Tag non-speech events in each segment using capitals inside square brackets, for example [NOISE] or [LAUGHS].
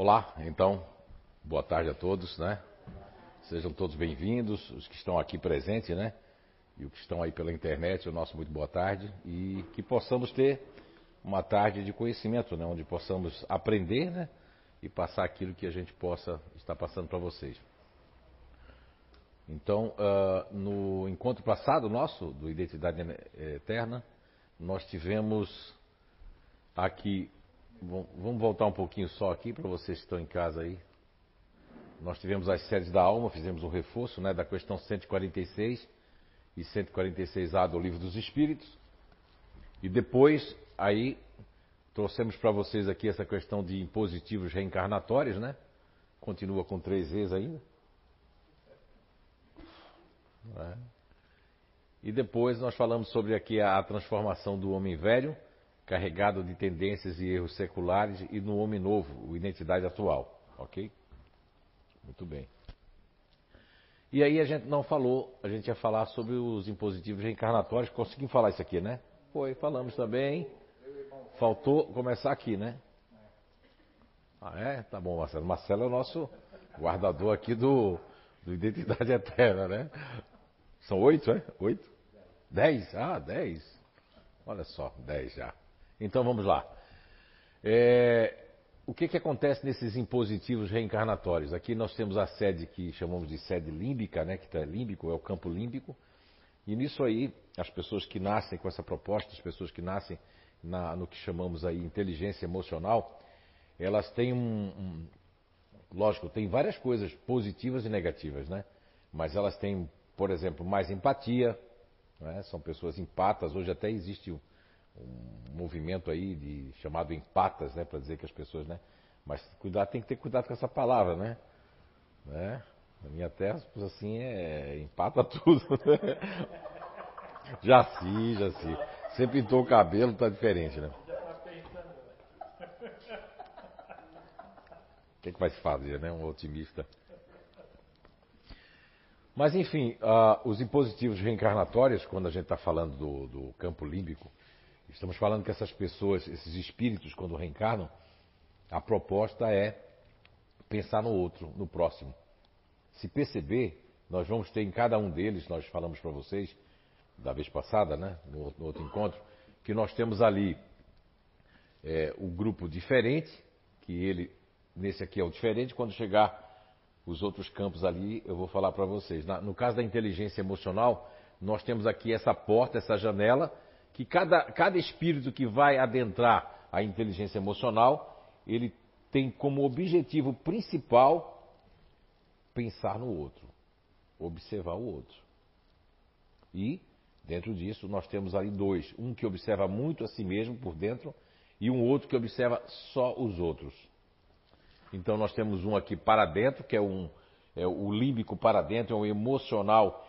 Olá, então, boa tarde a todos, né? Sejam todos bem-vindos, os que estão aqui presentes, né? E os que estão aí pela internet, o nosso muito boa tarde. E que possamos ter uma tarde de conhecimento, né? Onde possamos aprender, né? E passar aquilo que a gente possa estar passando para vocês. Então, uh, no encontro passado nosso, do Identidade Eterna, nós tivemos aqui Vamos voltar um pouquinho só aqui para vocês que estão em casa aí. Nós tivemos as séries da alma, fizemos um reforço né, da questão 146 e 146A do Livro dos Espíritos. E depois, aí, trouxemos para vocês aqui essa questão de impositivos reencarnatórios, né? Continua com três vezes ainda. É. E depois nós falamos sobre aqui a transformação do homem velho carregado de tendências e erros seculares, e no homem novo, o identidade atual. Ok? Muito bem. E aí a gente não falou, a gente ia falar sobre os impositivos reencarnatórios. Conseguimos falar isso aqui, né? Foi, falamos também. Faltou começar aqui, né? Ah, é? Tá bom, Marcelo. Marcelo é o nosso guardador aqui do, do Identidade Eterna, né? São oito, é? Oito? Dez? Ah, dez. Olha só, dez já. Então vamos lá. É, o que, que acontece nesses impositivos reencarnatórios? Aqui nós temos a sede que chamamos de sede límbica, né, que está límbico, é o campo límbico. E nisso aí, as pessoas que nascem com essa proposta, as pessoas que nascem na, no que chamamos aí inteligência emocional, elas têm um, um, lógico, tem várias coisas positivas e negativas, né? Mas elas têm, por exemplo, mais empatia, né? são pessoas empatas. Hoje até existe um movimento aí de chamado empatas, né, para dizer que as pessoas, né, mas cuidado, tem que ter cuidado com essa palavra, né? né? Na minha terra, assim, é empata [LAUGHS] tudo. Né? Já sim. Você pintou o cabelo, tá diferente, né? O que, é que vai se fazer, né? Um otimista. Mas enfim, uh, os impositivos reencarnatórios, quando a gente está falando do, do campo límbico, Estamos falando que essas pessoas, esses espíritos, quando reencarnam, a proposta é pensar no outro, no próximo. Se perceber, nós vamos ter em cada um deles, nós falamos para vocês da vez passada, né, no, no, outro encontro, que nós temos ali é, o grupo diferente, que ele, nesse aqui é o diferente, quando chegar os outros campos ali, eu vou falar para vocês. Na, no caso da inteligência emocional, nós temos aqui essa porta, essa janela, que cada, cada espírito que vai adentrar a inteligência emocional, ele tem como objetivo principal pensar no outro, observar o outro. E, dentro disso, nós temos ali dois: um que observa muito a si mesmo por dentro e um outro que observa só os outros. Então, nós temos um aqui para dentro, que é, um, é o límbico para dentro, é o emocional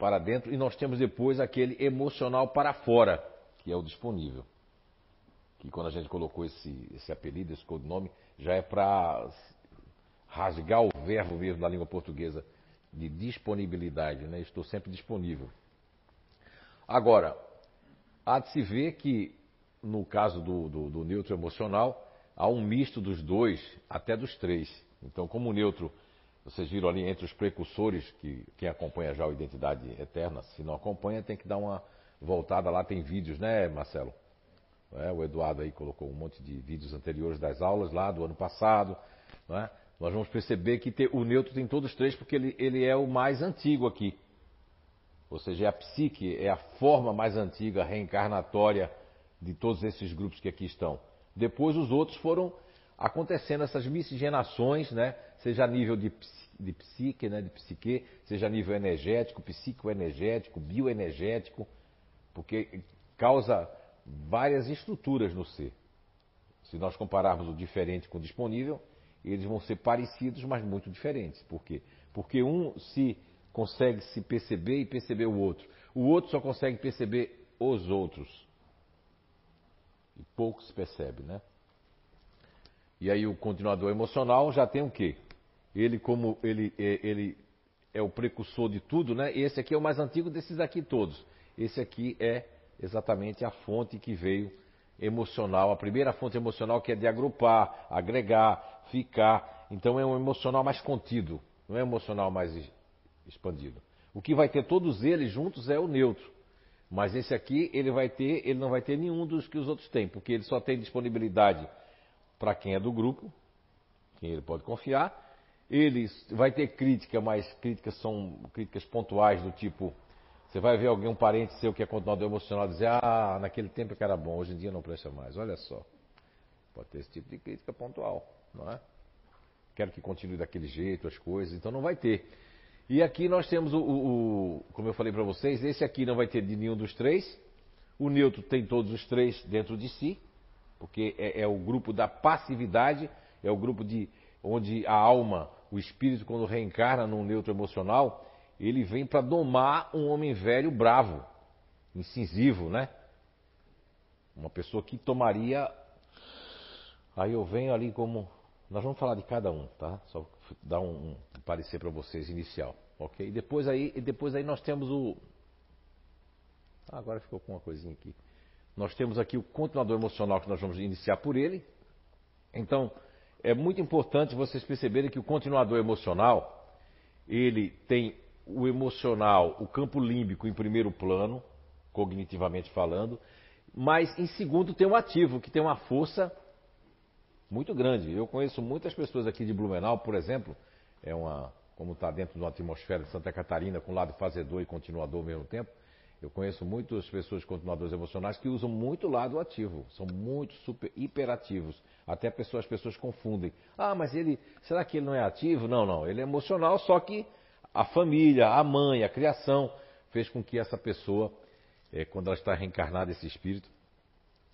para dentro, e nós temos depois aquele emocional para fora, que é o disponível. Que quando a gente colocou esse, esse apelido, esse codinome, já é para rasgar o verbo mesmo da língua portuguesa de disponibilidade, né? Estou sempre disponível. Agora, há de se ver que, no caso do, do, do neutro emocional, há um misto dos dois, até dos três. Então, como o neutro vocês viram ali entre os precursores, que quem acompanha já o Identidade Eterna, se não acompanha, tem que dar uma voltada lá, tem vídeos, né, Marcelo? É, o Eduardo aí colocou um monte de vídeos anteriores das aulas lá do ano passado. É? Nós vamos perceber que o neutro tem todos os três, porque ele, ele é o mais antigo aqui. Ou seja, é a psique, é a forma mais antiga, reencarnatória de todos esses grupos que aqui estão. Depois os outros foram acontecendo essas miscigenações, né? seja a nível de, de psique, né? de psique, seja a nível energético, psicoenergético, bioenergético, porque causa várias estruturas no ser. Se nós compararmos o diferente com o disponível, eles vão ser parecidos, mas muito diferentes. Por quê? Porque um se consegue se perceber e perceber o outro. O outro só consegue perceber os outros. E pouco se percebe, né? E aí o continuador emocional já tem o quê? Ele como ele, é, ele é o precursor de tudo, né? Esse aqui é o mais antigo desses aqui todos. Esse aqui é exatamente a fonte que veio emocional, a primeira fonte emocional que é de agrupar, agregar, ficar. Então é um emocional mais contido, não é um emocional mais expandido. O que vai ter todos eles juntos é o neutro. Mas esse aqui, ele vai ter, ele não vai ter nenhum dos que os outros têm, porque ele só tem disponibilidade para quem é do grupo, quem ele pode confiar. Ele vai ter crítica, mas críticas são críticas pontuais do tipo, você vai ver alguém, um parente seu que é continuador emocional, dizer, ah, naquele tempo que era bom, hoje em dia não presta mais. Olha só. Pode ter esse tipo de crítica pontual, não é? Quero que continue daquele jeito as coisas, então não vai ter. E aqui nós temos o, o, o como eu falei para vocês, esse aqui não vai ter de nenhum dos três. O neutro tem todos os três dentro de si, porque é, é o grupo da passividade, é o grupo de onde a alma, o espírito, quando reencarna num neutro emocional, ele vem para domar um homem velho bravo, incisivo, né? Uma pessoa que tomaria. Aí eu venho ali como nós vamos falar de cada um, tá? Só dar um, um parecer para vocês inicial, ok? E depois aí, e depois aí nós temos o. Ah, agora ficou com uma coisinha aqui. Nós temos aqui o continuador emocional que nós vamos iniciar por ele. Então, é muito importante vocês perceberem que o continuador emocional, ele tem o emocional, o campo límbico em primeiro plano, cognitivamente falando, mas em segundo tem o ativo, que tem uma força muito grande. Eu conheço muitas pessoas aqui de Blumenau, por exemplo, é uma, como está dentro de uma atmosfera de Santa Catarina, com lado fazedor e continuador ao mesmo tempo. Eu conheço muitas pessoas continuadores emocionais que usam muito lado ativo, são muito super hiperativos. Até pessoas, as pessoas confundem. Ah, mas ele, será que ele não é ativo? Não, não, ele é emocional, só que a família, a mãe, a criação fez com que essa pessoa, é, quando ela está reencarnada, esse espírito,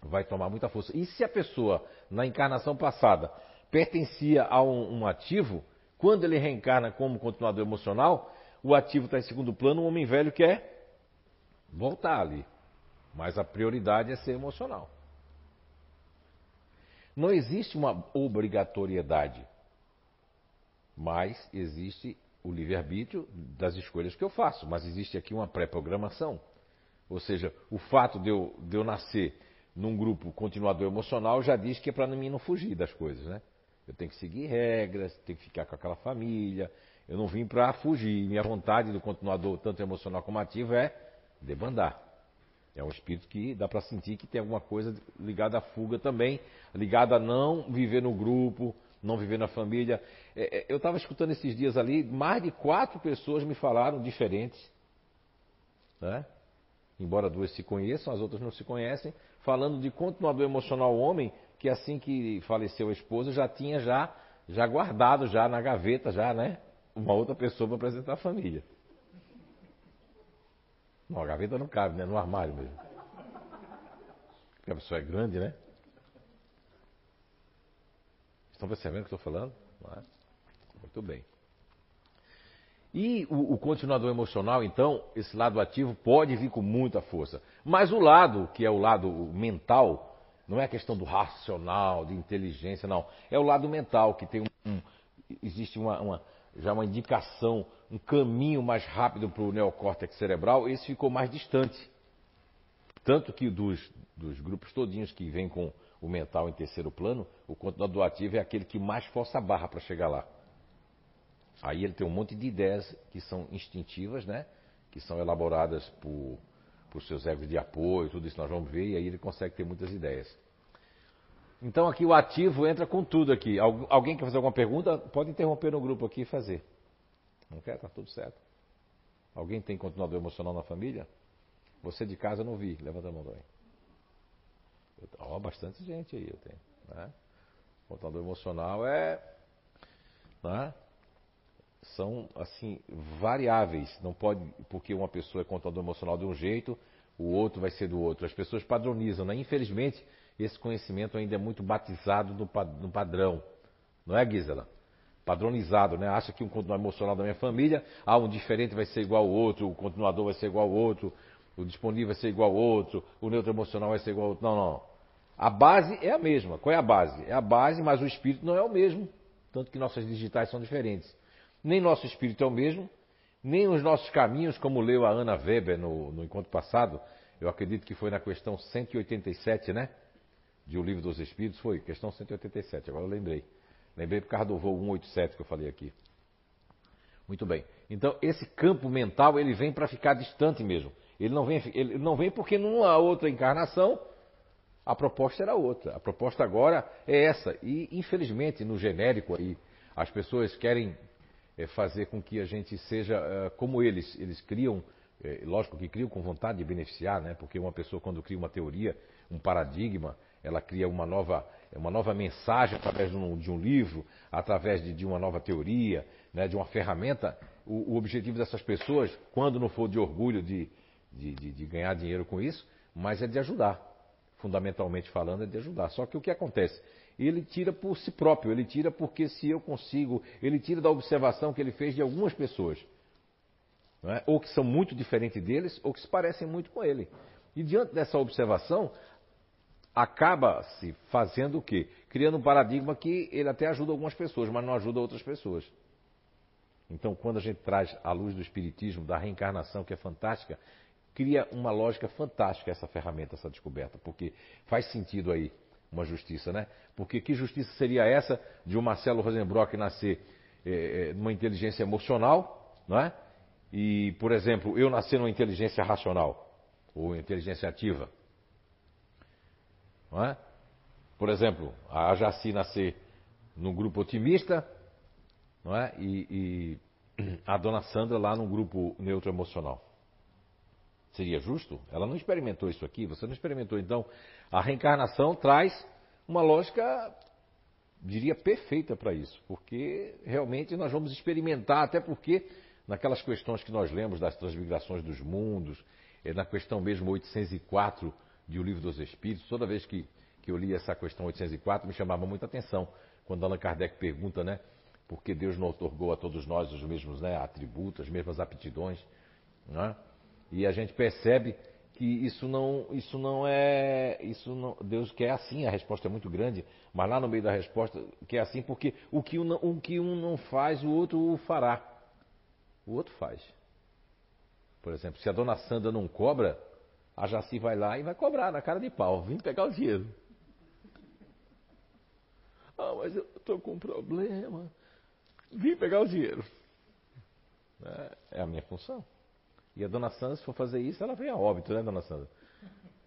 vai tomar muita força. E se a pessoa, na encarnação passada, pertencia a um, um ativo, quando ele reencarna como continuador emocional, o ativo está em segundo plano, o homem velho quer voltar ali. Mas a prioridade é ser emocional. Não existe uma obrigatoriedade, mas existe o livre-arbítrio das escolhas que eu faço. Mas existe aqui uma pré-programação. Ou seja, o fato de eu, de eu nascer num grupo continuador emocional já diz que é para mim não fugir das coisas, né? Eu tenho que seguir regras, tenho que ficar com aquela família. Eu não vim para fugir. Minha vontade do continuador, tanto emocional como ativo, é debandar. É um espírito que dá para sentir que tem alguma coisa ligada à fuga também, ligada a não viver no grupo, não viver na família. É, é eu estava escutando esses dias ali, mais de quatro pessoas me falaram diferentes, né? embora duas se conheçam, as outras não se conhecem, falando de continuador emocional homem, que assim que faleceu a esposa já tinha já, já guardado já na gaveta já, né? Uma outra pessoa para apresentar a família. Não, a gaveta não cabe, né? No armário mesmo. Porque a pessoa é grande, né? Estão percebendo o que estou falando? É? Muito bem. E o, o, continuador emocional, então, esse lado ativo pode vir com muita força. Mas o lado, que é o lado mental, não é a questão do racional, de inteligência, não. É o lado mental, que tem um. um existe uma, uma, já uma indicação, um caminho mais rápido para o neocórtex cerebral, esse ficou mais distante. Tanto que dos, dos grupos todinhos que vêm com o mental em terceiro plano, o continuador ativo é aquele que mais força a barra para chegar lá. Aí ele tem um monte de ideias que são instintivas, né? Que são elaboradas por, por seus egos de apoio, tudo isso nós vamos ver, e aí ele consegue ter muitas ideias. Então aqui o ativo entra com tudo aqui. Alguém quer fazer alguma pergunta? Pode interromper no grupo aqui e fazer. Não quer? Tá tudo certo. Alguém tem continuador emocional na família? Você de casa não vi. Levanta a mão aí. Ó, bastante gente aí eu tenho. Né? Continuador emocional é. Né? são assim variáveis. Não pode, porque uma pessoa é contador emocional de um jeito, o outro vai ser do outro. As pessoas padronizam, né? Infelizmente, esse conhecimento ainda é muito batizado no padrão. Não é, Gisela? Padronizado, né? Acha que um continuador emocional da minha família, ah, um diferente vai ser igual ao outro, o continuador vai ser igual ao outro, o disponível vai ser igual ao outro, o neutro emocional vai ser igual ao outro. Não, não. A base é a mesma. Qual é a base? É a base, mas o espírito não é o mesmo. Tanto que nossas digitais são diferentes nem nosso espírito é o mesmo, nem os nossos caminhos, como leu a Ana Weber no, no encontro passado, eu acredito que foi na questão 187, né? De O Livro dos Espíritos, foi, questão 187, agora eu lembrei. Lembrei por causa do voo 187 que eu falei aqui. Muito bem. Então, esse campo mental, ele vem para ficar distante mesmo. Ele não vem, ele não vem porque numa outra encarnação a proposta era outra. A proposta agora é essa. E, infelizmente, no genérico aí, as pessoas querem é, fazer com que a gente seja é, como eles. Eles criam, é, lógico que criam com vontade de beneficiar, né? Porque uma pessoa, quando cria uma teoria, um paradigma, ela cria uma nova, uma nova mensagem através de um, de um livro, através de, de, uma nova teoria, né? de uma ferramenta. O, o, objetivo dessas pessoas, quando não for de orgulho de, de, de ganhar dinheiro com isso, mas é de ajudar fundamentalmente falando, é de ajudar. Só que o que acontece? Ele tira por si próprio, ele tira porque se eu consigo, ele tira da observação que ele fez de algumas pessoas. É? Ou que são muito diferentes deles, ou que se parecem muito com ele. E diante dessa observação, acaba se fazendo o quê? Criando um paradigma que ele até ajuda algumas pessoas, mas não ajuda outras pessoas. Então, quando a gente traz a luz do Espiritismo, da reencarnação, que é fantástica, cria uma lógica fantástica essa ferramenta, essa descoberta, porque faz sentido aí uma justiça, né? Porque que justiça seria essa de o Marcelo Rosenbrock nascer é, numa inteligência emocional, não é? E, por exemplo, eu nascer numa inteligência racional ou inteligência ativa, não é? Por exemplo, a Jaci nascer num grupo otimista, não é? E, e a Dona Sandra lá num grupo neutro emocional. Seria justo? Ela não experimentou isso aqui, você não experimentou. Então, a reencarnação traz uma lógica, diria, perfeita para isso, porque realmente nós vamos experimentar, até porque naquelas questões que nós lemos das transmigrações dos mundos, é na questão mesmo 804 de O Livro dos Espíritos, toda vez que, que eu li essa questão 804 me chamava muita atenção, quando Allan Kardec pergunta, né, por que Deus não otorgou a todos nós os mesmos né, atributos, as mesmas aptidões, né? E a gente percebe que isso não, isso não é, isso não, Deus quer assim, a resposta é muito grande, mas lá no meio da resposta quer assim porque o que um, o que um não faz, o outro o fará. O outro faz. Por exemplo, se a dona Sandra não cobra, a Jaci vai lá e vai cobrar na cara de pau, vim pegar o dinheiro. Ah, mas eu estou com um problema. Vim pegar o dinheiro. É, é a minha função. E a dona Sandra, se for fazer isso, ela vem a óbito, né, dona Sandra?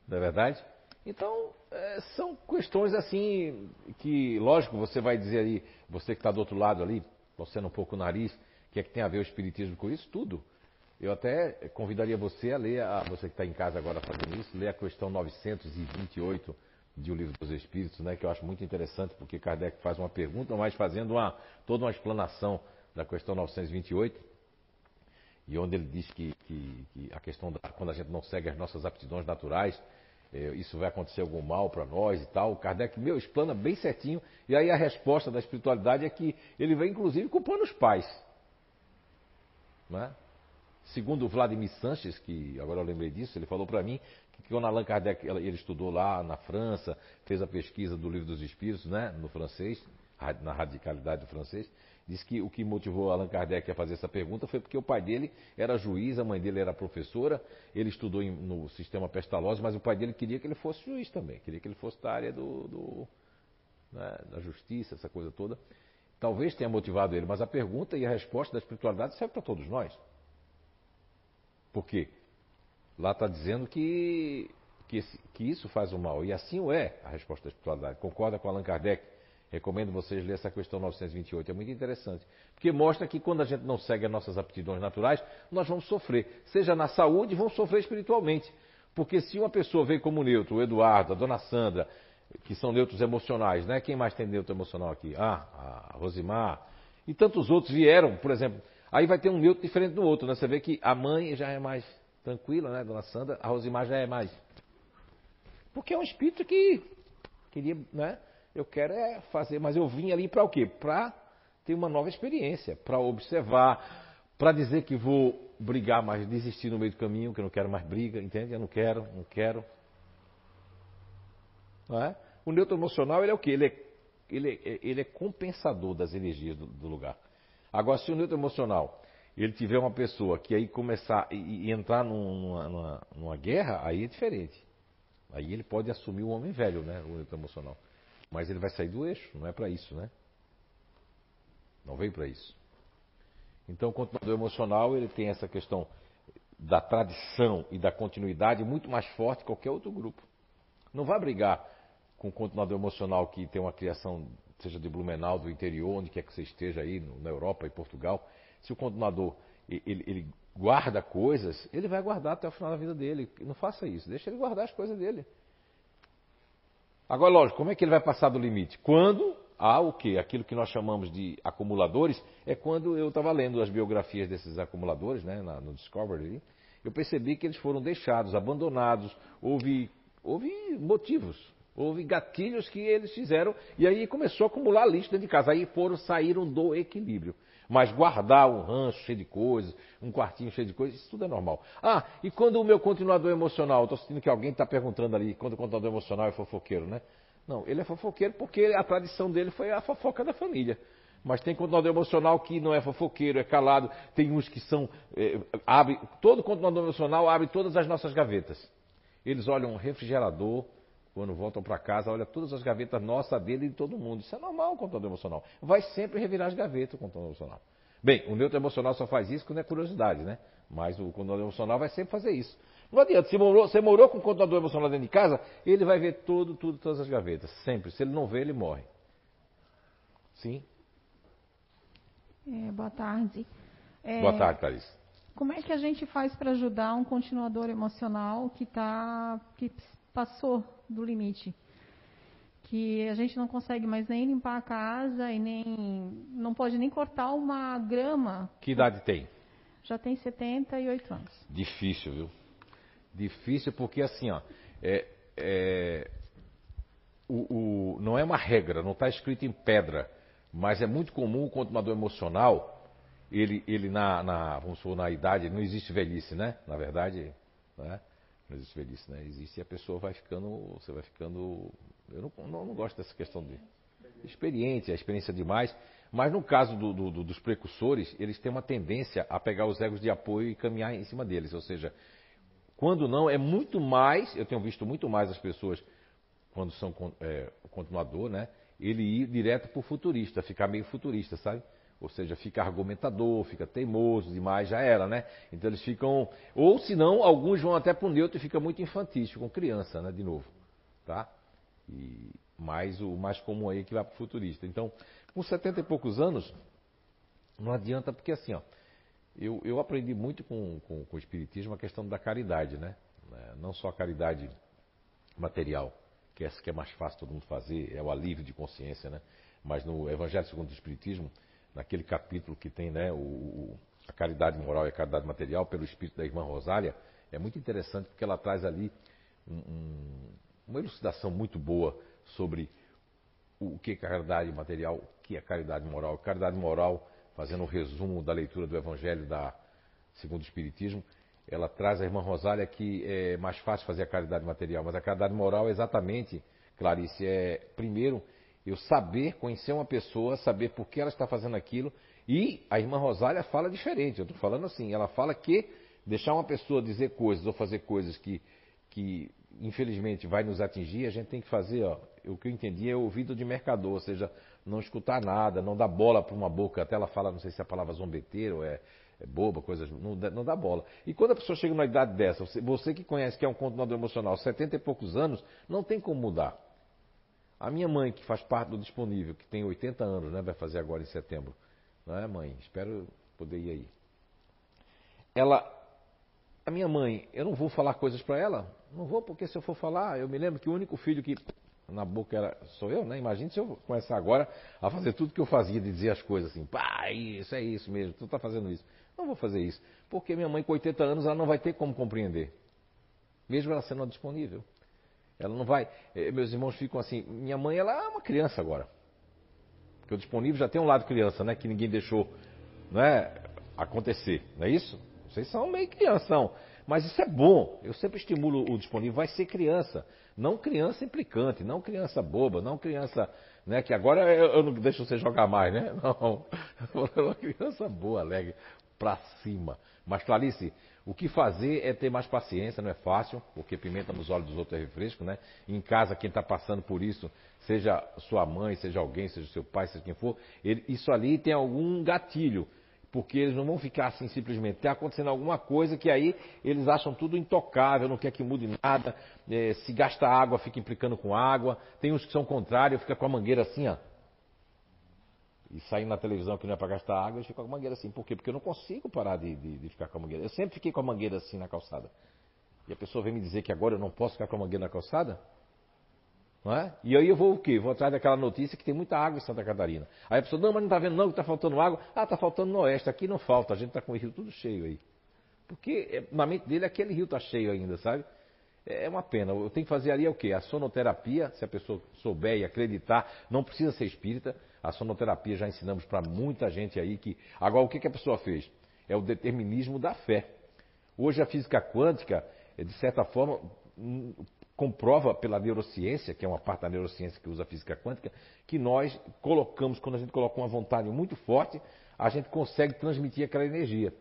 Não é verdade? Então, é, são questões assim que, lógico, você vai dizer aí, você que está do outro lado ali, você um pouco o nariz, que é que tem a ver o Espiritismo com isso? Tudo. Eu até convidaria você a ler, a, você que está em casa agora fazendo isso, ler a questão 928 de O Livro dos Espíritos, né, que eu acho muito interessante, porque Kardec faz uma pergunta, mas fazendo uma, toda uma explanação da questão 928 e onde ele diz que, que, que a questão da quando a gente não segue as nossas aptidões naturais, é, isso vai acontecer algum mal para nós e tal. Kardec, meu, explana bem certinho. E aí a resposta da espiritualidade é que ele vem, inclusive, culpando os pais. Né? Segundo Vladimir Sanches, que agora eu lembrei disso, ele falou para mim que quando Allan Kardec ele estudou lá na França, fez a pesquisa do Livro dos Espíritos, né, no francês, na radicalidade do francês, Diz que o que motivou Allan Kardec a fazer essa pergunta foi porque o pai dele era juiz, a mãe dele era professora, ele estudou no sistema Pestalozzi, mas o pai dele queria que ele fosse juiz também, queria que ele fosse da área do, do né, da justiça, essa coisa toda. Talvez tenha motivado ele, mas a pergunta e a resposta da espiritualidade serve para todos nós. Por quê? Lá está dizendo que, que, que, isso faz o mal, e assim o é a resposta da espiritualidade. Concorda com Allan Kardec? Recomendo vocês lerem essa questão 928, é muito interessante. Porque mostra que quando a gente não segue as nossas aptidões naturais, nós vamos sofrer. Seja na saúde, vamos sofrer espiritualmente. Porque se uma pessoa veio como neutro, o Eduardo, a dona Sandra, que são neutros emocionais, né? Quem mais tem neutro emocional aqui? Ah, a Rosimar. E tantos outros vieram, por exemplo. Aí vai ter um neutro diferente do outro, né? Você vê que a mãe já é mais tranquila, né, dona Sandra? A Rosimar já é mais. Porque é um espírito que queria, né? Eu quero é fazer, mas eu vim ali para o quê? Para ter uma nova experiência, para observar, para dizer que vou brigar, mas desistir no meio do caminho, que eu não quero mais briga, entende? Eu não quero, não quero. Não é? O neutro emocional ele é o quê? Ele é, ele é, ele é compensador das energias do, do, lugar. Agora, se o neutro emocional ele tiver uma pessoa que aí começar e, entrar numa, numa, numa, guerra, aí é diferente. Aí ele pode assumir o homem velho, né? O neutro emocional. Mas ele vai sair do eixo, não é para isso, né? Não veio para isso. Então, o continuador emocional ele tem essa questão da tradição e da continuidade muito mais forte que qualquer outro grupo. Não vai brigar com o continuador emocional que tem uma criação, seja de Blumenau, do interior, onde quer que você esteja aí, na Europa e Portugal. Se o continuador ele, ele guarda coisas, ele vai guardar até o final da vida dele. Não faça isso, deixa ele guardar as coisas dele. Agora, lógico, como é que ele vai passar do limite? Quando há o que? Aquilo que nós chamamos de acumuladores, é quando eu estava lendo as biografias desses acumuladores, né, no Discovery, eu percebi que eles foram deixados, abandonados, houve, houve motivos, houve gatilhos que eles fizeram, e aí começou a acumular lixo dentro de casa, aí foram, saíram do equilíbrio. Mas guardar um rancho cheio de coisas, um quartinho cheio de coisas, isso tudo é normal. Ah, e quando o meu continuador emocional, estou sentindo que alguém está perguntando ali, quando o continuador emocional é fofoqueiro, né? Não, ele é fofoqueiro porque a tradição dele foi a fofoca da família. Mas tem continuador emocional que não é fofoqueiro, é calado. Tem uns que são. É, abre, todo continuador emocional abre todas as nossas gavetas. Eles olham um refrigerador, quando voltam para casa, olha todas as gavetas nossas, dele e de todo mundo. Isso é normal o continuador emocional. Vai sempre revirar as gavetas o continuador emocional. Bem, o neutro emocional só faz isso quando é curiosidade, né? Mas o continuador emocional vai sempre fazer isso. Não adianta, se morou, você morou com um contador emocional dentro de casa, ele vai ver tudo, tudo, todas as gavetas. Sempre. Se ele não vê, ele morre. Sim? É, boa tarde. É, boa tarde, Clarice. Como é que a gente faz para ajudar um continuador emocional que, tá, que passou do limite? Que a gente não consegue mais nem limpar a casa e nem. não pode nem cortar uma grama. Que idade tem? Já tem 78 anos. Difícil, viu? Difícil porque assim, ó, é, é, o, o, não é uma regra, não está escrito em pedra, mas é muito comum o continuador emocional, ele, ele na, na, vamos supor, na idade, não existe velhice, né? Na verdade, né? Não existe velhice, né? Existe e a pessoa vai ficando, você vai ficando, eu não, não, não gosto dessa questão de experiente, a experiência demais, mas no caso do, do, dos precursores, eles têm uma tendência a pegar os egos de apoio e caminhar em cima deles, ou seja, quando não, é muito mais, eu tenho visto muito mais as pessoas, quando são é, continuador, né? Ele ir direto para o futurista, ficar meio futurista, sabe? Ou seja, fica argumentador, fica teimoso demais, já era, né? Então eles ficam. Ou se não, alguns vão até para o neutro e fica muito infantil, com criança, né? De novo. Tá? E mais o mais comum aí é que vai para o futurista. Então, com 70 e poucos anos, não adianta, porque assim, ó. Eu, eu aprendi muito com, com, com, o Espiritismo a questão da caridade, né? É, não só a caridade material, que é essa que é mais fácil todo mundo fazer, é o alívio de consciência, né? Mas no Evangelho segundo o Espiritismo, naquele capítulo que tem né, o, a caridade moral e a caridade material pelo espírito da irmã Rosália, é muito interessante porque ela traz ali um, um, uma elucidação muito boa sobre o que é caridade material, o que é caridade moral. Caridade moral fazendo um resumo da leitura do Evangelho da segundo o Espiritismo, ela traz a irmã Rosália que é mais fácil fazer a caridade material, mas a caridade moral é exatamente, Clarice, é primeiro eu saber, conhecer uma pessoa, saber por que ela está fazendo aquilo, e a irmã Rosália fala diferente, eu estou falando assim, ela fala que deixar uma pessoa dizer coisas ou fazer coisas que, que infelizmente vai nos atingir, a gente tem que fazer, ó, o que eu entendi é ouvido de mercador, ou seja, não escutar nada, não dar bola para uma boca, até ela fala, não sei se é a palavra zombeteiro ou é, é boba, coisas, não, não dá bola. E quando a pessoa chega numa idade dessa, você, você que conhece que é um continuador emocional, 70 e poucos anos, não tem como mudar. A minha mãe, que faz parte do disponível, que tem 80 anos, né, vai fazer agora em setembro, não é, mãe? Espero poder ir aí. Ela, a minha mãe, eu não vou falar coisas para ela, não vou, porque se eu for falar, eu me lembro que o único filho que na boca era, sou eu, né? Imagina se eu começar agora a fazer tudo que eu fazia, de dizer as coisas assim, pá, isso é isso mesmo, tu está fazendo isso. Não vou fazer isso, porque minha mãe com 80 anos ela não vai ter como compreender, mesmo ela sendo disponível. Ela não vai. Eh, meus irmãos ficam assim, minha mãe ela é uma criança agora. Porque o disponível já tem um lado criança, né? Que ninguém deixou né, acontecer, não é isso? Vocês são meio crianção. Mas isso é bom. Eu sempre estimulo o disponível, vai ser criança. Não criança implicante, não criança boba, não criança. Né, que agora eu, não deixo você jogar mais, né? [LAUGHS] Não. Uma criança boa, alegre. pra cima. Mas, Clarice, o que fazer é ter mais paciência, não é fácil, porque pimenta nos olhos dos outros é refresco, né? Em casa, quem está passando por isso, seja sua mãe, seja alguém, seja seu pai, seja quem for, ele, isso ali tem algum gatilho. Porque eles não vão ficar assim simplesmente. Está acontecendo alguma coisa que aí eles acham tudo intocável, não quer que mude nada. É, se gasta água, fica implicando com água. Tem uns que são contrários, fica com a mangueira assim, ó. E saindo na televisão que não é para gastar água, eles ficam com a mangueira assim. Por quê? Porque eu não consigo parar de, de, de ficar com a mangueira. Eu sempre fiquei com a mangueira assim na calçada. E a pessoa vem me dizer que agora eu não posso ficar com a mangueira na calçada? Não é? E aí eu vou o quê? Vou atrás daquela notícia que tem muita água em Santa Catarina. Aí a pessoa, não, mas não está vendo não que está faltando água. Ah, está faltando no oeste, aqui não falta, a gente está com o rio tudo cheio aí. Porque é, na mente dele aquele rio está cheio ainda, sabe? É, é uma pena. Eu tenho que fazer ali o quê? A sonoterapia, se a pessoa souber e acreditar, não precisa ser espírita. A sonoterapia já ensinamos para muita gente aí que. Agora, o que, que a pessoa fez? É o determinismo da fé. Hoje a física quântica, de certa forma, comprova pela neurociência, que é uma parte da neurociência que usa a física quântica, que nós colocamos, quando a gente coloca uma vontade muito forte, a gente consegue transmitir aquela energia.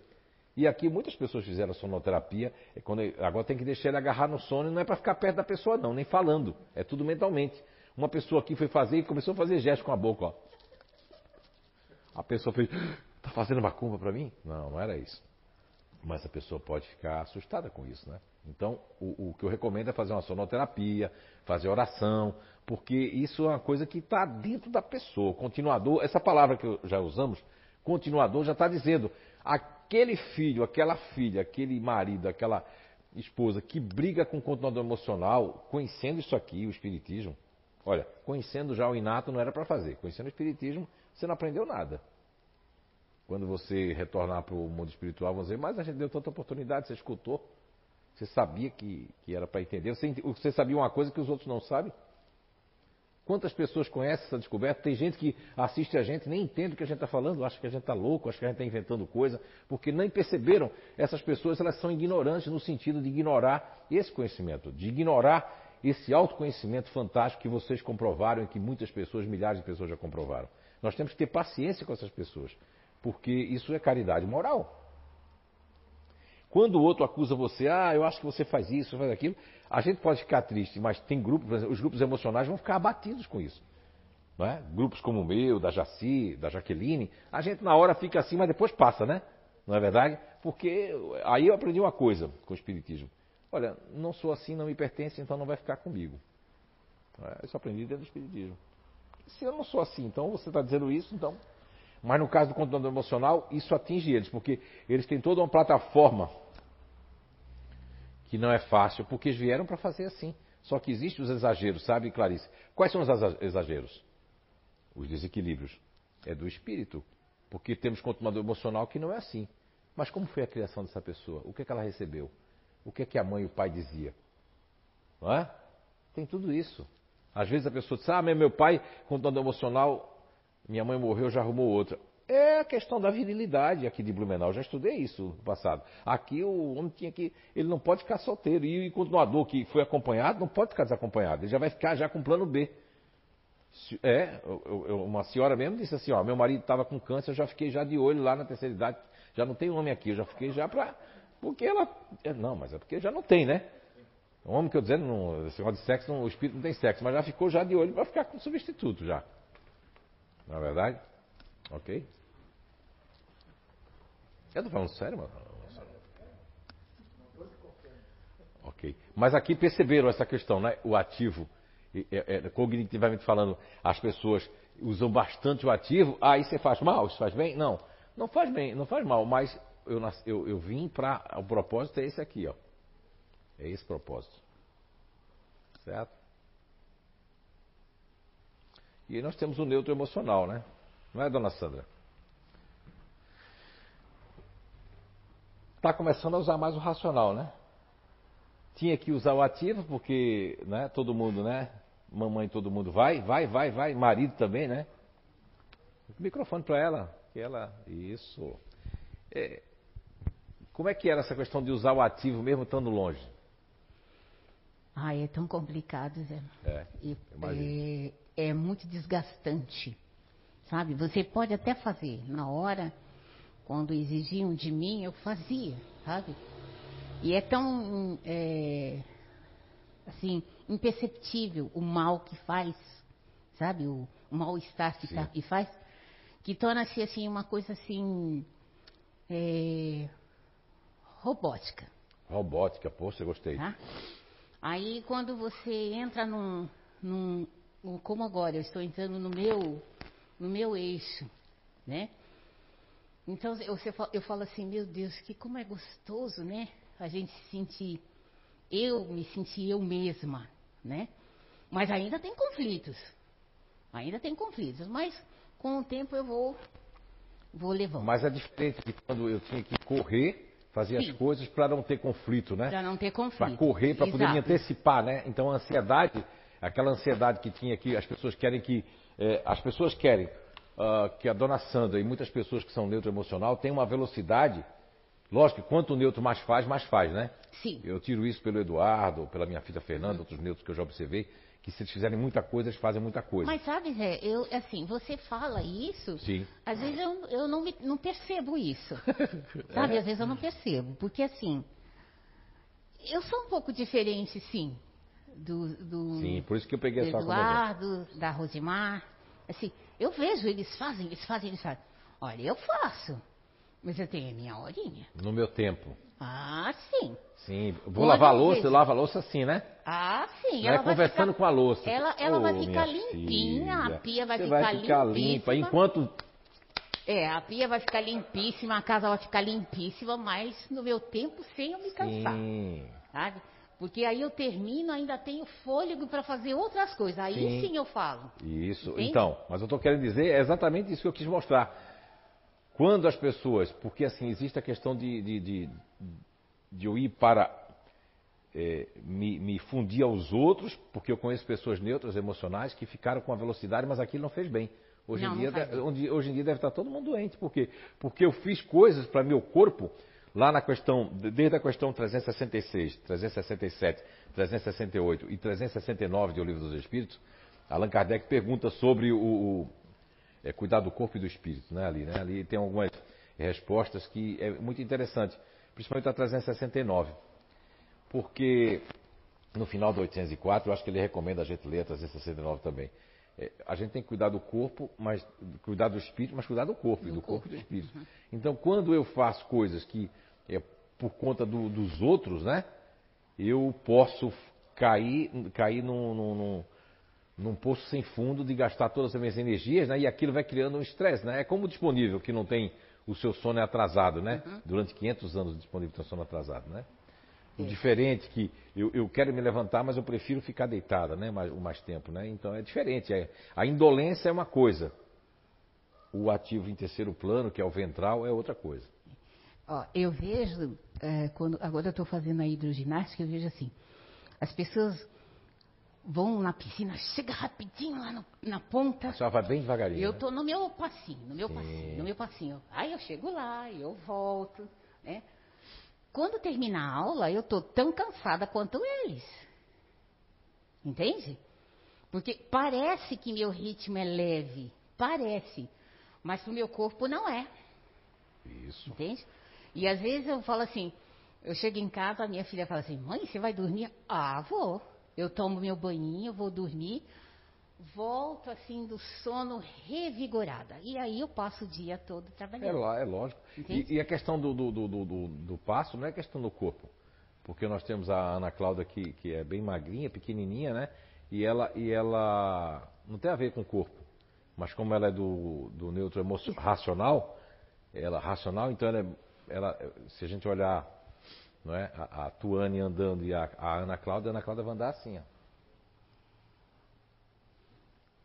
E aqui muitas pessoas fizeram sonoterapia, quando, agora tem que deixar ele agarrar no sono, e não é para ficar perto da pessoa não, nem falando, é tudo mentalmente. Uma pessoa aqui foi fazer e começou a fazer gesto com a boca, ó. A pessoa fez, está fazendo macumba para mim? Não, não era isso. Mas a pessoa pode ficar assustada com isso, né? Então, o, o, que eu recomendo é fazer uma sonoterapia, fazer oração, porque isso é uma coisa que está dentro da pessoa. Continuador, essa palavra que já usamos, continuador, já está dizendo aquele filho, aquela filha, aquele marido, aquela esposa que briga com o continuador emocional, conhecendo isso aqui, o Espiritismo. Olha, conhecendo já o inato não era para fazer. Conhecendo o Espiritismo, você não aprendeu nada. Quando você retornar para o mundo espiritual, vão dizer, mas a gente deu tanta oportunidade, você escutou. Você sabia que, que era para entender? Você, você sabia uma coisa que os outros não sabem? Quantas pessoas conhecem essa descoberta? Tem gente que assiste a gente nem entende o que a gente está falando, acha que a gente está louco, acha que a gente está inventando coisa, porque nem perceberam. Essas pessoas elas são ignorantes no sentido de ignorar esse conhecimento, de ignorar esse autoconhecimento fantástico que vocês comprovaram e que muitas pessoas, milhares de pessoas já comprovaram. Nós temos que ter paciência com essas pessoas, porque isso é caridade moral. Quando o outro acusa você, ah, eu acho que você faz isso, faz aquilo, a gente pode ficar triste, mas tem grupos, os grupos emocionais vão ficar abatidos com isso. É? Grupos como o meu, da Jaci, da Jaqueline, a gente na hora fica assim, mas depois passa, né? Não é verdade? Porque aí eu aprendi uma coisa com o Espiritismo. Olha, não sou assim, não me pertence, então não vai ficar comigo. É? Isso aprendi dentro do Espiritismo. Se eu não sou assim, então você está dizendo isso, então mas no caso do controlador emocional, isso atinge eles, porque eles têm toda uma plataforma que não é fácil, porque eles vieram para fazer assim. Só que existem os exageros, sabe, Clarice? Quais são os exageros? Os desequilíbrios. É do espírito. Porque temos controlador emocional que não é assim. Mas como foi a criação dessa pessoa? O que, é que ela recebeu? O que é que a mãe e o pai dizia? Não é? Tem tudo isso. Às vezes a pessoa diz, ah, meu pai, controlador emocional, minha mãe morreu, já arrumou outra. É a questão da virilidade aqui de Blumenau. Já estudei isso no passado. Aqui o homem tinha que. Ele não pode ficar solteiro. E o continuador que foi acompanhado não pode ficar desacompanhado. Ele já vai ficar já com plano B. É, eu, eu, uma senhora mesmo disse assim, ó, meu marido estava com câncer, eu já fiquei já de olho lá na terceira idade. Já não tem homem aqui, eu já fiquei já para. Porque ela. É, não, mas é porque já não tem, né? O homem que eu dizendo, não, negócio de sexo, não, o espírito não tem sexo, mas já ficou já de olho para ficar com substituto já. Não é verdade? Ok? Eu estou falando sério, mano? Ok. Mas aqui perceberam essa questão, né? O ativo, é, é, cognitivamente falando, as pessoas usam bastante o ativo. Ah, isso faz mal? Isso faz bem? Não. Não faz bem, não faz mal, mas eu, eu, eu vim para. O propósito é esse aqui, ó. É esse propósito. Certo? E aí nós temos o neutro emocional, né? Não é, dona Sandra? Está começando a usar mais o racional, né? Tinha que usar o ativo, porque né, todo mundo, né? Mamãe, todo mundo vai, vai, vai, vai. Marido também, né? Microfone para ela, que ela. Isso. É, como é que era essa questão de usar o ativo mesmo estando longe? Ah, é tão complicado, Zé. É, e, é, é muito desgastante, sabe? Você pode até fazer na hora, quando exigiam de mim, eu fazia, sabe? E é tão, é, assim, imperceptível o mal que faz, sabe? O, o mal-estar que, tá, que faz, que torna-se, assim, uma coisa, assim, é, robótica. Robótica, poxa, eu gostei. Tá? Aí quando você entra num, num, num- como agora, eu estou entrando no meu, no meu eixo, né? Então eu, eu falo assim, meu Deus, que como é gostoso, né? A gente se sentir, eu me sentir eu mesma, né? Mas ainda tem conflitos, ainda tem conflitos, mas com o tempo eu vou, vou levando. Mas é diferente de quando eu tinha que correr, fazer Sim. as coisas para não ter conflito, né? Para não ter Para conflito. correr, para poder me antecipar, né? Então a ansiedade, aquela ansiedade que tinha aqui, as pessoas querem que. eh, as pessoas querem ah, que a dona Sandra e muitas pessoas que são neutro emocional tenham uma velocidade. Lógico que quanto o neutro mais faz, mais faz, né? Sim. Eu tiro isso pelo Eduardo, pela minha filha Fernanda, outros neutros que eu já observei, que se eles fizerem muita coisa, eles fazem muita coisa. Mas sabe, Zé, eu, assim, você fala isso, Sim. às vezes eu, eu não, me- não percebo isso. [LAUGHS] sabe, às vezes eu não percebo. Porque assim, eu sou um pouco diferente, sim, do, do, Sim, por isso que eu peguei do essa. Eduardo, da Rosimar. Assim, eu vejo, eles fazem, eles fazem, eles fazem. Olha, eu faço, mas eu tenho a minha horinha. No meu tempo. Ah, sim. Sim. Vou Quando lavar a louça, eu lavo a louça assim, né? Ah, sim. Não é ela vai conversando ficar- com a louça. Ela, ela Ô, vai ficar limpinha, filha, a pia vai você ficar, vai ficar limpa. Enquanto. É, a pia vai ficar limpíssima, a casa vai ficar limpíssima, mas no meu tempo sem eu me cansar, Sim. sabe? Porque aí eu termino, ainda tenho fôlego para fazer outras coisas. Aí Sim. sim, eu falo. Isso. Entende? Então, mas eu estou querendo dizer é exatamente isso que eu quis mostrar. Quando as pessoas. Porque assim, existe a questão de, de, de, de eu ir para. é, me, me fundir aos outros, porque eu conheço pessoas neutras, emocionais, que ficaram com a velocidade, mas aquilo não fez bem. Hoje, Não, em, dia, onde- hoje em dia deve estar todo mundo doente. Por quê? Porque eu fiz coisas para meu corpo, lá na questão, desde a questão 366, 367, 368 e 369 do Livro dos Espíritos, Allan Kardec pergunta sobre o, o- é, cuidar do corpo e do espírito, né, ali, né? Ali tem algumas respostas que é muito interessante, principalmente a 369. Porque no final do 804, eu acho que ele recomenda a gente ler a 369 também. É, a gente tem que cuidar do corpo, mas cuidar do espírito, mas cuidar do corpo, e do corpo e do espírito. Então, quando eu faço coisas que é por conta do- dos outros, né? Eu posso cair, cair num, num- num- poço sem fundo de gastar todas as minhas energias, né? E aquilo vai criando um estresse, né? É como o disponível que não tem o seu sono é atrasado, né? Durante 500 anos o disponível tem sono atrasado, né? O diferente que eu, eu quero me levantar, mas eu prefiro ficar deitada, né? Mais, o mais tempo, né? Então é diferente. É, a indolência é uma coisa. O ativo em terceiro plano, que é o ventral, é outra coisa. Ó, eu vejo, é, quando agora eu estou fazendo a hidroginástica, eu vejo assim, as pessoas vão na piscina, chega rapidinho lá no- na ponta. Senhora vai bem devagarinho. Eu né? tô no meu passinho, no meu Sim. passinho, no meu passinho. Aí eu chego lá, eu volto, né? Quando termina a aula, eu tô tão cansada quanto eles. Entende? Porque parece que meu ritmo é leve, parece, mas pro meu corpo não é. Isso. Entende? E às vezes eu falo assim, eu chego em casa, a minha filha fala assim, mãe, você vai dormir? Ah, vou. Eu tomo meu banhinho, vou dormir, volto assim do sono revigorada. E aí eu passo o dia todo É, trabalhando. lá, é lógico. E, e a questão do, do, do, do, do- passo não é questão do corpo. Porque nós temos a Ana Cláudia que, que é bem magrinha, pequenininha, né? E ela, e ela não tem a ver com o corpo. Mas como ela é do, do neutro racional, ela racional, então ela, é- ela, se a gente olhar não é, a, a Tuane andando e a, a Ana Cláudia, a Ana Cláudia vai andar assim, ó.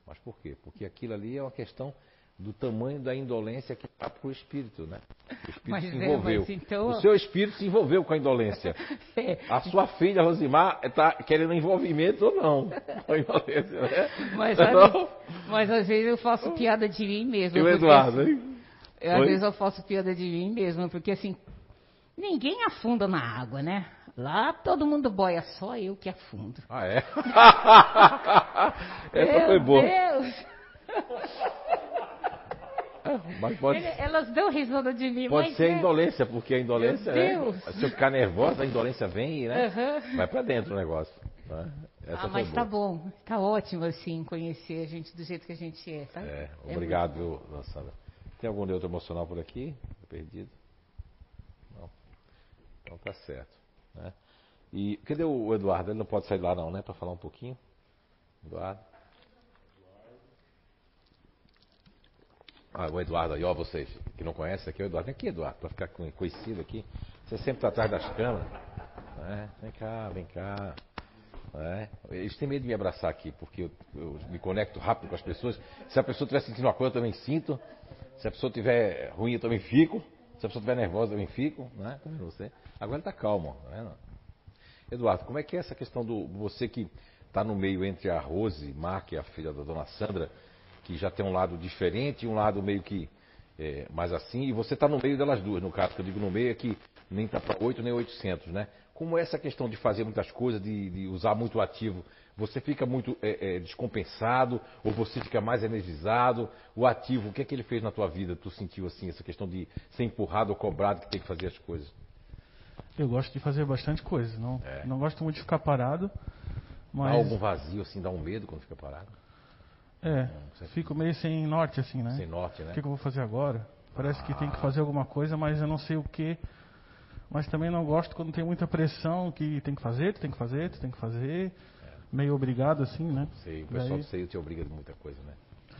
Mas por quê? Porque aquilo ali é uma questão do tamanho da indolência que está para o espírito, né? O espírito Mas se é, envolveu. mas então- O seu espírito se envolveu com a indolência. [LAUGHS] É, A sua filha, Rosimar, está querendo envolvimento ou não com a indolência, né? mas, Não? sabe, mas às vezes eu faço piada de mim mesmo. E o Eduardo, assim, hein? Às vezes eu faço piada de mim mesmo, porque assim, ninguém afunda na água, né? Lá todo mundo boia, só eu que afundo. Ah, é? [LAUGHS] Essa Meu foi boa. Deus! É, [LAUGHS] mas pode, Ele- elas dão risada de mim, pode ser é- indolência, porque a indolência é. Se eu ficar nervosa, a indolência vem e né, Aham. vai pra dentro o negócio. né? Ah, mas tá boa. bom. Tá ótimo, assim, conhecer a gente do jeito que a gente é, tá? É, É obrigado, viu, dona Sandra. Tem algum neutro emocional por aqui? Tô perdido? Não. Então tá certo. Né? E cadê o Eduardo? Ele não pode sair lá não, né? Para falar um pouquinho. Eduardo. Ah, o Eduardo aí, ó, vocês que não conhecem aqui, é o Eduardo. Vem aqui, Eduardo, para ficar con- conhecido aqui. Você sempre tá atrás das câmeras. né? Vem cá, vem cá. Né? Eles têm medo de me abraçar aqui, porque eu, eu me conecto rápido com as pessoas. Se a pessoa estiver sentindo uma coisa, eu também sinto. Se a pessoa estiver ruim, eu também fico. Se a pessoa estiver nervosa, eu também fico. Né? Como você. Agora ele está calmo. Tá vendo? Eduardo, como é que é essa questão do você que está no meio entre a Rose Mar, que é a filha da dona Sandra, que já tem um lado diferente um lado meio que é, mais assim, e você está no meio delas duas, no caso que eu digo no meio é que nem está para 8 nem 800, né? Como essa questão de fazer muitas coisas, de, de usar muito ativo, você fica muito é, é, descompensado ou você fica mais energizado? O ativo, o que é que ele fez na tua vida? Tu sentiu assim, essa questão de ser empurrado ou cobrado que tem que fazer as coisas? Eu gosto de fazer bastante coisa. Não, É. não gosto muito de ficar parado. Mas algum vazio assim, dá um medo quando fica parado? é, Você- fico meio sem norte assim, né? Sem norte, né? O que, que eu vou fazer agora? Parece que tem que fazer alguma coisa, mas eu não sei o que. Mas também não gosto quando tem muita pressão que tem que fazer, tu tem que fazer, tu tem que fazer. Meio obrigado assim, né? Sei, o pessoal Daí- do CEI te obriga de muita coisa, né?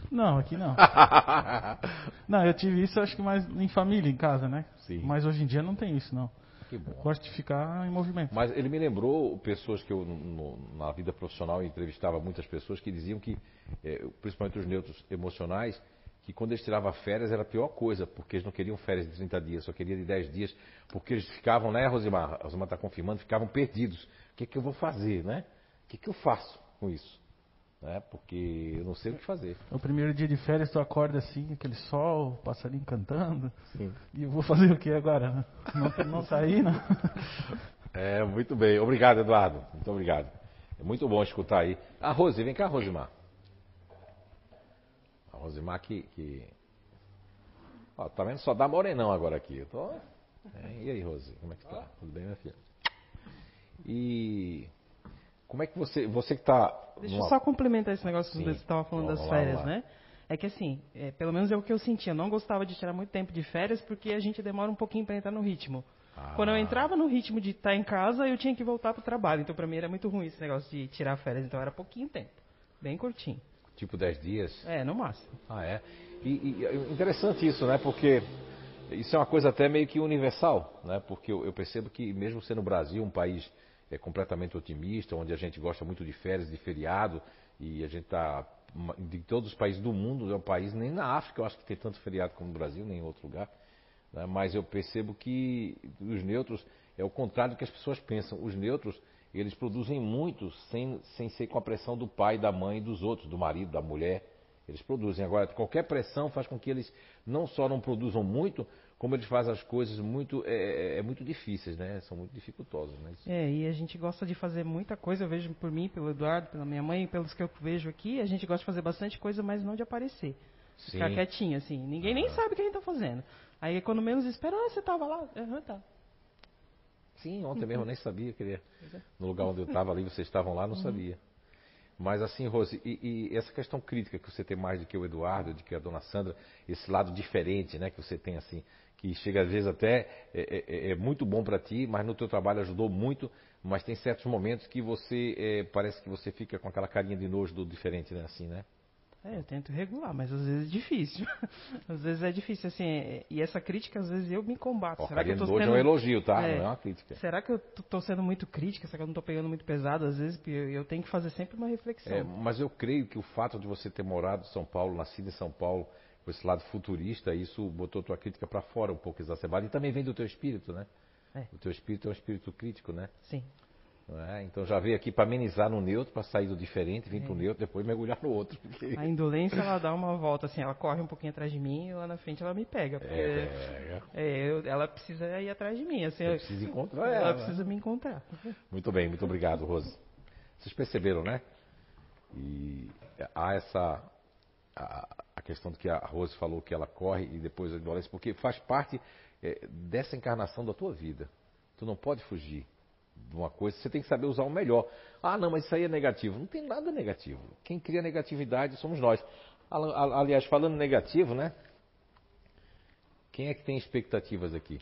Não, aqui não. [LAUGHS] não, eu tive isso acho que mais em família, em casa, né? Sim. Mas hoje em dia não tem isso, não. Que bom. Gosto de ficar em movimento. Mas ele me lembrou pessoas que eu, no- na vida profissional, entrevistava muitas pessoas que diziam que, eh, principalmente os neutros emocionais, que quando eles tiravam férias era a pior coisa, porque eles não queriam férias de 30 dias, só queriam de 10 dias, porque eles ficavam, né, Rosimar? A Rosimar está confirmando, ficavam perdidos. O que, é que eu vou fazer, né? O que, é que eu faço com isso? Né? Porque eu não sei o que fazer. O primeiro dia de férias tu acorda assim, aquele sol, passarinho cantando. Sim. E eu vou fazer o que agora? Não, não sair, né? [LAUGHS] É, muito bem. Obrigado, Eduardo. Muito obrigado. É muito bom escutar aí. A Rose, vem cá, Rosimar. Rosimar que. que... Ó, tá vendo? Só dá morenão agora aqui. Eu tô... É, e aí, Rose, como é que tá? Tudo bem, minha filha? E. Como é que você. Você que tá. Deixa numa- eu só complementar esse negócio que Sim. você estava falando Vamos das lá, férias, né? É que assim, é, pelo menos é o que eu sentia. Eu não gostava de tirar muito tempo de férias porque a gente demora um pouquinho para entrar no ritmo. Ah. Quando eu entrava no ritmo de estar em casa, eu tinha que voltar para o trabalho. Então, para mim era muito ruim esse negócio de tirar férias. Então, era pouquinho tempo. Bem curtinho. Tipo 10 dias. É, no máximo. Ah, é? E, e é interessante isso, né? Porque isso é uma coisa até meio que universal, né? Porque eu, eu percebo que mesmo sendo o Brasil um país é, completamente otimista, onde a gente gosta muito de férias, de feriado, e a gente está de todos os países do mundo, é um país, nem na África eu acho que tem tanto feriado como no Brasil, nem em outro lugar. né? Mas eu percebo que os neutros é o contrário do que as pessoas pensam. Os neutros, eles produzem muito sem, sem ser com a pressão do pai, da mãe dos outros, do marido, da mulher. Eles produzem. Agora, qualquer pressão faz com que eles não só não produzam muito, como eles fazem as coisas muito, é, é- é muito difíceis, né? São muito dificultosas, né? É, e a gente gosta de fazer muita coisa. Eu vejo por mim, pelo Eduardo, pela minha mãe, pelos que eu vejo aqui. A gente gosta de fazer bastante coisa, mas não de aparecer. Ficar Sim. quietinho, assim. Ninguém nem sabe o que a gente tá fazendo. Aí, quando menos espera, ah, você tava lá. Aham, tá. Sim, ontem mesmo eu nem sabia que ele [LAUGHS] é. no lugar onde eu estava ali, vocês estavam lá, não sabia. Mas assim, Rose, e, e essa questão crítica que você tem mais do que o Eduardo, de que a dona Sandra, esse lado diferente, né, que você tem assim, que chega às vezes até é, é- é muito bom para ti, mas no teu trabalho ajudou muito, mas tem certos momentos que você é, parece que você fica com aquela carinha de nojo do diferente, né, assim, né? É, eu tento regular, mas às vezes é difícil. [LAUGHS] às vezes é difícil, assim. E essa crítica, às vezes eu me combato. Ó, Será que eu tô sendo... é um elogio, tá? É. Não é uma crítica. Será que eu tô sendo muito crítica? Será que eu não tô pegando muito pesado? Às vezes eu eu tenho que fazer sempre uma reflexão. É, mas eu creio que o fato de você ter morado em São Paulo, nascido em São Paulo, com esse lado futurista, isso botou tua crítica para fora um pouco exacerbada. E também vem do teu espírito, né? É. O teu espírito é um espírito crítico, né? Sim. É? Então já veio aqui para amenizar no neutro, para sair do diferente, vir É. pro neutro, depois mergulhar no outro. porque- A indolência, ela dá uma volta, assim, ela corre um pouquinho atrás de mim e lá na frente ela me pega. Porque É, é, eu- ela precisa ir atrás de mim. Assim, eu preciso encontrar ela ela. precisa me encontrar. Muito bem, muito obrigado, Rose. Vocês perceberam, né? E há essa. a- a questão do que a Rose falou, que ela corre e depois adolesce, porque faz parte é, dessa encarnação da tua vida. Tu não pode fugir uma coisa, você tem que saber usar o melhor. Ah, não, mas isso aí é negativo. Não tem nada negativo. Quem cria negatividade somos nós. Aliás, falando negativo, né? Quem é que tem expectativas aqui?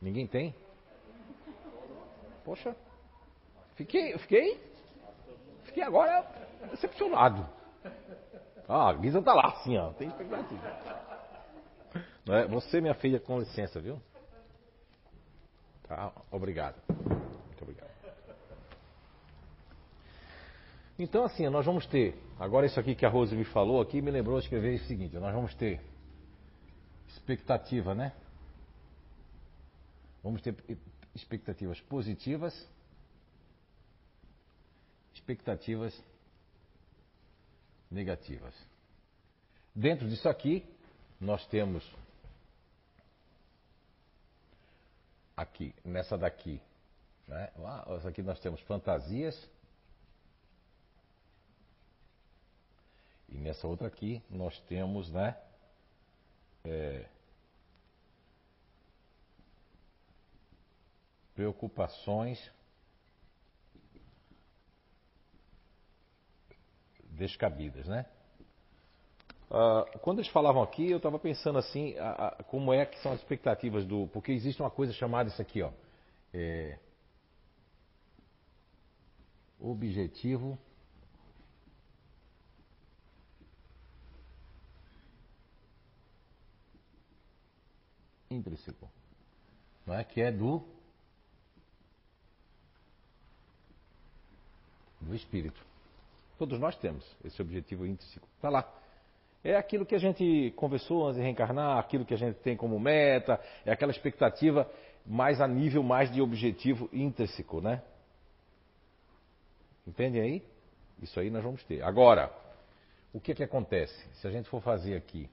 Ninguém tem? Poxa, fiquei, fiquei, fiquei agora decepcionado. Ah, a Guisa tá lá, assim, ó, tem expectativa. É? Você, minha filha, com licença, viu? Tá, obrigado. Muito obrigado. Então, assim, nós vamos ter. Agora, isso aqui que a Rose me falou aqui me lembrou de escrever o seguinte: nós vamos ter expectativa, né? Vamos ter expectativas positivas, expectativas negativas. Dentro disso aqui, nós temos aqui, nessa daqui, né? aqui nós temos fantasias. E nessa outra aqui nós temos, né? É, preocupações descabidas, né? Uh, quando eles falavam aqui, eu estava pensando assim, uh, uh, como é que são as expectativas do. Porque existe uma coisa chamada isso aqui, ó. É, objetivo. Intrínseco. Não é? Que é do. Do espírito. Todos nós temos esse objetivo intrínseco. Está lá. É aquilo que a gente conversou antes de reencarnar, aquilo que a gente tem como meta, é aquela expectativa mais a nível mais de objetivo intrínseco, né? Entendem aí? Isso aí nós vamos ter. Agora, o que é que acontece? Se a gente for fazer aqui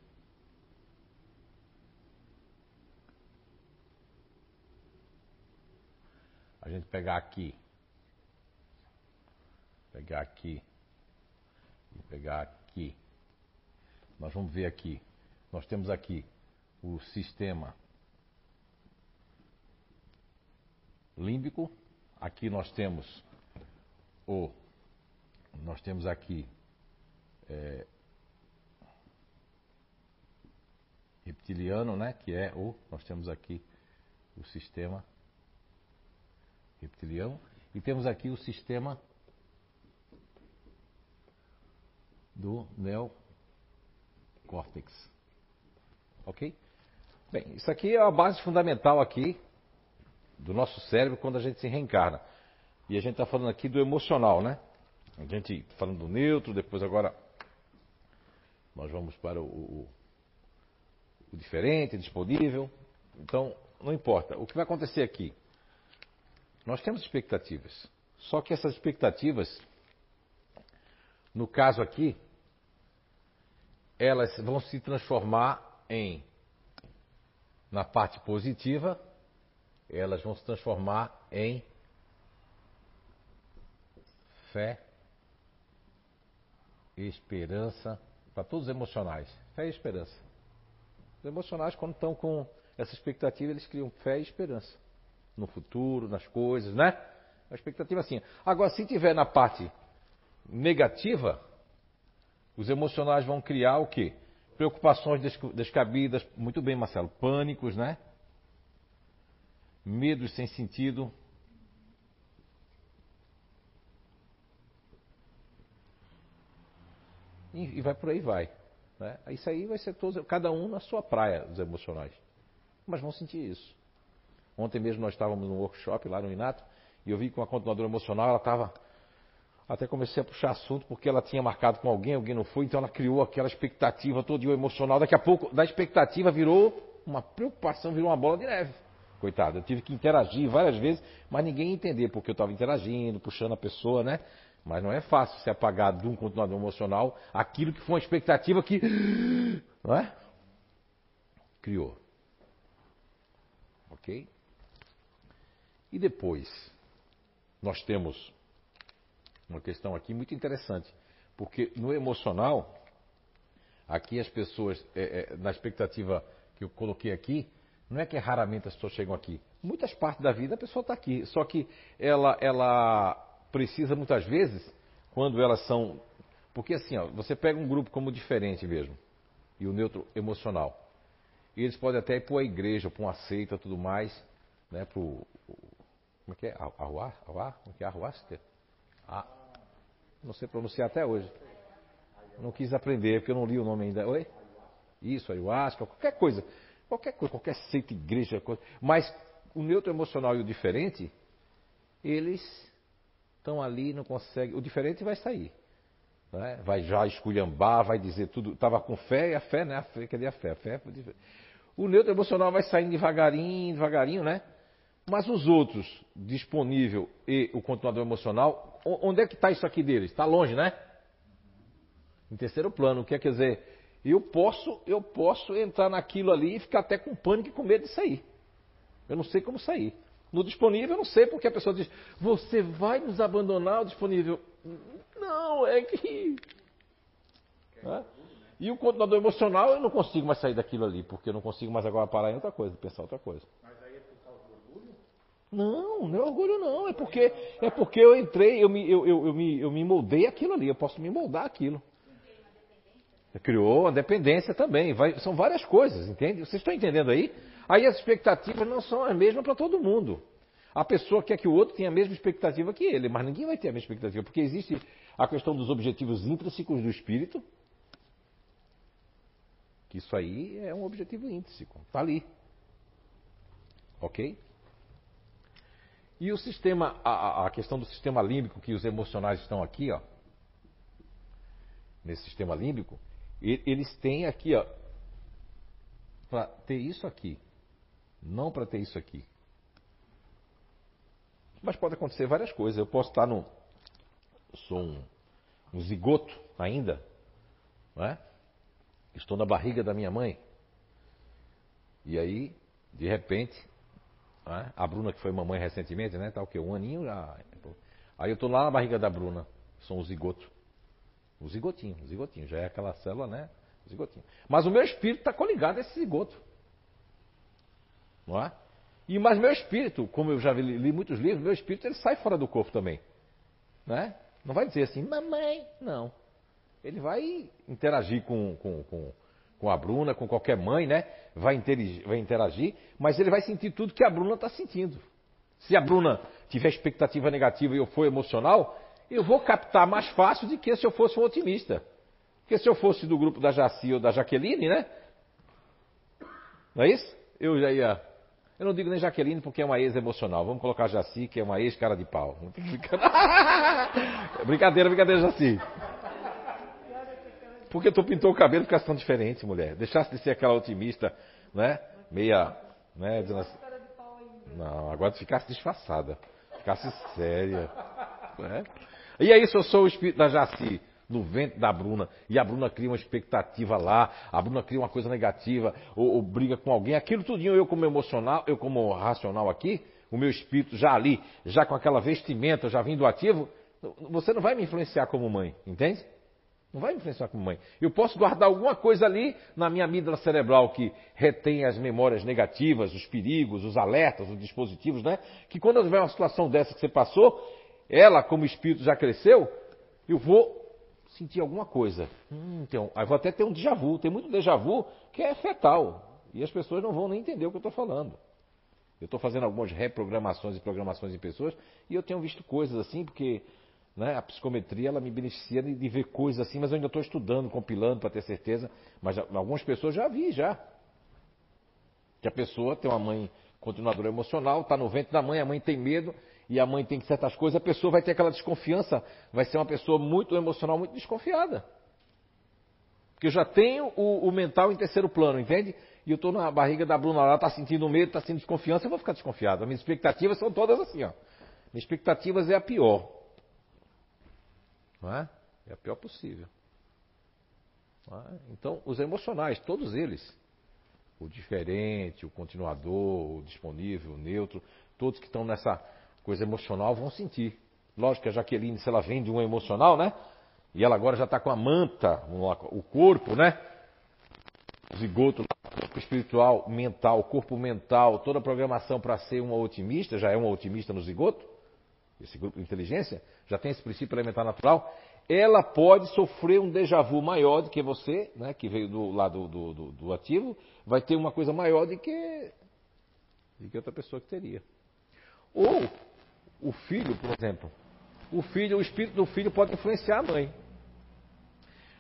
a gente pegar aqui, pegar aqui e pegar aqui. Nós vamos ver aqui. Nós temos aqui o sistema límbico. Aqui nós temos o. Nós temos aqui. É, reptiliano, né? Que é o. Nós temos aqui o sistema reptiliano. E temos aqui o sistema do neo córtex. Ok? Bem, isso aqui é a base fundamental aqui do nosso cérebro quando a gente se reencarna. E a gente está falando aqui do emocional, né? A gente falando do neutro, depois agora nós vamos para o, o, o diferente, disponível. Então, não importa. O que vai acontecer aqui? Nós temos expectativas. Só que essas expectativas, no caso aqui, elas vão se transformar em, na parte positiva, elas vão se transformar em fé, esperança, para todos os emocionais. Fé e esperança. Os emocionais, quando estão com essa expectativa, eles criam fé e esperança no futuro, nas coisas, né? A expectativa assim. Agora, se tiver na parte negativa, os emocionais vão criar o quê? Preocupações descabidas, muito bem, Marcelo, pânicos, né? Medos sem sentido. E, vai por aí vai. Né? Isso aí vai ser todo, cada um na sua praia, os emocionais. Mas vão sentir isso. Ontem mesmo nós estávamos num workshop lá no Inato e eu vi que uma continuadora emocional, ela estava até comecei a puxar assunto porque ela tinha marcado com alguém, alguém não foi, então ela criou aquela expectativa todo emocional. Daqui a pouco, da expectativa virou uma preocupação, virou uma bola de neve. Coitado, eu tive que interagir várias vezes, mas ninguém entender porque eu estava interagindo, puxando a pessoa, né? Mas não é fácil se apagar de um continuador emocional aquilo que foi uma expectativa que. [GASPS] Não é? Criou. Ok? E depois, nós temos uma questão aqui muito interessante, porque no emocional Aqui as pessoas, é, é, na expectativa que eu coloquei aqui, não é que raramente as pessoas chegam aqui. Muitas partes da vida a pessoa está aqui. Só que ela, ela precisa muitas vezes, quando elas são. Porque assim, ó, você pega um grupo como diferente mesmo, e o neutro emocional. E eles podem até ir para a igreja, para uma seita tudo mais, né? Para o. Como é que é? Arruá? Arruá? Como é que é? Arruáster? Não sei pronunciar até hoje. Não quis aprender, porque eu não li o nome ainda. Oi? Isso, ayahuasca, qualquer coisa. Qualquer coisa, qualquer seita, igreja, coisa. Mas o neutro emocional e o diferente, eles estão ali, não conseguem. O diferente vai sair. Né? Vai já esculhambar, vai dizer tudo. Estava com fé e a fé, né? A fé, cadê a fé? A fé o neutro emocional vai saindo devagarinho, devagarinho, né? Mas os outros, disponível e o continuador emocional, onde é que está isso aqui deles? Está longe, né? Em terceiro plano, o que quer dizer? Eu posso, eu posso entrar naquilo ali e ficar até com pânico e com medo de sair. Eu não sei como sair. No disponível eu não sei porque a pessoa diz: "Você vai nos abandonar o disponível?" Não, é que né? E o continuador emocional eu não consigo mais sair daquilo ali, porque eu não consigo mais agora parar em outra coisa, pensar outra coisa. Não, não é orgulho não, é porque, é porque eu entrei, eu me, eu, eu, eu, me, eu me moldei aquilo ali, eu posso me moldar aquilo. Criou a dependência também, vai, são várias coisas, entende? Vocês estão entendendo aí? Aí as expectativas não são as mesmas para todo mundo. A pessoa quer que o outro tenha a mesma expectativa que ele, mas ninguém vai ter a mesma expectativa, porque existe a questão dos objetivos intrínsecos do espírito, que isso aí é um objetivo intrínseco, está ali. Ok? E o sistema, a, a, questão do sistema límbico, que os emocionais estão aqui, ó, nesse sistema límbico, eles têm aqui, ó, para ter isso aqui, não para ter isso aqui. Mas pode acontecer várias coisas. Eu posso estar no. Sou um, um zigoto ainda, é? Estou na barriga da minha mãe. E aí, de repente, né? A Bruna, que foi mamãe recentemente, né? Tá o quê? Um aninho já. Aí eu tô lá na barriga da Bruna. São os zigotos. O zigotinho, o zigotinho. Já é aquela célula, né? O zigotinho. Mas o meu espírito está coligado a esse zigoto. Não é? E, mas meu espírito, como eu já li, li, muitos livros, meu espírito ele sai fora do corpo também. Né? Não vai dizer assim, mamãe. Não. Ele vai interagir com, com, com, com a Bruna, com qualquer mãe, né? Vai interagir, vai interagir, mas ele vai sentir tudo que a Bruna está sentindo. Se a Bruna tiver expectativa negativa e eu for emocional, eu vou captar mais fácil do que se eu fosse um otimista. Porque se eu fosse do grupo da Jaci ou da Jaqueline, né? Não é isso? Eu já ia. Eu não digo nem Jaqueline porque é uma ex-emocional. Vamos colocar Jaci, que é uma ex-cara de pau. [LAUGHS] brincadeira, brincadeira, Jaci. Porque tu pintou o cabelo ficasse tão diferente, mulher. Deixasse de ser aquela otimista, né? Meia. Né? Assim, não, agora tu ficasse disfarçada. Ficasse séria. Né? E aí, se eu sou o espírito da Jaci, no vento da Bruna, e a Bruna cria uma expectativa lá, a Bruna cria uma coisa negativa, ou, ou briga com alguém, aquilo tudinho eu como emocional, eu como racional aqui, o meu espírito já ali, já com aquela vestimenta, já vindo ativo, você não vai me influenciar como mãe, entende? Não vai influenciar como mãe. Eu posso guardar alguma coisa ali na minha amígdala cerebral que retém as memórias negativas, os perigos, os alertas, os dispositivos, né? Que quando houver uma situação dessa que você passou, ela, como espírito, já cresceu, eu vou sentir alguma coisa. Hum, então, aí vou até ter um déjà vu. Tem muito déjà vu que é fetal. E as pessoas não vão nem entender o que eu estou falando. Eu estou fazendo algumas reprogramações e programações em pessoas e eu tenho visto coisas assim, porque né? A psicometria ela me beneficia de, de ver coisas assim, mas eu ainda estou estudando, compilando para ter certeza. Mas já, algumas pessoas já vi já. Que a pessoa tem uma mãe continuadora emocional, está no ventre da mãe, a mãe tem medo e a mãe tem certas coisas, a pessoa vai ter aquela desconfiança, vai ser uma pessoa muito emocional, muito desconfiada. Porque eu já tenho o, o mental em terceiro plano, entende? E eu estou na barriga da Bruna lá, está sentindo medo, está sentindo desconfiança, eu vou ficar desconfiado. As minhas expectativas são todas assim, ó. Minhas expectativas é a pior. Não é? é a pior possível. É? Então, os emocionais, todos eles, o diferente, o continuador, o disponível, o neutro, todos que estão nessa coisa emocional vão sentir. Lógico que a Jaqueline, se ela vem de um emocional, né? E ela agora já está com a manta, o corpo, né? zigoto, corpo espiritual, mental, corpo mental, toda a programação para ser um otimista, já é um otimista no zigoto, esse grupo de inteligência, já tem esse princípio elementar natural, ela pode sofrer um déjà vu maior do que você, né, que veio do lado do, do, do ativo, vai ter uma coisa maior do que, do que outra pessoa que teria. Ou o filho, por exemplo, o filho, o espírito do filho pode influenciar a mãe.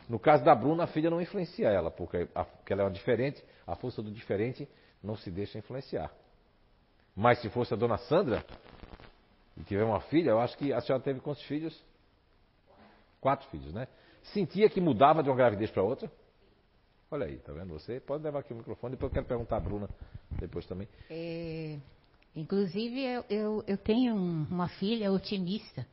No caso da Bruna, a filha não influencia ela, porque, a, porque ela é uma diferente, a força do diferente não se deixa influenciar. Mas se fosse a dona Sandra e tiver uma filha, eu acho que a senhora teve quantos filhos? Quatro filhos, né? Sentia que mudava de uma gravidez para outra? Olha aí, tá vendo você? Pode levar aqui o microfone, depois eu quero perguntar a Bruna depois também. É, inclusive, eu, eu, eu tenho um- uma filha otimista.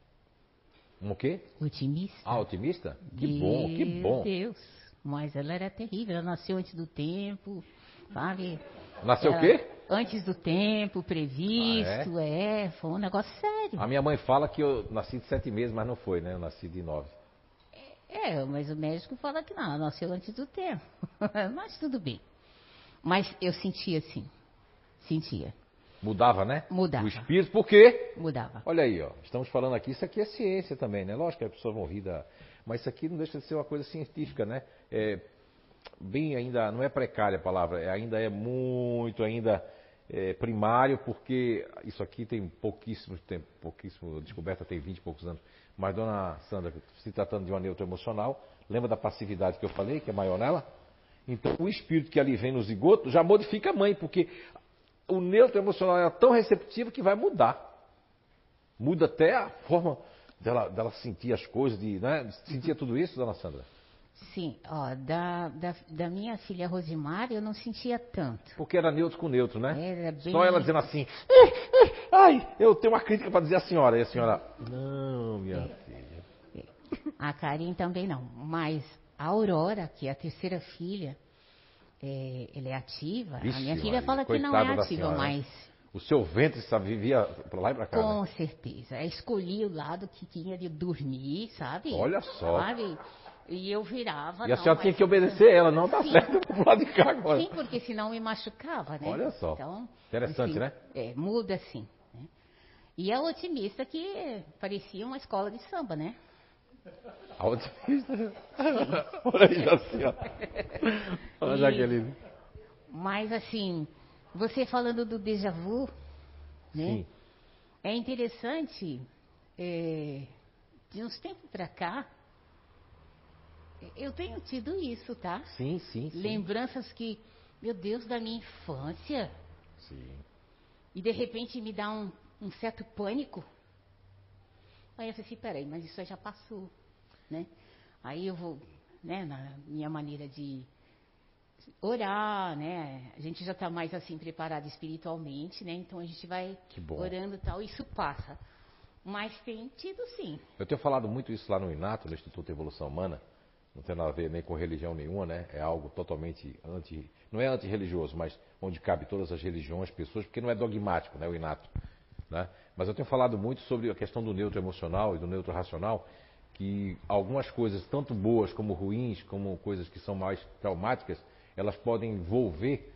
Um o quê? Otimista. Ah, otimista? Que bom, que Meu bom. Deus. Mas ela era terrível. Ela nasceu antes do tempo, sabe? Nasceu o Ela- quê? Antes do tempo previsto, é? Foi um negócio sério. A minha mãe fala que eu nasci de sete meses, mas não foi, né? Eu nasci de nove. É, mas o médico fala que não, ela nasceu antes do tempo. [LAUGHS] mas tudo bem. Mas eu sentia assim. Sentia. Mudava, né? Mudava. O espírito, por quê? Mudava. Olha aí, ó. Estamos falando aqui, isso aqui é ciência também, né? Lógico que as pessoas vão rir da... Mas isso aqui não deixa de ser uma coisa científica, né? É bem ainda, não é precária a palavra, é, ainda é muito ainda é, primário, porque isso aqui tem pouquíssimo tempo, pouquíssimo, descoberta tem 20 e poucos anos. Mas, dona Sandra, se tratando de uma neuroemocional, lembra da passividade que eu falei, que é maior nela? Então, o espírito que ali vem no zigoto já modifica a mãe, porque o neuroemocional é tão receptivo que vai mudar. Muda até a forma dela, dela sentir as coisas, de, né? Sentia tudo isso, dona Sandra? Sim, ó, da, da, da minha filha Rosimar eu não sentia tanto. Porque era neutro com neutro, né? Era bem- Só ela dizendo assim, "Eh, eh, ai, eu tenho uma crítica para dizer à senhora. E a senhora, não, minha filha. A Karin também não. Mas a Aurora, que é a terceira filha, é, ela é ativa. Vixe, a minha filha Maria, fala que não é ativa, né? mas O seu ventre sabe, vivia pra lá e pra cá. com né? certeza. Eu escolhi o lado que tinha de dormir, sabe? Olha só. Sabe? E eu virava. E a senhora tinha que obedecer ela, não tá Sim. certo, eu pro lado de cá agora. Sim, porque senão me machucava, né? Olha só. Então, Interessante, né? É, muda assim. né? E a otimista que parecia uma escola de samba, né? [LAUGHS] A otimista. Olha aí, assim, ó. Olha, E- Jaqueline. Mas assim, você falando do déjà vu, né? Sim. É interessante, é, de uns tempos pra cá, eu tenho tido isso, tá? Sim, sim, sim. Lembranças que, meu Deus, da minha infância, Sim. e de repente me dá um, um certo pânico. Aí eu falei assim, peraí, mas isso já passou, né? Aí eu vou, né, na minha maneira de orar, né? A gente já está mais assim preparado espiritualmente, né? Então a gente vai orando e tal, isso passa. Mas tem tido sim. Eu tenho falado muito isso lá no Inato, no Instituto de Evolução Humana. Não tem nada a ver nem com religião nenhuma, né? É algo totalmente anti. Não é antirreligioso, mas onde cabe todas as religiões, pessoas, porque não é dogmático, né? O Inato. Né? Mas eu tenho falado muito sobre a questão do neutro emocional e do neutro racional, que algumas coisas, tanto boas como ruins, como coisas que são mais traumáticas, elas podem envolver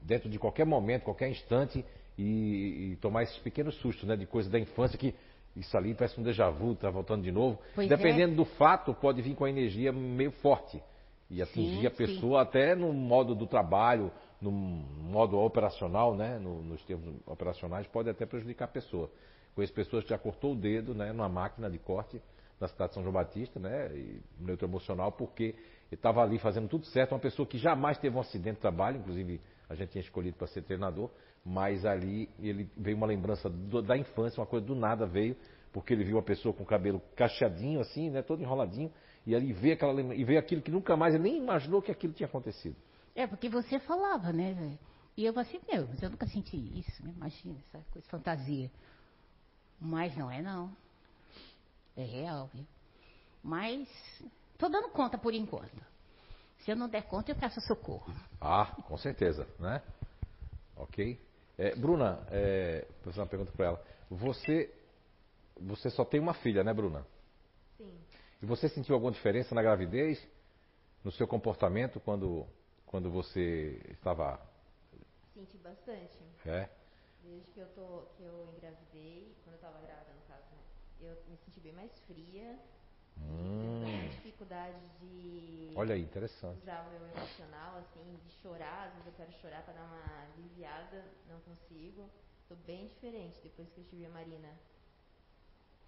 dentro de qualquer momento, qualquer instante, e, e tomar esses pequenos sustos, né? De coisas da infância que isso ali parece um déjà vu, tá voltando de novo. Pois Dependendo do fato, pode vir com a energia meio forte e atingir Sim, a pessoa até no modo do trabalho, no modo operacional, né? No- nos termos operacionais, pode até prejudicar a pessoa. Conheço pessoas que já cortou o dedo, né? Numa máquina de corte na cidade de São João Batista, né? E neutro emocional, porque estava ali fazendo tudo certo. Uma pessoa que jamais teve um acidente de trabalho, inclusive a gente tinha escolhido para ser treinador, mas ali ele veio uma lembrança do- da infância, uma coisa do nada veio, porque ele viu uma pessoa com o cabelo cacheadinho assim, né, todo enroladinho, e ali veio aquela e veio aquilo que nunca mais ele nem imaginou que aquilo tinha acontecido. É, porque você falava, né? velho? E eu falei assim, meu, mas eu nunca senti isso, né? Imagina, essa coisa, fantasia. Mas não é não. É real, viu? Mas tô dando conta por enquanto. Se eu não der conta, eu peço socorro. Ah, com certeza, né? Ok. É, Bruna, é, vou fazer uma pergunta para ela. Você, você só tem uma filha, né, Bruna? Sim. E você sentiu alguma diferença na gravidez, no seu comportamento quando, quando você estava. Senti bastante. É? Desde que eu, tô, que eu engravidei, quando eu tava grávida, no caso, né? Eu me senti bem mais fria. Hum, Tenho dificuldade de olha aí, interessante. usar o meu emocional, assim, de chorar. Às vezes eu quero chorar pra dar uma aliviada, não consigo. Tô bem diferente depois que eu tive a Marina.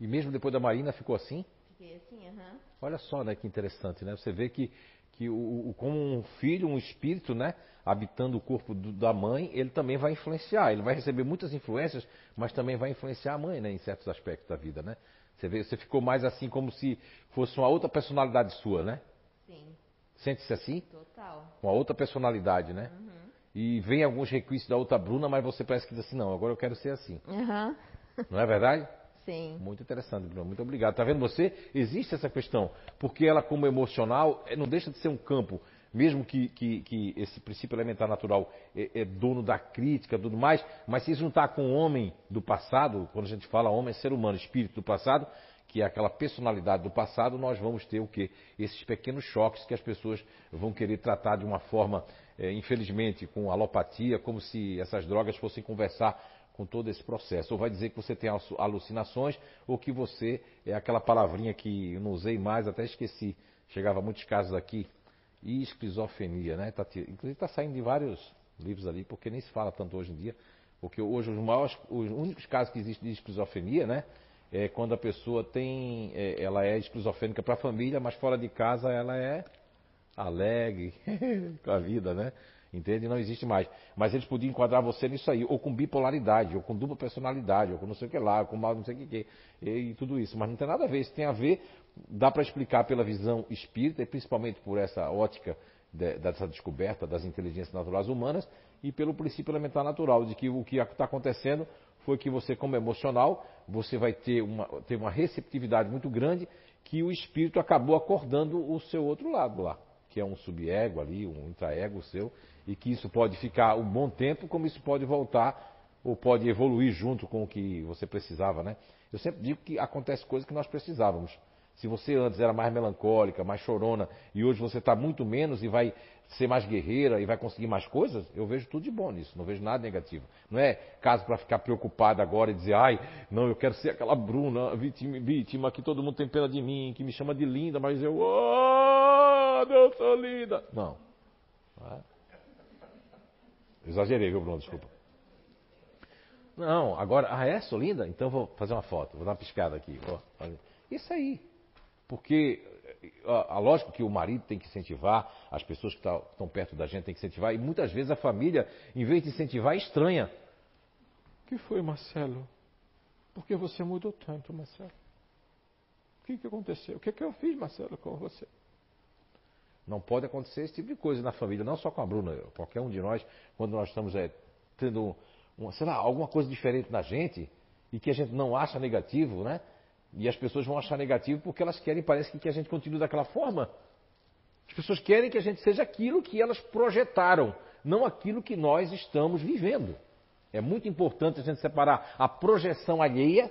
E mesmo depois da Marina ficou assim? Fiquei assim, aham. Olha só, né, que interessante, né? Você vê que, que o, o- como um filho, um espírito, né, habitando o corpo do- da mãe, ele também vai influenciar. Ele vai receber muitas influências, mas também vai influenciar a mãe, né, em certos aspectos da vida, né? Você vê, você ficou mais assim como se fosse uma outra personalidade sua, né? Sim, Sente-se assim? total. Uma outra personalidade, né? E vem alguns requisitos da outra Bruna, mas você parece que diz assim, não, agora eu quero ser assim. Aham. Não é verdade? Sim. Muito interessante, Bruno. Muito obrigado. Tá vendo você? Existe essa questão. Porque ela, como emocional, eh, não deixa de ser um campo. Mesmo que, que, que esse princípio elementar natural é, é dono da crítica tudo mais, mas se juntar com o homem do passado, quando a gente fala homem, é ser humano, espírito do passado, que é aquela personalidade do passado, nós vamos ter o quê? Esses pequenos choques que as pessoas vão querer tratar de uma forma, eh, infelizmente, com alopatia, como se essas drogas fossem conversar com todo esse processo. Ou vai dizer que você tem alu- alucinações, ou que você é aquela palavrinha que eu não usei mais, até esqueci. Chegava a muitos casos aqui. E esquizofrenia, né? Tá inclusive está saindo de vários livros ali, porque nem se fala tanto hoje em dia. Porque hoje os maiores, os únicos casos que existem de esquizofrenia, né? É quando a pessoa tem, é, ela é esquizofrênica para a família, mas fora de casa ela é alegre [LAUGHS] com a vida, né? Entende? Não existe mais. Mas eles podiam enquadrar você nisso aí, ou com bipolaridade, ou com dupla personalidade, ou com não sei o que lá, ou com mal não sei o que, que e, e tudo isso. Mas não tem nada a ver. Isso tem a ver, dá para explicar pela visão espírita, e principalmente por essa ótica de- dessa descoberta das inteligências naturais humanas, e pelo princípio elementar natural, de que o que está acontecendo foi que você, como emocional, você vai ter uma, ter uma receptividade muito grande, que o espírito acabou acordando o seu outro lado lá que é um subego ali, um intraego seu, e que isso pode ficar um bom tempo, como isso pode voltar ou pode evoluir junto com o que você precisava, né? Eu sempre digo que acontece coisas que nós precisávamos. Se você antes era mais melancólica, mais chorona, e hoje você está muito menos e vai ser mais guerreira e vai conseguir mais coisas, eu vejo tudo de bom nisso, não vejo nada negativo. Não é caso para ficar preocupada agora e dizer, ai, não, eu quero ser aquela Bruna, vítima, vítima que todo mundo tem pena de mim, que me chama de linda, mas eu, oh, eu sou linda. Não. É? Exagerei, viu, Bruno? Desculpa. Não, agora, ah, é? Sou linda? Então vou fazer uma foto, vou dar uma piscada aqui. Isso aí. Porque, a, a lógico que o marido tem que incentivar, as pessoas que tá- estão perto da gente tem que incentivar, e muitas vezes a família, em vez de incentivar, estranha. O que foi, Marcelo? Por que você mudou tanto, Marcelo? O que, que aconteceu? O que, que eu fiz, Marcelo, com você? Não pode acontecer esse tipo de coisa na família, não só com a Bruna, qualquer um de nós, quando nós estamos é, tendo, sei lá, alguma coisa diferente na gente e que a gente não acha negativo, né? E as pessoas vão achar negativo porque elas querem, parece que, que a gente continue daquela forma. As pessoas querem que a gente seja aquilo que elas projetaram, não aquilo que nós estamos vivendo. É muito importante a gente separar a projeção alheia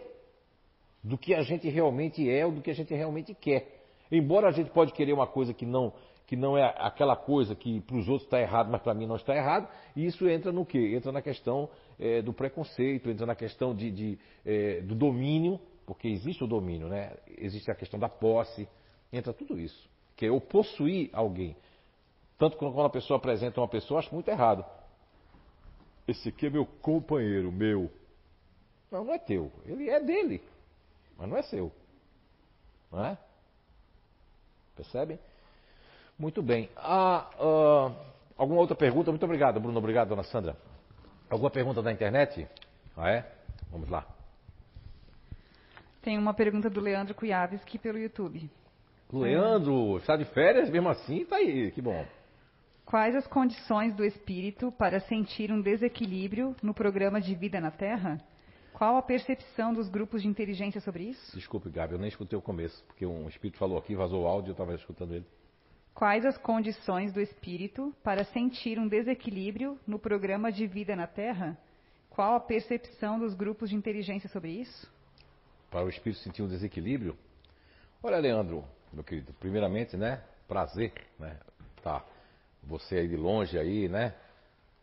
do que a gente realmente é ou do que a gente realmente quer. Embora a gente pode querer uma coisa que não que não é aquela coisa que para os outros está errado, mas para mim não está errado, e isso entra no quê? Entra na questão eh, do preconceito, entra na questão de, de, eh, do domínio, porque existe o domínio, né? Existe a questão da posse, entra tudo isso. Que é eu possuir alguém. Tanto quando a pessoa apresenta uma pessoa, eu acho muito errado. Esse aqui é meu companheiro, meu. Não, não é teu. Ele é dele, mas não é seu. Não é? Percebem? Muito bem. Ah, ah, alguma outra pergunta? Muito obrigado, Bruno. Obrigado, dona Sandra. Alguma pergunta da internet? Ah, é? Vamos lá. Tem uma pergunta do Leandro Cuiaves pelo YouTube. Leandro, está de férias? Mesmo assim, tá aí. Que bom. Quais as condições do espírito para sentir um desequilíbrio no programa de vida na Terra? Qual a percepção dos grupos de inteligência sobre isso? Desculpe, Gabi, eu nem escutei o começo, porque um espírito falou aqui, vazou o áudio, eu estava escutando ele. Quais as condições do espírito para sentir um desequilíbrio no programa de vida na Terra? Qual a percepção dos grupos de inteligência sobre isso? Para o espírito sentir um desequilíbrio? Olha, Leandro, meu querido, primeiramente, né? Prazer, né? Tá você aí de longe aí, né?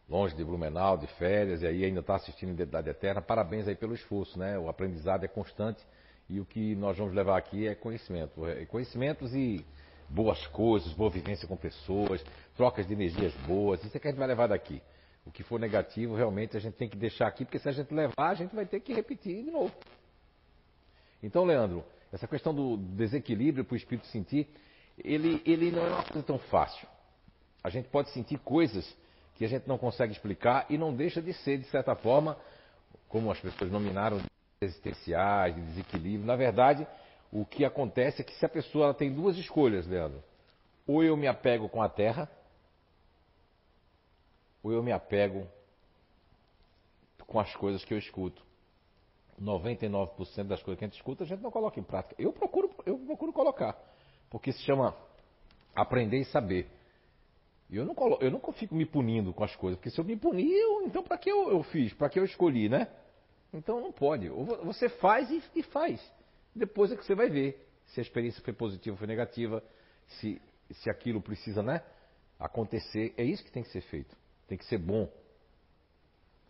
Longe de Blumenau, de férias, e aí ainda está assistindo Identidade Eterna. Parabéns aí pelo esforço, né? O aprendizado é constante e o que nós vamos levar aqui é conhecimento. É conhecimentos e boas coisas, boa vivência com pessoas, trocas de energias boas. Isso é que a gente vai levar daqui. O que for negativo, realmente a gente tem que deixar aqui, porque se a gente levar, a gente vai ter que repetir de novo. Então, Leandro, essa questão do desequilíbrio para o espírito sentir, ele, ele não é uma coisa tão fácil. A gente pode sentir coisas que a gente não consegue explicar e não deixa de ser, de certa forma, como as pessoas nominaram, existenciais, de desequilíbrio. Na verdade, o que acontece é que se a pessoa tem duas escolhas, Leandro, ou eu me apego com a terra, ou eu me apego com as coisas que eu escuto. 99% das coisas que a gente escuta a gente não coloca em prática. Eu procuro, eu procuro colocar, porque se chama aprender e saber. Eu não, colo, eu não fico me punindo com as coisas, porque se eu me punir, eu, então para que eu, eu fiz? Para que eu escolhi, né? Então não pode. Você faz e, e, faz. Depois é que você vai ver se a experiência foi positiva ou foi negativa, se, se aquilo precisa né, acontecer. É isso que tem que ser feito. Tem que ser bom.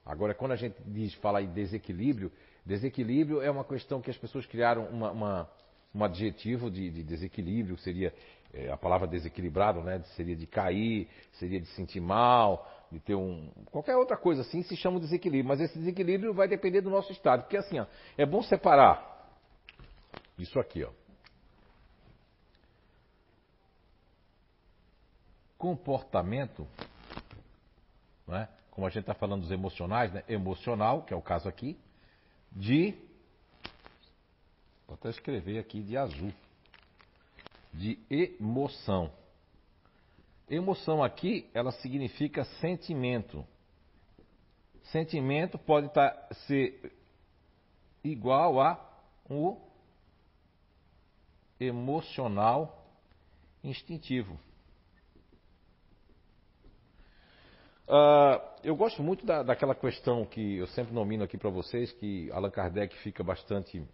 Agora, quando a gente diz, fala em desequilíbrio, desequilíbrio é uma questão que as pessoas criaram uma, uma, um adjetivo de, de desequilíbrio, seria é, a palavra desequilibrado, né? Seria de cair, seria de sentir mal, de ter um. qualquer outra coisa assim se chama desequilíbrio. Mas esse desequilíbrio vai depender do nosso estado. Porque assim, ó, é bom separar isso aqui, ó. Comportamento, né? como a gente está falando dos emocionais, né? emocional, que é o caso aqui, de. Vou até escrever aqui de azul de emoção. Emoção aqui, ela significa sentimento. Sentimento pode tá, ser igual a o emocional instintivo. Uh, eu gosto muito da, daquela questão que eu sempre nomino aqui para vocês, que Allan Kardec fica bastante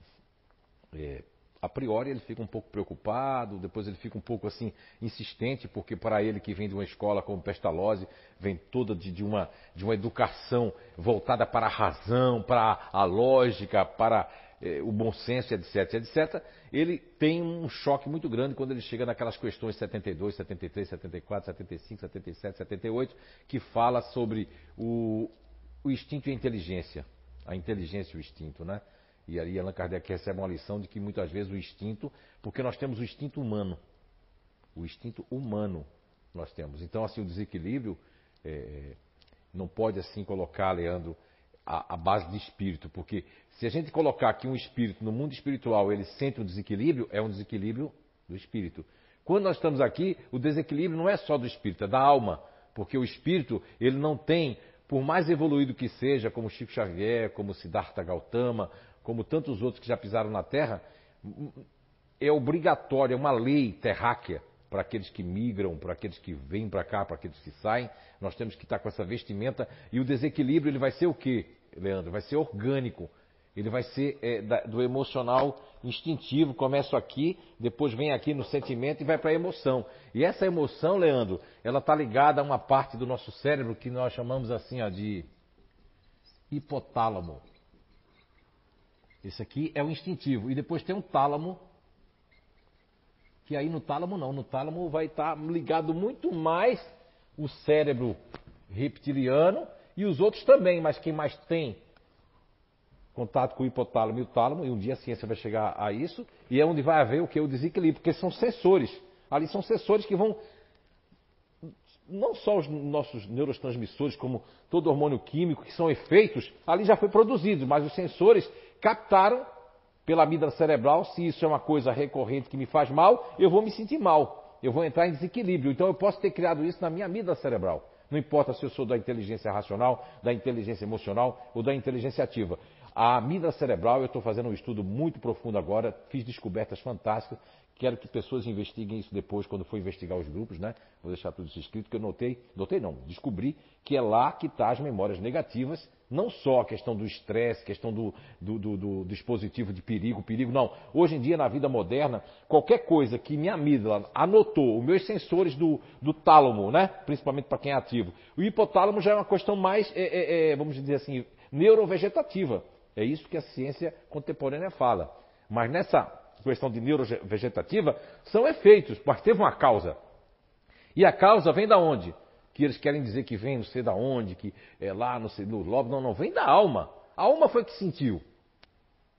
é, a priori ele fica um pouco preocupado, depois ele fica um pouco assim insistente, porque para ele que vem de uma escola como Pestalozzi, vem toda de, de, uma, de uma educação voltada para a razão, para a lógica, para eh, o bom senso, etc, etc, ele tem um choque muito grande quando ele chega naquelas questões 72, 73, 74, 75, 77, 78, que fala sobre o, o instinto e a inteligência. A inteligência e o instinto, né? E aí Allan Kardec recebe uma lição de que muitas vezes o instinto, porque nós temos o instinto humano. O instinto humano nós temos. Então, assim, o desequilíbrio é, não pode assim colocar, Leandro, a, a, base de espírito, porque se a gente colocar aqui um espírito no mundo espiritual, ele sente um desequilíbrio, é um desequilíbrio do espírito. Quando nós estamos aqui, o desequilíbrio não é só do espírito, é da alma, porque o espírito, ele não tem, por mais evoluído que seja, como Chico Xavier, como Siddhartha Gautama, como tantos outros que já pisaram na Terra, é obrigatório, é uma lei terráquea para aqueles que migram, para aqueles que vêm para cá, para aqueles que saem. Nós temos que estar com essa vestimenta e o desequilíbrio ele vai ser o quê, Leandro? Vai ser orgânico. Ele vai ser é, da, do emocional instintivo. Começa aqui, depois vem aqui no sentimento e vai para a emoção. E essa emoção, Leandro, ela está ligada a uma parte do nosso cérebro que nós chamamos assim ó, de hipotálamo. Esse aqui é o instintivo. E depois tem um tálamo, que aí no tálamo não. No tálamo vai estar ligado muito mais o cérebro reptiliano e os outros também, mas quem mais tem contato com o hipotálamo e o tálamo, e um dia a ciência vai chegar a isso, e é onde vai haver o que? O desequilíbrio, porque são sensores. Ali são sensores que vão não só os nossos neurotransmissores, como todo hormônio químico, que são efeitos, ali já foi produzido, mas os sensores captaram pela amígdala cerebral, se isso é uma coisa recorrente que me faz mal, eu vou me sentir mal, eu vou entrar em desequilíbrio. Então eu posso ter criado isso na minha amígdala cerebral. Não importa se eu sou da inteligência racional, da inteligência emocional ou da inteligência ativa. A amígdala cerebral, eu estou fazendo um estudo muito profundo agora, fiz descobertas fantásticas. Quero que pessoas investiguem isso depois, quando for investigar os grupos, né? Vou deixar tudo isso escrito, que eu notei, notei não, descobri que é lá que estão tá as memórias negativas Não só a questão do estresse, questão do, do, do, do dispositivo de perigo, perigo, não. Hoje em dia, na vida moderna, qualquer coisa que minha amígdala anotou, os meus sensores do, do tálamo, né? principalmente para quem é ativo, o hipotálamo já é uma questão mais, é, é, é, vamos dizer assim, neurovegetativa. É isso que a ciência contemporânea fala. Mas nessa questão de neurovegetativa, são efeitos, mas teve uma causa. E a causa vem da onde? Que eles querem dizer que vem não sei da onde, que é lá, não sei, no lobo. Não, não, vem da alma. A alma foi que sentiu.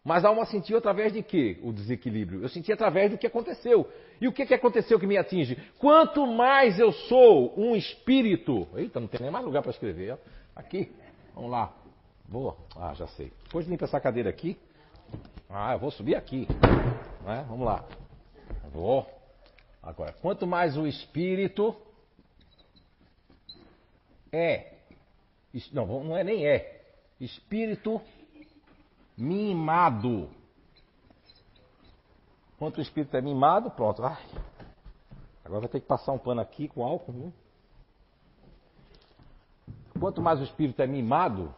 Mas a alma sentiu através de quê? O desequilíbrio. Eu senti através do que aconteceu. E o que, que aconteceu que me atinge? Quanto mais eu sou um espírito. Eita, não tem nem mais lugar para escrever. Aqui. Vamos lá. Vou. Ah, já sei. Depois limpa essa cadeira aqui. Ah, eu vou subir aqui. Né? Vamos lá. Vou. Agora, quanto mais o espírito é, não, não é nem é, espírito mimado. Quanto o espírito é mimado, pronto. Agora vai ter que passar um pano aqui com álcool. Viu? Quanto mais o espírito é mimado,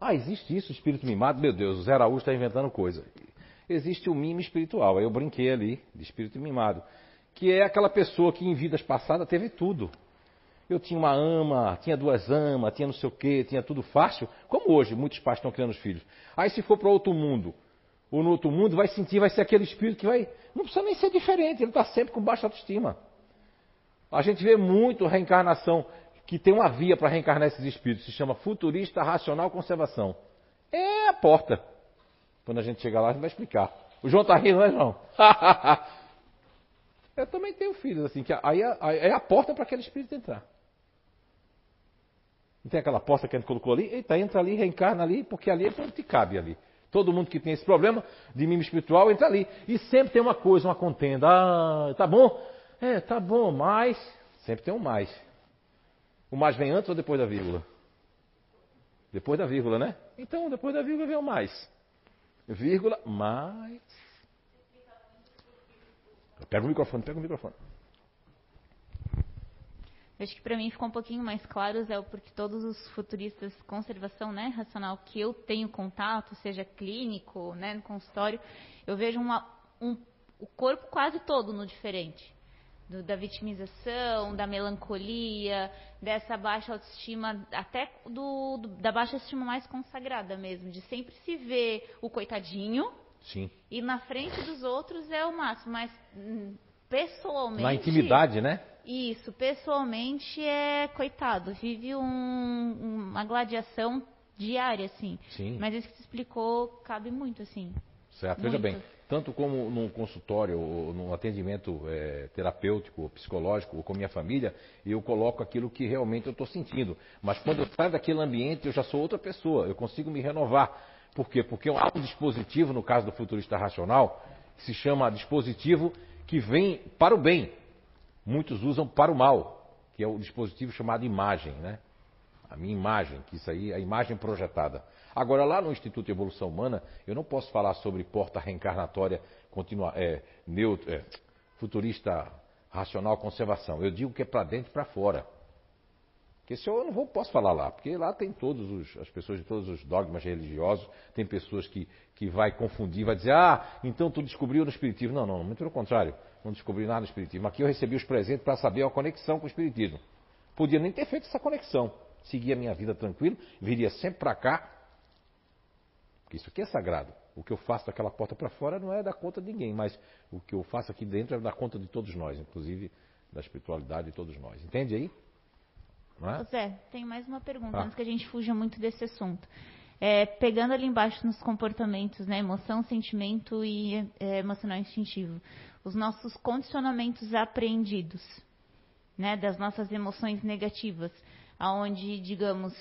ah, existe isso, espírito mimado? Meu Deus, o Zé Araújo está inventando coisa. Existe o mimo espiritual. Aí eu brinquei ali de espírito mimado, que é aquela pessoa que em vidas passadas teve tudo. Eu tinha uma ama, tinha duas amas, tinha não sei o quê, tinha tudo fácil, como hoje muitos pais estão criando os filhos. Aí se for para outro mundo, ou no outro mundo, vai sentir, vai ser aquele espírito que vai. Não precisa nem ser diferente, ele está sempre com baixa autoestima. A gente vê muito reencarnação, que tem uma via para reencarnar esses espíritos, se chama futurista racional conservação. É a porta. Quando a gente chegar lá, a gente vai explicar. O João está rindo, não é, João? [LAUGHS] Eu também tenho filhos, assim, que aí é a porta para aquele espírito entrar. Não tem aquela porta que a gente colocou ali? Eita, entra ali, reencarna ali, porque ali é onde te cabe ali. Todo mundo que tem esse problema de mimo espiritual entra ali. E sempre tem uma coisa, uma contenda. Ah, tá bom? É, tá bom, mas. Sempre tem um mais. O mais vem antes ou depois da vírgula? Depois da vírgula, né? Então, depois da vírgula vem o mais. Vírgula, mais. Pega o microfone, pega o microfone. Acho que para mim ficou um pouquinho mais claro, é porque todos os futuristas conservação né, racional que eu tenho contato, seja clínico, né, no consultório, eu vejo uma, um, o corpo quase todo no diferente. Do, da vitimização, da melancolia, dessa baixa autoestima, até do, do, da baixa autoestima mais consagrada mesmo, de sempre se ver o coitadinho. Sim. E na frente dos outros é o máximo, mas hum, pessoalmente. Na intimidade, né? Isso, pessoalmente é coitado, vive um, uma gladiação diária, assim. Sim. Mas isso que você explicou cabe muito, assim. Certo, muito. veja bem, tanto como num consultório ou num atendimento é, terapêutico, psicológico, ou com minha família, eu coloco aquilo que realmente eu estou sentindo. Mas quando eu saio daquele ambiente, eu já sou outra pessoa, eu consigo me renovar. Por quê? Porque há um dispositivo, no caso do futurista racional, que se chama dispositivo que vem para o bem muitos usam para o mal, que é o dispositivo chamado imagem, né? A minha imagem, que isso aí é a imagem projetada. Agora, lá no Instituto de Evolução Humana, eu não posso falar sobre porta reencarnatória continua, é, neutro, é, futurista racional conservação. Eu digo que é para dentro e para fora. Porque se eu não vou, posso falar lá, porque lá tem todos os, as pessoas de todos os dogmas religiosos, tem pessoas que, que vai confundir, vai dizer, ah, então tu descobriu no Espiritismo. Não, não, muito pelo contrário não descobri nada no Espiritismo. Aqui eu recebi os presentes para saber a conexão com o Espiritismo. Podia nem ter feito essa conexão. Seguia a minha vida tranquilo, viria sempre para cá. Porque isso aqui é sagrado. O que eu faço daquela porta para fora não é da conta de ninguém, mas o que eu faço aqui dentro é da conta de todos nós, inclusive da espiritualidade de todos nós. Entende aí? É? Zé, tem mais uma pergunta, ah. antes que a gente fuja muito desse assunto. É, pegando ali embaixo nos comportamentos, né, emoção, sentimento e é, emocional instintivo os nossos condicionamentos apreendidos, né, das nossas emoções negativas, aonde digamos,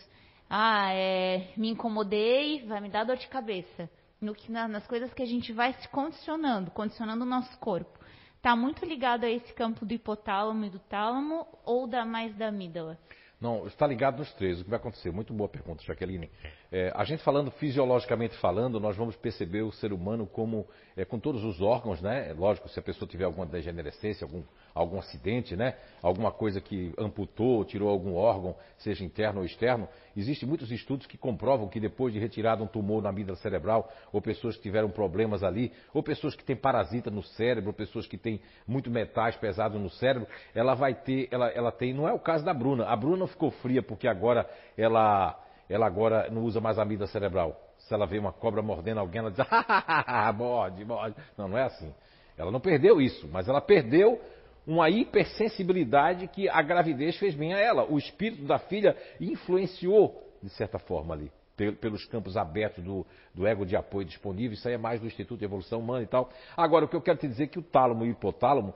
ah, é, me incomodei, vai me dar dor de cabeça, no que nas coisas que a gente vai se condicionando, condicionando o nosso corpo, está muito ligado a esse campo do hipotálamo e do tálamo ou da mais da amígdala? Não, está ligado nos três. O que vai acontecer? Muito boa pergunta, Jaqueline. É, a gente falando fisiologicamente falando, nós vamos perceber o ser humano como é, com todos os órgãos, né? É lógico, se a pessoa tiver alguma degenerescência, algum, algum acidente, né? Alguma coisa que amputou, tirou algum órgão, seja interno ou externo, existem muitos estudos que comprovam que depois de retirado um tumor na amígdala cerebral, ou pessoas que tiveram problemas ali, ou pessoas que têm parasita no cérebro, pessoas que têm muito metais pesados no cérebro, ela vai ter, ela, ela tem, não é o caso da Bruna. A Bruna ficou fria porque agora ela, ela agora não usa mais a amígdala cerebral. Se ela vê uma cobra mordendo alguém, ela diz, [LAUGHS] ah, morde, morde. Não, não é assim. Ela não perdeu isso, mas ela perdeu uma hipersensibilidade que a gravidez fez bem a ela. O espírito da filha influenciou, de certa forma, ali, pelos campos abertos do, do ego de apoio disponível. Isso aí é mais do Instituto de Evolução Humana e tal. Agora, o que eu quero te dizer é que o tálamo e o hipotálamo,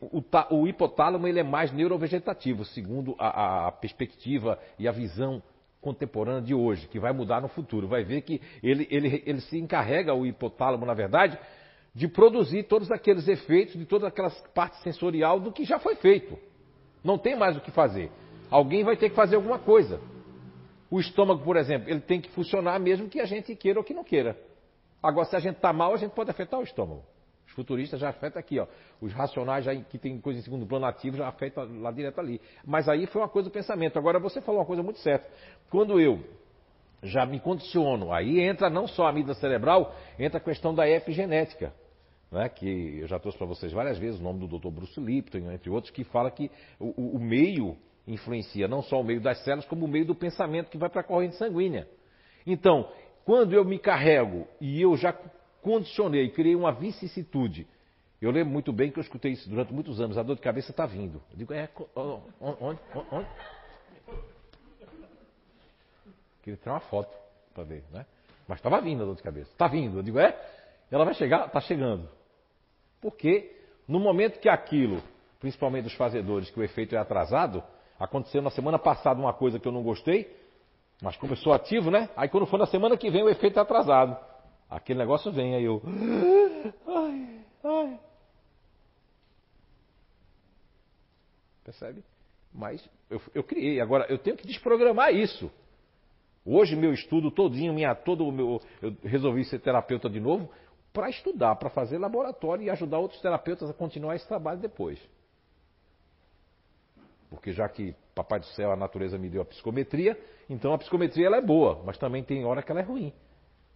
o, o hipotálamo ele é mais neurovegetativo, segundo a, a perspectiva e a visão contemporânea de hoje, que vai mudar no futuro. Vai ver que ele, ele, ele se encarrega, o hipotálamo, na verdade, de produzir todos aqueles efeitos, de toda aquela parte sensorial do que já foi feito. Não tem mais o que fazer. Alguém vai ter que fazer alguma coisa. O estômago, por exemplo, ele tem que funcionar mesmo que a gente queira ou que não queira. Agora, se a gente está mal, a gente pode afetar o estômago. Futuristas já afetam aqui, ó. Os racionais já, que tem coisa em segundo plano ativo já afetam lá direto ali. Mas aí foi uma coisa do pensamento. Agora você falou uma coisa muito certa. Quando eu já me condiciono, aí entra não só a mídia cerebral, entra a questão da epigenética né, que eu já trouxe para vocês várias vezes, o nome do Dr. Bruce Lipton, entre outros, que fala que o, o, meio influencia não só o meio das células, como o meio do pensamento que vai para a corrente sanguínea. Então, quando eu me carrego e eu já condicionei, criei uma vicissitude, eu lembro muito bem que eu escutei isso durante muitos anos, a dor de cabeça está vindo. Eu digo, é, onde? Onde? Queria tirar uma foto para ver, né? Mas estava vindo a dor de cabeça. Está vindo. Eu digo, é? Ela vai chegar? Está chegando. Porque no momento que aquilo, principalmente dos fazedores, que o efeito é atrasado, aconteceu na semana passada uma coisa que eu não gostei, mas começou ativo, né? Aí quando for na semana que vem o efeito é atrasado. Aquele negócio vem, aí eu. Ai, ai. Percebe? Mas eu, eu criei. Agora, eu tenho que desprogramar isso. Hoje, meu estudo todinho, minha, todo o meu. Eu resolvi ser terapeuta de novo para estudar, para fazer laboratório e ajudar outros terapeutas a continuar esse trabalho depois. Porque já que Papai do Céu, a natureza me deu a psicometria, então a psicometria ela é boa, mas também tem hora que ela é ruim.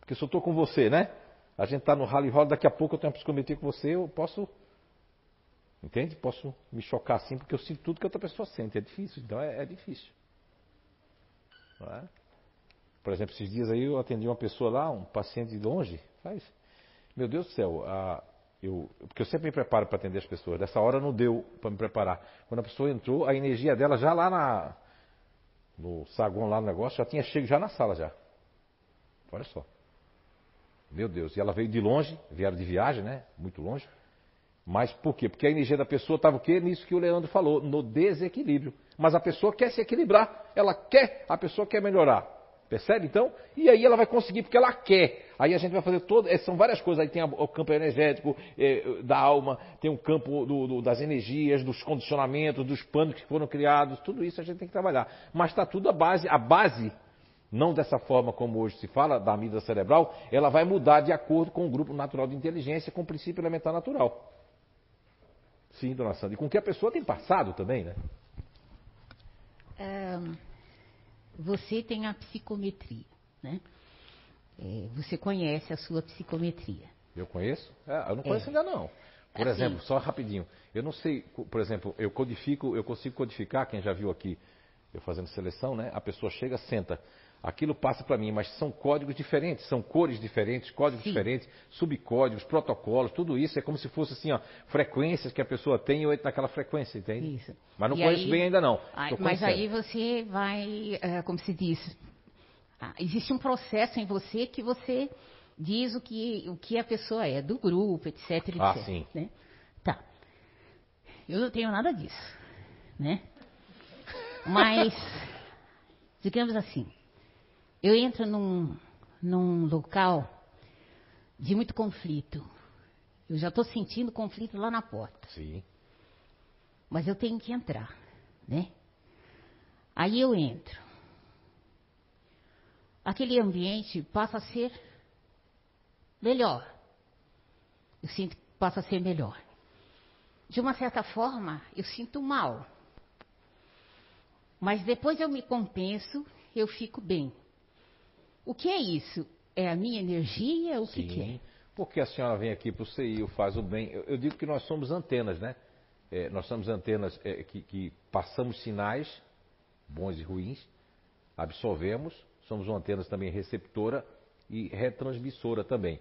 Porque se eu estou com você, né? A gente está no rally roll, daqui a pouco eu tenho uma psicometria com você, eu posso. Entende? Posso me chocar assim, porque eu sinto tudo que outra pessoa sente. É difícil, então é, é difícil. É? Por exemplo, esses dias aí eu atendi uma pessoa lá, um paciente de longe, faz meu Deus do céu, a, eu, porque eu sempre me preparo para atender as pessoas. Dessa hora não deu para me preparar. Quando a pessoa entrou, a energia dela já lá na, no saguão lá no negócio, já tinha chego já na sala já. Olha só. Meu Deus, e ela veio de longe, vieram de viagem, né? Muito longe. Mas por quê? Porque a energia da pessoa estava o quê? Nisso que o Leandro falou, no desequilíbrio. Mas a pessoa quer se equilibrar, ela quer, a pessoa quer melhorar. Percebe então? E aí ela vai conseguir porque ela quer. Aí a gente vai fazer todo. Eh, são várias coisas. Aí tem o campo energético é, da alma, tem o campo do, do, das energias, dos condicionamentos, dos panos que foram criados. Tudo isso a gente tem que trabalhar. Mas está tudo a base. A base, não dessa forma como hoje se fala, da amígdala cerebral, ela vai mudar de acordo com o grupo natural de inteligência, com o princípio elementar natural. Sim, dona Sandra. E com que a pessoa tem passado também, né? É você tem a psicometria, né? É, você conhece a sua psicometria. Eu conheço? É, eu não conheço é. ainda não. Por assim, exemplo, só rapidinho, eu não sei, por exemplo, eu codifico, eu consigo codificar, quem já viu aqui eu fazendo seleção, né? A pessoa chega, senta, aquilo passa para mim, mas são códigos diferentes, são cores diferentes, códigos Sim. diferentes, subcódigos, protocolos, tudo isso é como se fosse assim, ó, frequências que a pessoa tem e eu entro naquela frequência, entende? Isso. Mas não e conheço aí, bem ainda não. mas aí você vai, é, como se diz, ah, existe um processo em você que você diz o que, o que a pessoa é, do grupo, etc, etc. Ah, sim. Né? Tá. Eu não tenho nada disso, né? Mas, digamos assim, eu entro num, num local de muito conflito. Eu já estou sentindo conflito lá na porta. Sim. Mas eu tenho que entrar, né? Aí eu entro. Aquele ambiente passa a ser melhor. Eu sinto que passa a ser melhor. De uma certa forma, eu sinto mal. Mas depois eu me compenso, eu fico bem. O que é isso? É a minha energia? O que, que é? Porque a senhora vem aqui para o CIO, faz o bem. Eu, eu, digo que nós somos antenas, né? É, nós somos antenas é, que, que passamos sinais, bons e ruins, absorvemos, somos uma antena também receptora e retransmissora também.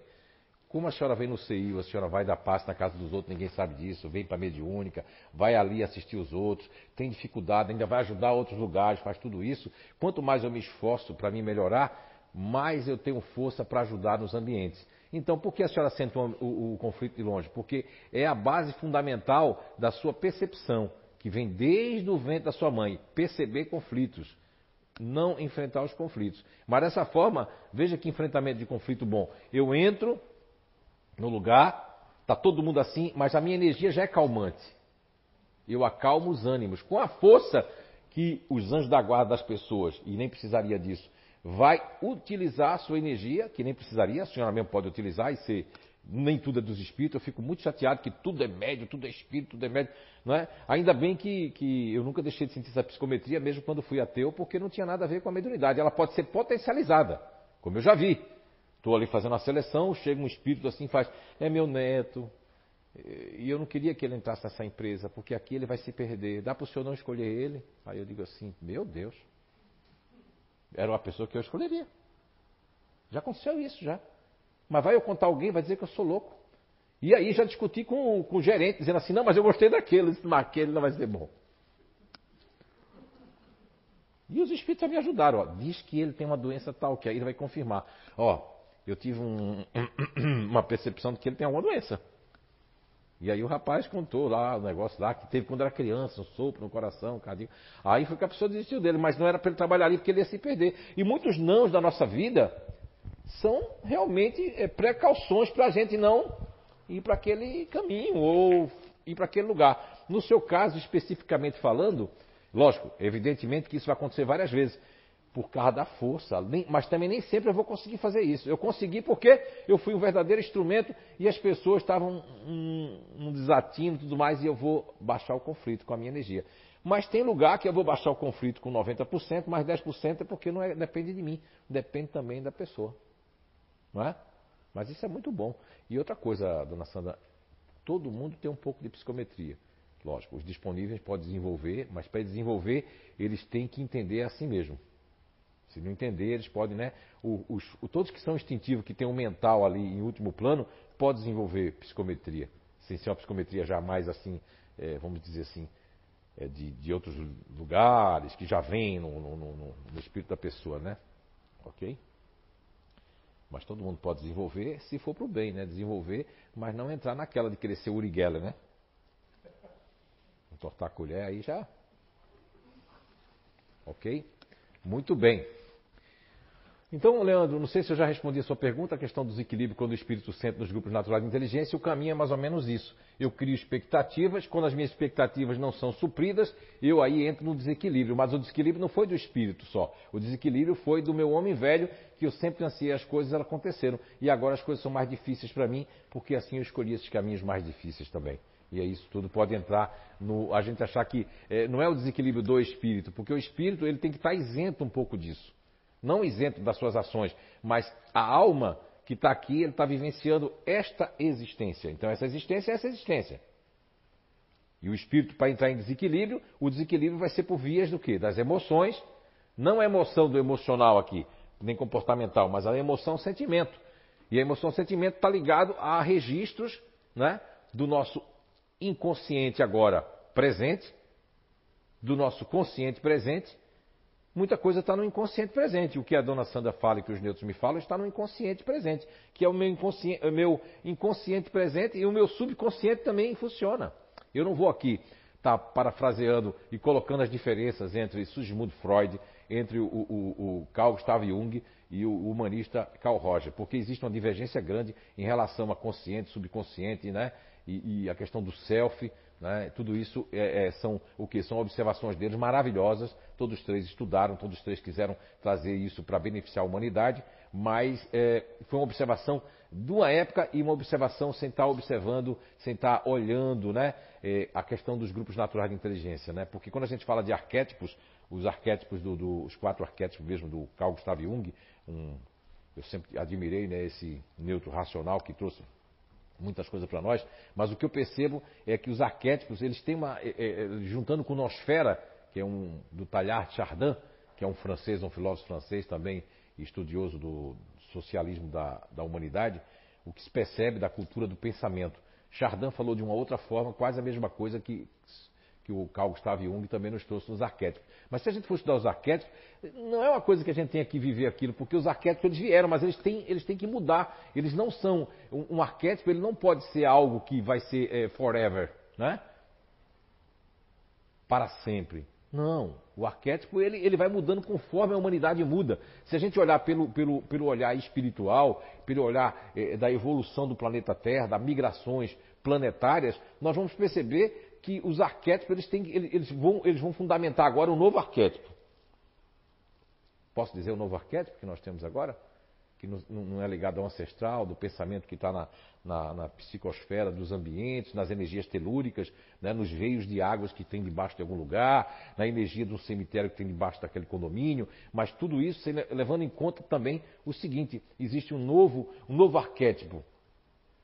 Como a senhora vem no CIO, a senhora vai dar passe na casa dos outros, ninguém sabe disso, vem para a mediúnica, vai ali assistir os outros, tem dificuldade, ainda vai ajudar outros lugares, faz tudo isso. Quanto mais eu me esforço para me melhorar, mais eu tenho força para ajudar nos ambientes. Então, por que a senhora sente o, o, o, conflito de longe? Porque é a base fundamental da sua percepção, que vem desde o ventre da sua mãe, perceber conflitos, não enfrentar os conflitos. Mas dessa forma, veja que enfrentamento de conflito bom. Eu entro no lugar, está todo mundo assim, mas a minha energia já é calmante. Eu acalmo os ânimos com a força que os anjos da guarda das pessoas, e nem precisaria disso, vai utilizar a sua energia, que nem precisaria, a senhora mesmo pode utilizar e nem tudo é dos espíritos, eu fico muito chateado que tudo é médio, tudo é espírito, tudo é médio, não é? Ainda bem que, que eu nunca deixei de sentir essa psicometria, mesmo quando fui ateu, porque não tinha nada a ver com a mediunidade. Ela pode ser potencializada, como eu já vi. Estou ali fazendo a seleção, chega um espírito assim faz, é meu neto, e eu não queria que ele entrasse nessa empresa, porque aqui ele vai se perder. Dá para o senhor não escolher ele? Aí eu digo assim, meu Deus. Era uma pessoa que eu escolheria. Já aconteceu isso, já. Mas vai eu contar alguém, vai dizer que eu sou louco. E aí já discuti com, com o gerente, dizendo assim, não, mas eu gostei daquele, disse, mas aquele não vai ser bom. E os espíritos me ajudaram, ó, diz que ele tem uma doença tal, que aí ele vai confirmar. Ó, eu tive um, [COUGHS] uma percepção de que ele tem alguma doença. E aí o rapaz contou lá o negócio lá que teve quando era criança, um sopro no coração, um cadinho. Aí foi que a pessoa desistiu dele, mas não era para ele trabalhar ali porque ele ia se perder. E muitos nãos da nossa vida são realmente é, precauções para a gente não ir para aquele caminho ou ir para aquele lugar. No seu caso, especificamente falando, lógico, evidentemente que isso vai acontecer várias vezes por causa da força. Mas também nem sempre eu vou conseguir fazer isso. Eu consegui porque eu fui um verdadeiro instrumento e as pessoas estavam um, um desatino e tudo mais, e eu vou baixar o conflito com a minha energia. Mas tem lugar que eu vou baixar o conflito com 90%, mas 10% é porque não é, depende de mim, depende também da pessoa. Não é? Mas isso é muito bom. E outra coisa, dona Sandra, todo mundo tem um pouco de psicometria. Lógico, os disponíveis podem desenvolver, mas para desenvolver, eles têm que entender a si mesmo. Se não entender, eles podem, né? Os, os, todos que são instintivos, que têm um mental ali em último plano, podem desenvolver psicometria. Sem ser uma psicometria jamais assim, é, vamos dizer assim, é, de, de, outros lugares, que já vem no, no, no, no, espírito da pessoa, né? Ok? Mas todo mundo pode desenvolver se for para o bem, né? Desenvolver, mas não entrar naquela de querer ser Uri né? Entortar a colher aí já. Ok? Muito bem. Então, Leandro, não sei se eu já respondi a sua pergunta, a questão do desequilíbrio quando o espírito sente nos grupos naturais de inteligência, o caminho é mais ou menos isso. Eu crio expectativas, quando as minhas expectativas não são supridas, eu aí entro no desequilíbrio. Mas o desequilíbrio não foi do espírito só. O desequilíbrio foi do meu homem velho, que eu sempre ansiei as coisas, elas aconteceram. E agora as coisas são mais difíceis para mim, porque assim eu escolhi esses caminhos mais difíceis também. E é isso tudo pode entrar no. A gente achar que é, não é o desequilíbrio do espírito, porque o espírito ele tem que estar isento um pouco disso. Não isento das suas ações, mas a alma que está aqui, ele está vivenciando esta existência. Então, essa existência é essa existência. E o espírito, para entrar em desequilíbrio, o desequilíbrio vai ser por vias do quê? Das emoções. Não a emoção do emocional aqui, nem comportamental, mas a emoção sentimento. E a emoção sentimento está ligado a registros né, do nosso inconsciente agora presente, do nosso consciente presente, muita coisa está no inconsciente presente. O que a dona Sandra fala e que os neutros me falam está no inconsciente presente, que é o meu inconsciente, o meu inconsciente presente e o meu subconsciente também funciona. Eu não vou aqui estar tá parafraseando e colocando as diferenças entre Sigmund Freud, entre o, o, o Carl Gustav Jung e o humanista Carl Roger, porque existe uma divergência grande em relação a consciente, subconsciente, né? e, e a questão do self, Né? Tudo isso é, é, são o que? São observações deles maravilhosas. Todos os três estudaram, todos os três quiseram trazer isso para beneficiar a humanidade, mas é, foi uma observação de uma época e uma observação sem estar observando, sem estar olhando né, é, a questão dos grupos naturais de inteligência. Né? Porque quando a gente fala de arquétipos, os arquétipos, do, do, quatro arquétipos mesmo do Carl Gustav Jung, um, eu sempre admirei né, esse neutro racional que trouxe muitas coisas para nós, mas o que eu percebo é que os arquétipos, eles têm uma. É, é, juntando com Nosfera, que é um do Talhard Chardin, que é um francês, um filósofo francês também, estudioso do socialismo da, da humanidade, o que se percebe da cultura do pensamento. Chardin falou de uma outra forma, quase a mesma coisa que, que o Carl Gustav Jung também nos trouxe nos arquétipos. Mas se a gente for estudar os arquétipos, não é uma coisa que a gente tenha que viver aquilo, porque os arquétipos eles vieram, mas eles têm, eles têm que mudar. Eles não são. Um, um arquétipo ele não pode ser algo que vai ser é, forever, né? Para sempre. Não. O arquétipo ele, ele vai mudando conforme a humanidade muda. Se a gente olhar pelo, pelo, pelo olhar espiritual, pelo olhar é, da evolução do planeta Terra, das migrações planetárias, nós vamos perceber que os arquétipos eles, têm, eles, vão, eles vão fundamentar agora um novo arquétipo. Posso dizer o novo arquétipo que nós temos agora? Que não é ligado ao ancestral, do pensamento que está na, na, na, psicosfera dos ambientes, nas energias telúricas, né, nos veios de águas que tem debaixo de algum lugar, na energia do cemitério que tem debaixo daquele condomínio, mas tudo isso levando em conta também o seguinte: existe um novo, um novo arquétipo,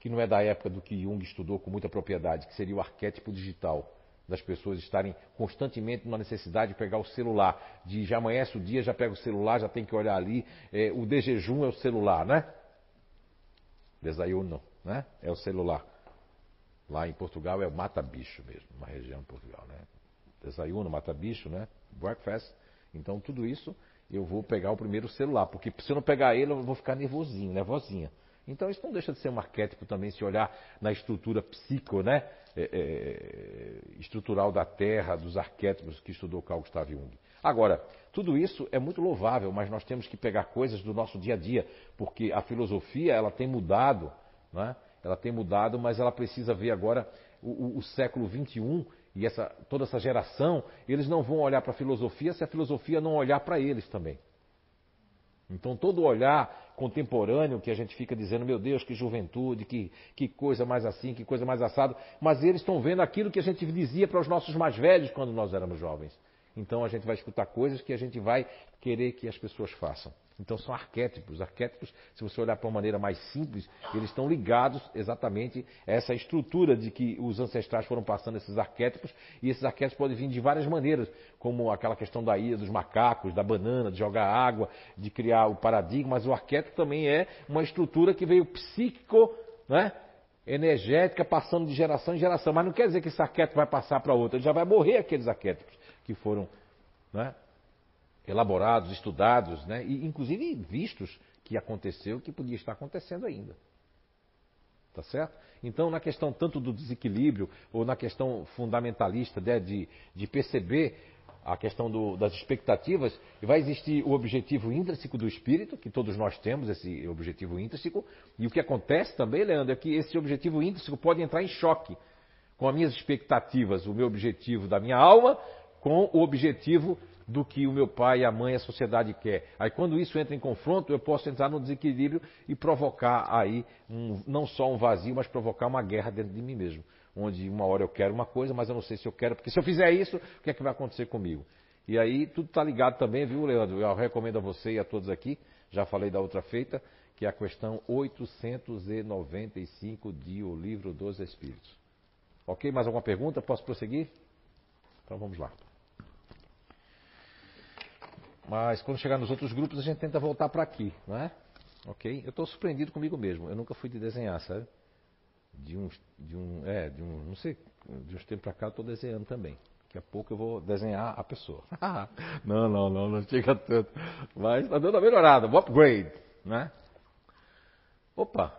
que não é da época do que Jung estudou com muita propriedade, que seria o arquétipo digital das pessoas estarem constantemente numa necessidade de pegar o celular, de já amanhece o dia, já pega o celular, já tem que olhar ali. É, o de jejum é o celular, né? Desayuno, né? É o celular. Lá em Portugal é o mata-bicho mesmo, uma região de Portugal, né? Desayuno, mata-bicho, né? Breakfast. Então tudo isso eu vou pegar o primeiro celular, porque se eu não pegar ele eu vou ficar nervosinho, nervosinha. Então isso não deixa de ser um arquétipo também, se olhar na estrutura psico, né? É, é, estrutural da Terra, dos arquétipos que estudou Carl Gustav Jung. Agora, tudo isso é muito louvável, mas nós temos que pegar coisas do nosso dia a dia, porque a filosofia ela tem mudado, né? ela tem mudado, mas ela precisa ver agora o, o, o século XXI e essa, toda essa geração, eles não vão olhar para a filosofia se a filosofia não olhar para eles também. Então, todo olhar contemporâneo que a gente fica dizendo, meu Deus, que juventude, que, que coisa mais assim, que coisa mais assado, mas eles estão vendo aquilo que a gente dizia para os nossos mais velhos quando nós éramos jovens. Então, a gente vai escutar coisas que a gente vai querer que as pessoas façam. Então são arquétipos. Arquétipos, se você olhar para uma maneira mais simples, eles estão ligados exatamente a essa estrutura de que os ancestrais foram passando esses arquétipos, e esses arquétipos podem vir de várias maneiras, como aquela questão da ilha dos macacos, da banana, de jogar água, de criar o paradigma, mas o arquétipo também é uma estrutura que veio psíquico, né? energética, passando de geração em geração. Mas não quer dizer que esse arquétipo vai passar para outro, ele já vai morrer aqueles arquétipos que foram né? elaborados, estudados, né? e inclusive vistos que aconteceu, que podia estar acontecendo ainda. Tá certo? Então, na questão tanto do desequilíbrio, ou na questão fundamentalista né, de, de perceber a questão do, das expectativas, vai existir o objetivo intrínseco do espírito, que todos nós temos esse objetivo intrínseco, e o que acontece também, Leandro, é que esse objetivo intrínseco pode entrar em choque com as minhas expectativas, o meu objetivo da minha alma, com o objetivo do que o meu pai, a mãe, a sociedade quer. Aí quando isso entra em confronto, eu posso entrar no desequilíbrio e provocar aí um, não só um vazio, mas provocar uma guerra dentro de mim mesmo. Onde uma hora eu quero uma coisa, mas eu não sei se eu quero, porque se eu fizer isso, o que é que vai acontecer comigo? E aí tudo está ligado também, viu, Leandro? Eu recomendo a você e a todos aqui, já falei da outra feita, que é a questão 895 de O Livro dos Espíritos. Ok? Mais alguma pergunta? Posso prosseguir? Então vamos lá. Mas quando chegar nos outros grupos, a gente tenta voltar para aqui, não é? Ok? Eu estou surpreendido comigo mesmo. Eu nunca fui de desenhar, sabe? De uns, de um, é, de um, não sei, de uns tempos para cá eu estou desenhando também. Daqui a pouco eu vou desenhar a pessoa. [LAUGHS] não, não, não, não chega tanto. Mas está dando uma melhorada, um upgrade, né? Opa,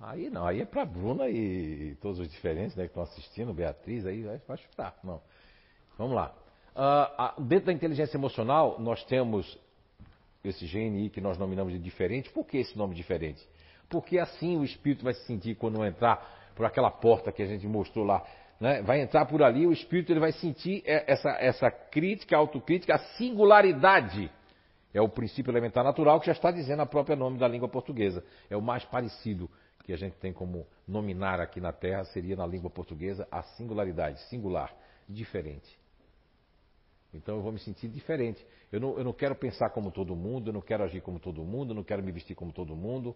aí não, aí é para Bruna e todos os diferentes né, que estão assistindo, Beatriz, aí vai chutar. Não. Vamos lá. Uh, dentro da inteligência emocional, nós temos esse GNI que nós nominamos de diferente. Por que esse nome diferente? Porque assim o espírito vai se sentir quando entrar por aquela porta que a gente mostrou lá né, vai entrar por ali, o espírito ele vai sentir essa, essa crítica, autocrítica, a singularidade. É o princípio elementar natural que já está dizendo a própria nome da língua portuguesa. É o mais parecido que a gente tem como nominar aqui na Terra, seria na língua portuguesa a singularidade, singular, diferente. Então eu vou me sentir diferente. Eu não, eu não quero pensar como todo mundo, eu não quero agir como todo mundo, eu não quero me vestir como todo mundo.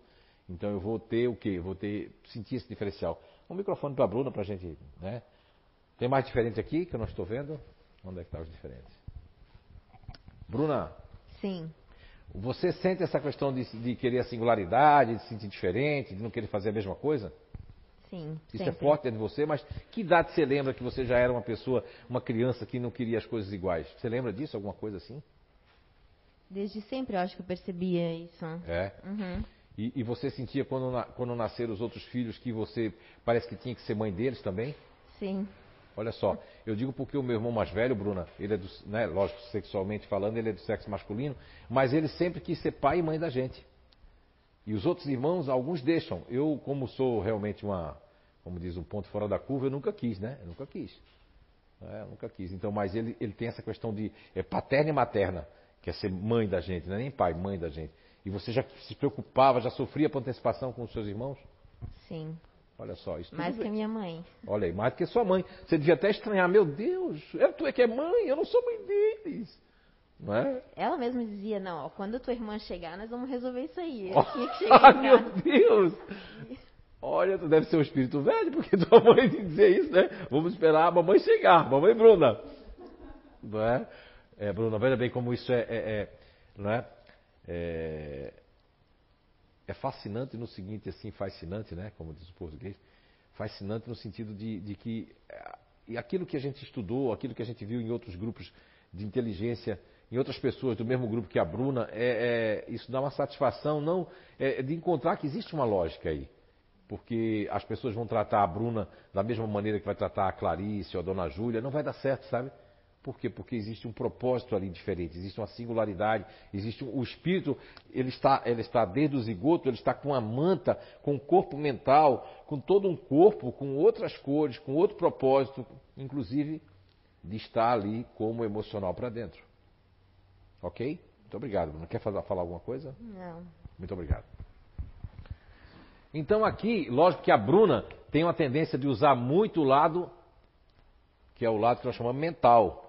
Então eu vou ter o quê? Eu vou ter, sentir esse diferencial. Um microfone para a Bruna para a gente, né? Tem mais diferente aqui que eu não estou vendo? Onde é que estão tá os diferentes? Bruna. Sim. Você sente essa questão de, de, querer a singularidade, de se sentir diferente, de não querer fazer a mesma coisa? Sim. Isso é sempre. é forte dentro de você, mas que idade você lembra que você já era uma pessoa, uma criança que não queria as coisas iguais? Você lembra disso, alguma coisa assim? Desde sempre eu acho que eu percebia isso. É. Uhum. E, e, você sentia quando, quando nasceram os outros filhos que você parece que tinha que ser mãe deles também? Sim. Olha só, eu digo porque o meu irmão mais velho, Bruna, ele é do, né, lógico, sexualmente falando, ele é do sexo masculino, mas ele sempre quis ser pai e mãe da gente. E os outros irmãos, alguns deixam. Eu, como sou realmente uma, como diz, um ponto fora da curva, eu nunca quis, né? Eu nunca quis. É, eu nunca quis. Então, mas ele, ele tem essa questão de é, paterna e materna, que é ser mãe da gente, não é nem pai, mãe da gente. E você já se preocupava, já sofria por antecipação com os seus irmãos? Sim. Olha só, isso Mais que a minha mãe. Olha aí, mais do que sua mãe. Você devia até estranhar, meu Deus, é, tu é que é mãe, eu não sou mãe deles. É? Ela mesma dizia, não, ó, quando tua irmã chegar, nós vamos resolver isso aí. Eu tinha que chegar [LAUGHS] ah, meu Deus! Olha, tu deve ser um espírito velho, porque [LAUGHS] tua mãe dizer isso, né? Vamos esperar a mamãe chegar, mamãe Bruna. Não é? É, Bruna, veja bem como isso é, é, é não é? é? é fascinante no seguinte, assim, fascinante, né? Como diz o português. Fascinante no sentido de, de que é, e aquilo que a gente estudou, aquilo que a gente viu em outros grupos de inteligência, em outras pessoas do mesmo grupo que a Bruna, é, é isso dá uma satisfação não é, de encontrar que existe uma lógica aí. Porque as pessoas vão tratar a Bruna da mesma maneira que vai tratar a Clarice ou a Dona Júlia, não vai dar certo, sabe? Por quê? Porque existe um propósito ali diferente, existe uma singularidade, existe um, o espírito, ele está, ele está desde o zigoto, ele está com a manta, com o corpo mental, com todo um corpo, com outras cores, com outro propósito, inclusive de estar ali como emocional para dentro. Ok? Muito obrigado. Não quer falar, falar alguma coisa? Não. Muito obrigado. Então aqui, lógico que a Bruna tem uma tendência de usar muito o lado, que é o lado que nós chamamos mental.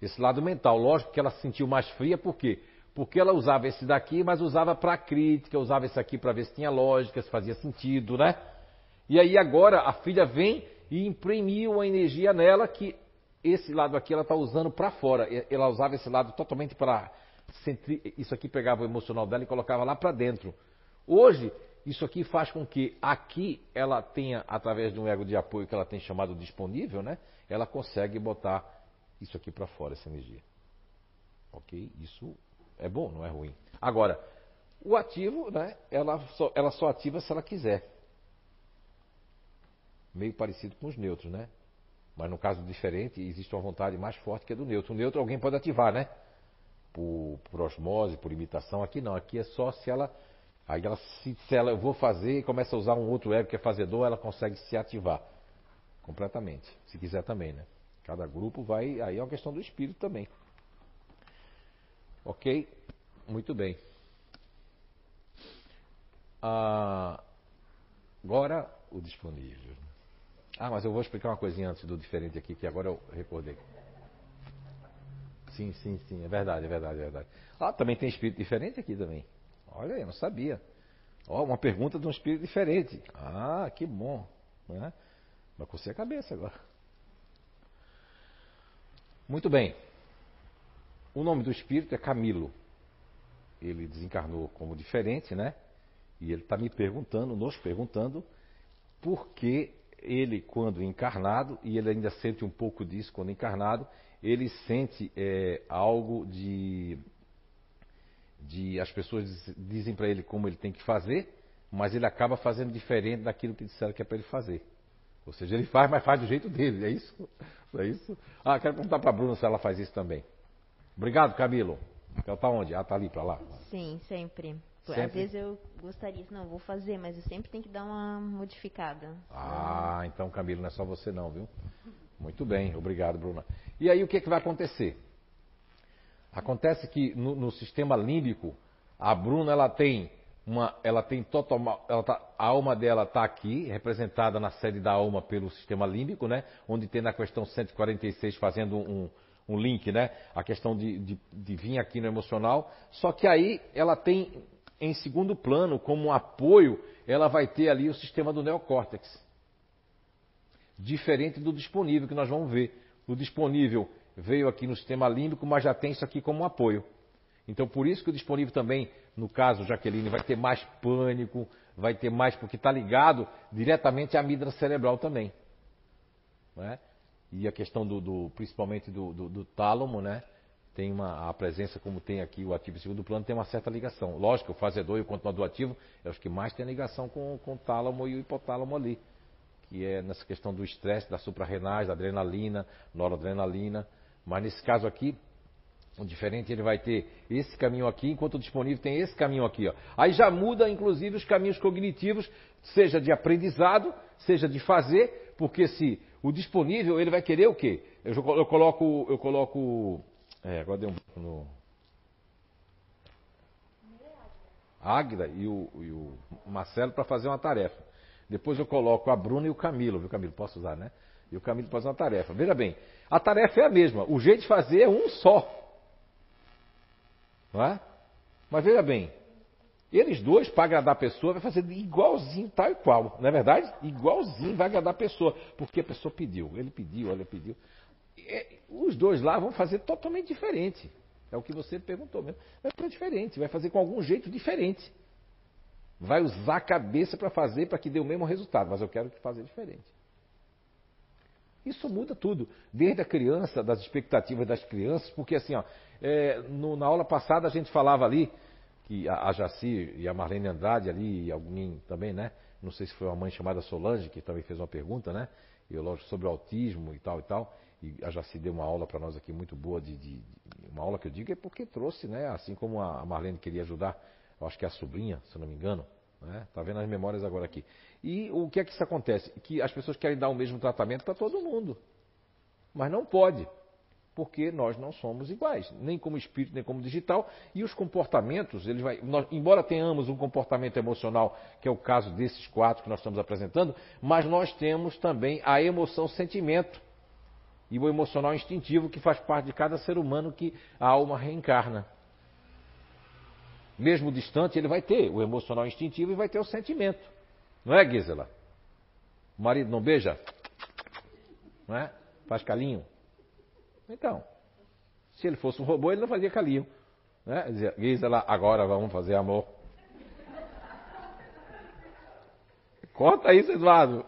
Esse lado mental. Lógico que ela se sentiu mais fria, por quê? Porque ela usava esse daqui, mas usava para crítica, usava esse aqui para ver se tinha lógica, se fazia sentido, né? E aí agora a filha vem e imprimiu uma energia nela que esse lado aqui ela está usando para fora. Ela usava esse lado totalmente para isso aqui pegava o emocional dela e colocava lá para dentro. Hoje isso aqui faz com que aqui ela tenha, através de um ego de apoio que ela tem chamado disponível, né? Ela consegue botar isso aqui para fora, essa energia. Ok? Isso é bom, não é ruim. Agora, o ativo, né? Ela só, ela só ativa se ela quiser. Meio parecido com os neutros, né? Mas no caso diferente, existe uma vontade mais forte que a do neutro. O neutro alguém pode ativar, né? Por, por osmose, por imitação. Aqui não, aqui é só se ela. Aí ela, se, se ela eu vou fazer e começa a usar um outro ego que é fazedor, ela consegue se ativar completamente. Se quiser também, né? Cada grupo vai. Aí é uma questão do espírito também. Ok? Muito bem. Ah, agora o disponível. Ah, mas eu vou explicar uma coisinha antes do diferente aqui, que agora eu recordei. Sim, sim, sim, é verdade, é verdade, é verdade. Ah, também tem espírito diferente aqui também. Olha aí, eu não sabia. Ó, oh, uma pergunta de um espírito diferente. Ah, que bom. Né? Mas você a cabeça agora. Muito bem. O nome do espírito é Camilo. Ele desencarnou como diferente, né? E ele está me perguntando, nos perguntando, por que ele, quando encarnado, e ele ainda sente um pouco disso quando encarnado, ele sente é, algo de, de. As pessoas dizem para ele como ele tem que fazer, mas ele acaba fazendo diferente daquilo que disseram que é para ele fazer. Ou seja, ele faz, mas faz do jeito dele, é isso? É isso? Ah, quero perguntar para a Bruna se ela faz isso também. Obrigado, Camilo. Ela tá onde? Ah, tá ali para lá? Sim, sempre. Sempre? Às vezes eu gostaria, não, vou fazer, mas eu sempre tenho que dar uma modificada. Ah, então Camilo, não é só você não, viu? Muito bem, obrigado, Bruna. E aí o que, que vai acontecer? Acontece que no, no sistema límbico, a Bruna ela tem uma, ela tem total, ela tá, a alma dela está aqui, representada na sede da alma pelo sistema límbico, né? Onde tem na questão 146 fazendo um, um link, né? A questão de, de, de vir aqui no emocional. Só que aí ela tem em segundo plano, como apoio, ela vai ter ali o sistema do neocórtex. Diferente do disponível que nós vamos ver. O disponível veio aqui no sistema límbico, mas já tem isso aqui como apoio. Então, por isso que o disponível também, no caso Jaqueline, vai ter mais pânico, vai ter mais, porque está ligado diretamente à amígdala cerebral também. Né? E a questão do, do principalmente do, do, do tálamo, né? Tem uma, a presença, como tem aqui o ativo e segundo plano, tem uma certa ligação. Lógico, o fazedor e o continuador ativo é os que mais têm ligação com, com o tálamo e o hipotálamo ali, que é nessa questão do estresse, da suprarrenais, da adrenalina, noradrenalina. Mas nesse caso aqui, o diferente ele vai ter esse caminho aqui, enquanto o disponível tem esse caminho aqui. Ó. Aí já muda, inclusive, os caminhos cognitivos, seja de aprendizado, seja de fazer, porque se o disponível ele vai querer o quê? Eu, eu coloco, eu coloco é, agora deu um no. Águida e o, e o Marcelo para fazer uma tarefa. Depois eu coloco a Bruna e o Camilo, viu, Camilo? Posso usar, né? E o Camilo faz uma tarefa. Veja bem, a tarefa é a mesma. O jeito de fazer é um só. Não é? Mas veja bem, eles dois, para agradar a pessoa, vai fazer igualzinho, tal e qual. Não é verdade? Igualzinho vai agradar a pessoa. Porque a pessoa pediu. Ele pediu, olha, pediu. É, os dois lá vão fazer totalmente diferente. É o que você perguntou mesmo. Vai fazer diferente, vai fazer com algum jeito diferente. Vai usar a cabeça para fazer para que dê o mesmo resultado, mas eu quero que fazer diferente. Isso muda tudo, desde a criança, das expectativas das crianças, porque assim, ó, é, no, na aula passada a gente falava ali, que a, a Jaci e a Marlene Andrade ali, e alguém também, né? Não sei se foi uma mãe chamada Solange, que também fez uma pergunta, né? Eu, lógico, sobre autismo e tal e tal e a Jaci deu uma aula para nós aqui muito boa, de, de, uma aula que eu digo é porque trouxe, né? Assim como a Marlene queria ajudar, eu acho que é a sobrinha, se eu não me engano, né? Tá vendo as memórias agora aqui. E o que é que isso acontece? Que as pessoas querem dar o mesmo tratamento para todo mundo, mas não pode, porque nós não somos iguais, nem como espírito, nem como digital, e os comportamentos, eles vai, nós, embora tenhamos um comportamento emocional, que é o caso desses quatro que nós estamos apresentando, mas nós temos também a emoção sentimento e o emocional instintivo que faz parte de cada ser humano que a alma reencarna. Mesmo distante, ele vai ter o emocional instintivo e vai ter o sentimento. Não é, Gisela? O marido não beija? Não é? Faz calinho? Então, se ele fosse um robô, ele não fazia calinho. Né? Dizia, Gisela, agora vamos fazer amor. Conta isso, Eduardo.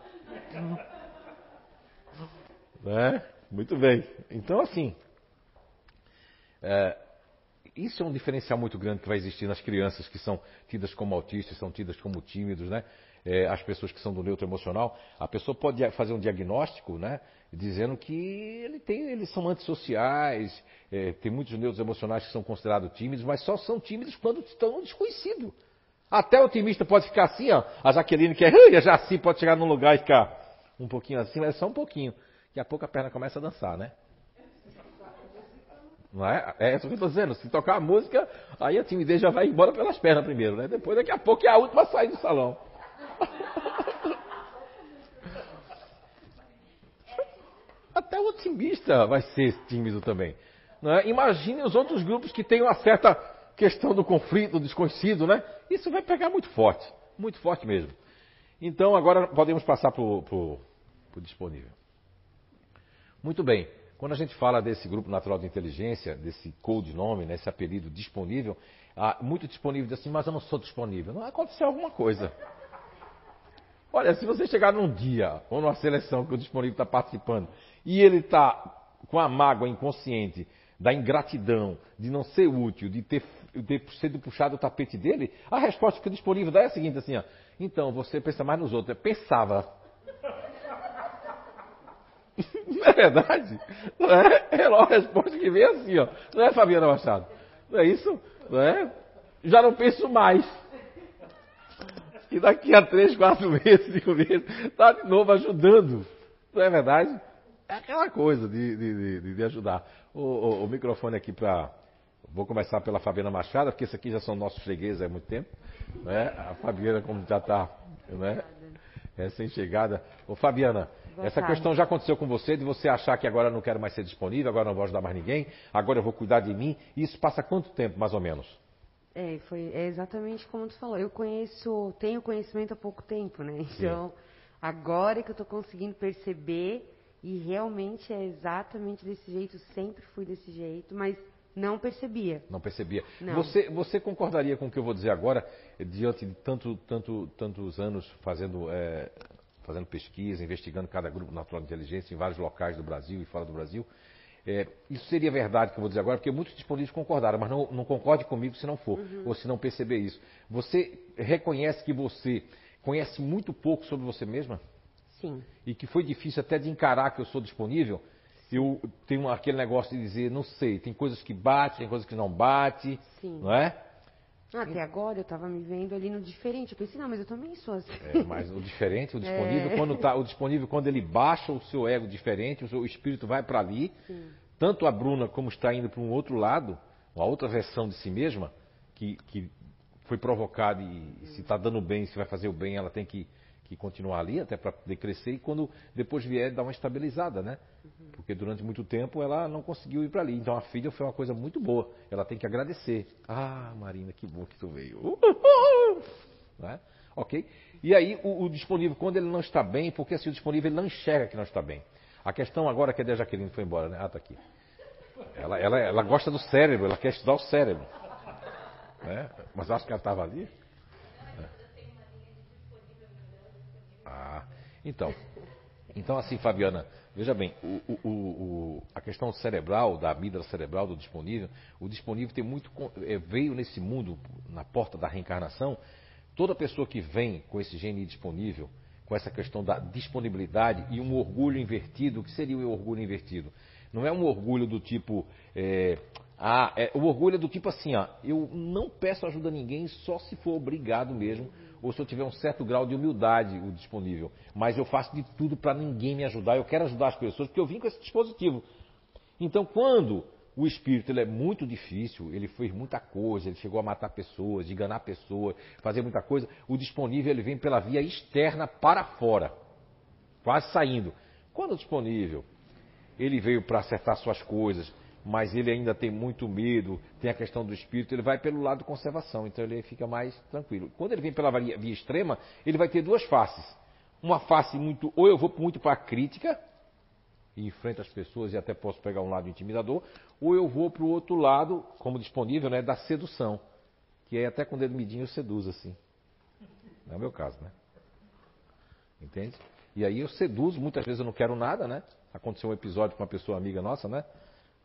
Né? Muito bem. Então, assim, é, isso é um diferencial muito grande que vai existir nas crianças que são tidas como autistas, são tidas como tímidos, né? É, as pessoas que são do neutro emocional. A pessoa pode fazer um diagnóstico, né? Dizendo que ele tem, eles são antissociais, é, tem muitos neutros emocionais que são considerados tímidos, mas só são tímidos quando estão desconhecido. Até o otimista pode ficar assim, ó. A Jaqueline que é, já assim pode chegar num lugar e ficar um pouquinho assim, mas é só um pouquinho. Daqui a pouco a perna começa a dançar, né? Não é? É isso que eu estou dizendo. Se tocar a música, aí a timidez já vai embora pelas pernas primeiro, né? Depois, daqui a pouco, é a última a sair do salão. [LAUGHS] Até o otimista vai ser tímido também. É? Imagine os outros grupos que têm uma certa questão do conflito, do desconhecido, né? Isso vai pegar muito forte, muito forte mesmo. Então agora podemos passar para o disponível. Muito bem. Quando a gente fala desse grupo natural de inteligência, desse codinome, né, esse apelido disponível, ah, muito disponível diz assim, mas eu não sou disponível. Não aconteceu alguma coisa. Olha, se você chegar num dia ou numa seleção que o disponível está participando e ele está com a mágoa inconsciente da ingratidão, de não ser útil, de ter, ter sido puxado o tapete dele, a resposta que o disponível dá é a seguinte, assim, ó, então você pensa mais nos outros. Pensava. [LAUGHS] Não é verdade? Não é? É a resposta que vem assim, ó. Não é, Fabiana Machado? Não é isso? Não é? Já não penso mais. E daqui a três, quatro meses, cinco meses, está de novo ajudando. Não é verdade? É aquela coisa de, de, de, de ajudar. O, o, o, microfone aqui para. Vou começar pela Fabiana Machado, porque esse aqui já são nossos fregueses há muito tempo. Né? A Fabiana, como já está né? recém-chegada. Ô Fabiana, Essa questão já aconteceu com você, de você achar que agora não quero mais ser disponível, agora não vou ajudar mais ninguém, agora eu vou cuidar de mim. Isso passa quanto tempo, mais ou menos? É, foi, é exatamente como tu falou. Eu conheço, tenho conhecimento há pouco tempo, né? Então, Sim. agora que eu estou conseguindo perceber e realmente é exatamente desse jeito, sempre fui desse jeito, mas não percebia. Não percebia. Não. Você, você concordaria com o que eu vou dizer agora, diante de tanto, tanto, tantos anos fazendo, é, fazendo pesquisa, investigando cada grupo natural de inteligência em vários locais do Brasil e fora do Brasil? É, isso seria verdade que eu vou dizer agora, porque muitos disponíveis concordaram, mas não, não concorde comigo se não for, uhum. ou se não perceber isso. Você reconhece que você conhece muito pouco sobre você mesma? Sim. E que foi difícil até de encarar que eu sou disponível? Eu tenho aquele negócio de dizer, não sei, tem coisas que bate, tem coisas que não bate, Sim. não é? Até agora eu estava me vendo ali no diferente. Eu pensei, não, mas eu também sou assim. É, mas o diferente, o [LAUGHS] disponível, é. quando tá, o disponível, quando ele baixa o seu ego diferente, o seu espírito vai para ali. Sim. Tanto a Bruna como está indo para um outro lado, uma outra versão de si mesma, que, que foi provocada e, e se está dando bem, se vai fazer o bem, ela tem que, que continuar ali até para poder crescer e quando depois vier dar uma estabilizada, né? Porque durante muito tempo ela não conseguiu ir para ali. Então a filha foi uma coisa muito boa. Ela tem que agradecer. Ah, Marina, que bom que tu veio. [LAUGHS] Né? Ok? E aí o, o, disponível, quando ele não está bem, porque assim o disponível ele não enxerga que não está bem. A questão agora que a Jaqueline foi embora, né? Ah, tá aqui. Ela, ela, ela gosta do cérebro, ela quer estudar o cérebro. Né? Mas acho que ela estava ali. É. Ah, então. Então assim, Fabiana, Veja bem, o, o, o, a questão cerebral, da amígdala cerebral, do disponível, o disponível tem muito. É, veio nesse mundo, na porta da reencarnação, toda pessoa que vem com esse gene disponível, com essa questão da disponibilidade e um orgulho invertido, o que seria o orgulho invertido? Não é um orgulho do tipo. É, ah, é, o orgulho é do tipo assim, ó, eu não peço ajuda a ninguém só se for obrigado mesmo ou se eu tiver um certo grau de humildade o disponível. Mas eu faço de tudo para ninguém me ajudar. Eu quero ajudar as pessoas porque eu vim com esse dispositivo. Então, quando o espírito ele é muito difícil, ele fez muita coisa, ele chegou a matar pessoas, enganar pessoas, fazer muita coisa, o disponível ele vem pela via externa para fora, quase saindo. Quando o disponível ele veio para acertar suas coisas, mas ele ainda tem muito medo, tem a questão do espírito, ele vai pelo lado conservação, então ele fica mais tranquilo. Quando ele vem pela via, via extrema, ele vai ter duas faces. Uma face muito, ou eu vou muito para a crítica, e enfrento as pessoas e até posso pegar um lado intimidador, ou eu vou para o outro lado, como disponível, né, da sedução, que é até com o dedo midinho eu seduzo assim. Não é o meu caso, né? Entende? E aí eu seduzo, muitas vezes eu não quero nada, né? Aconteceu um episódio com uma pessoa amiga nossa, né?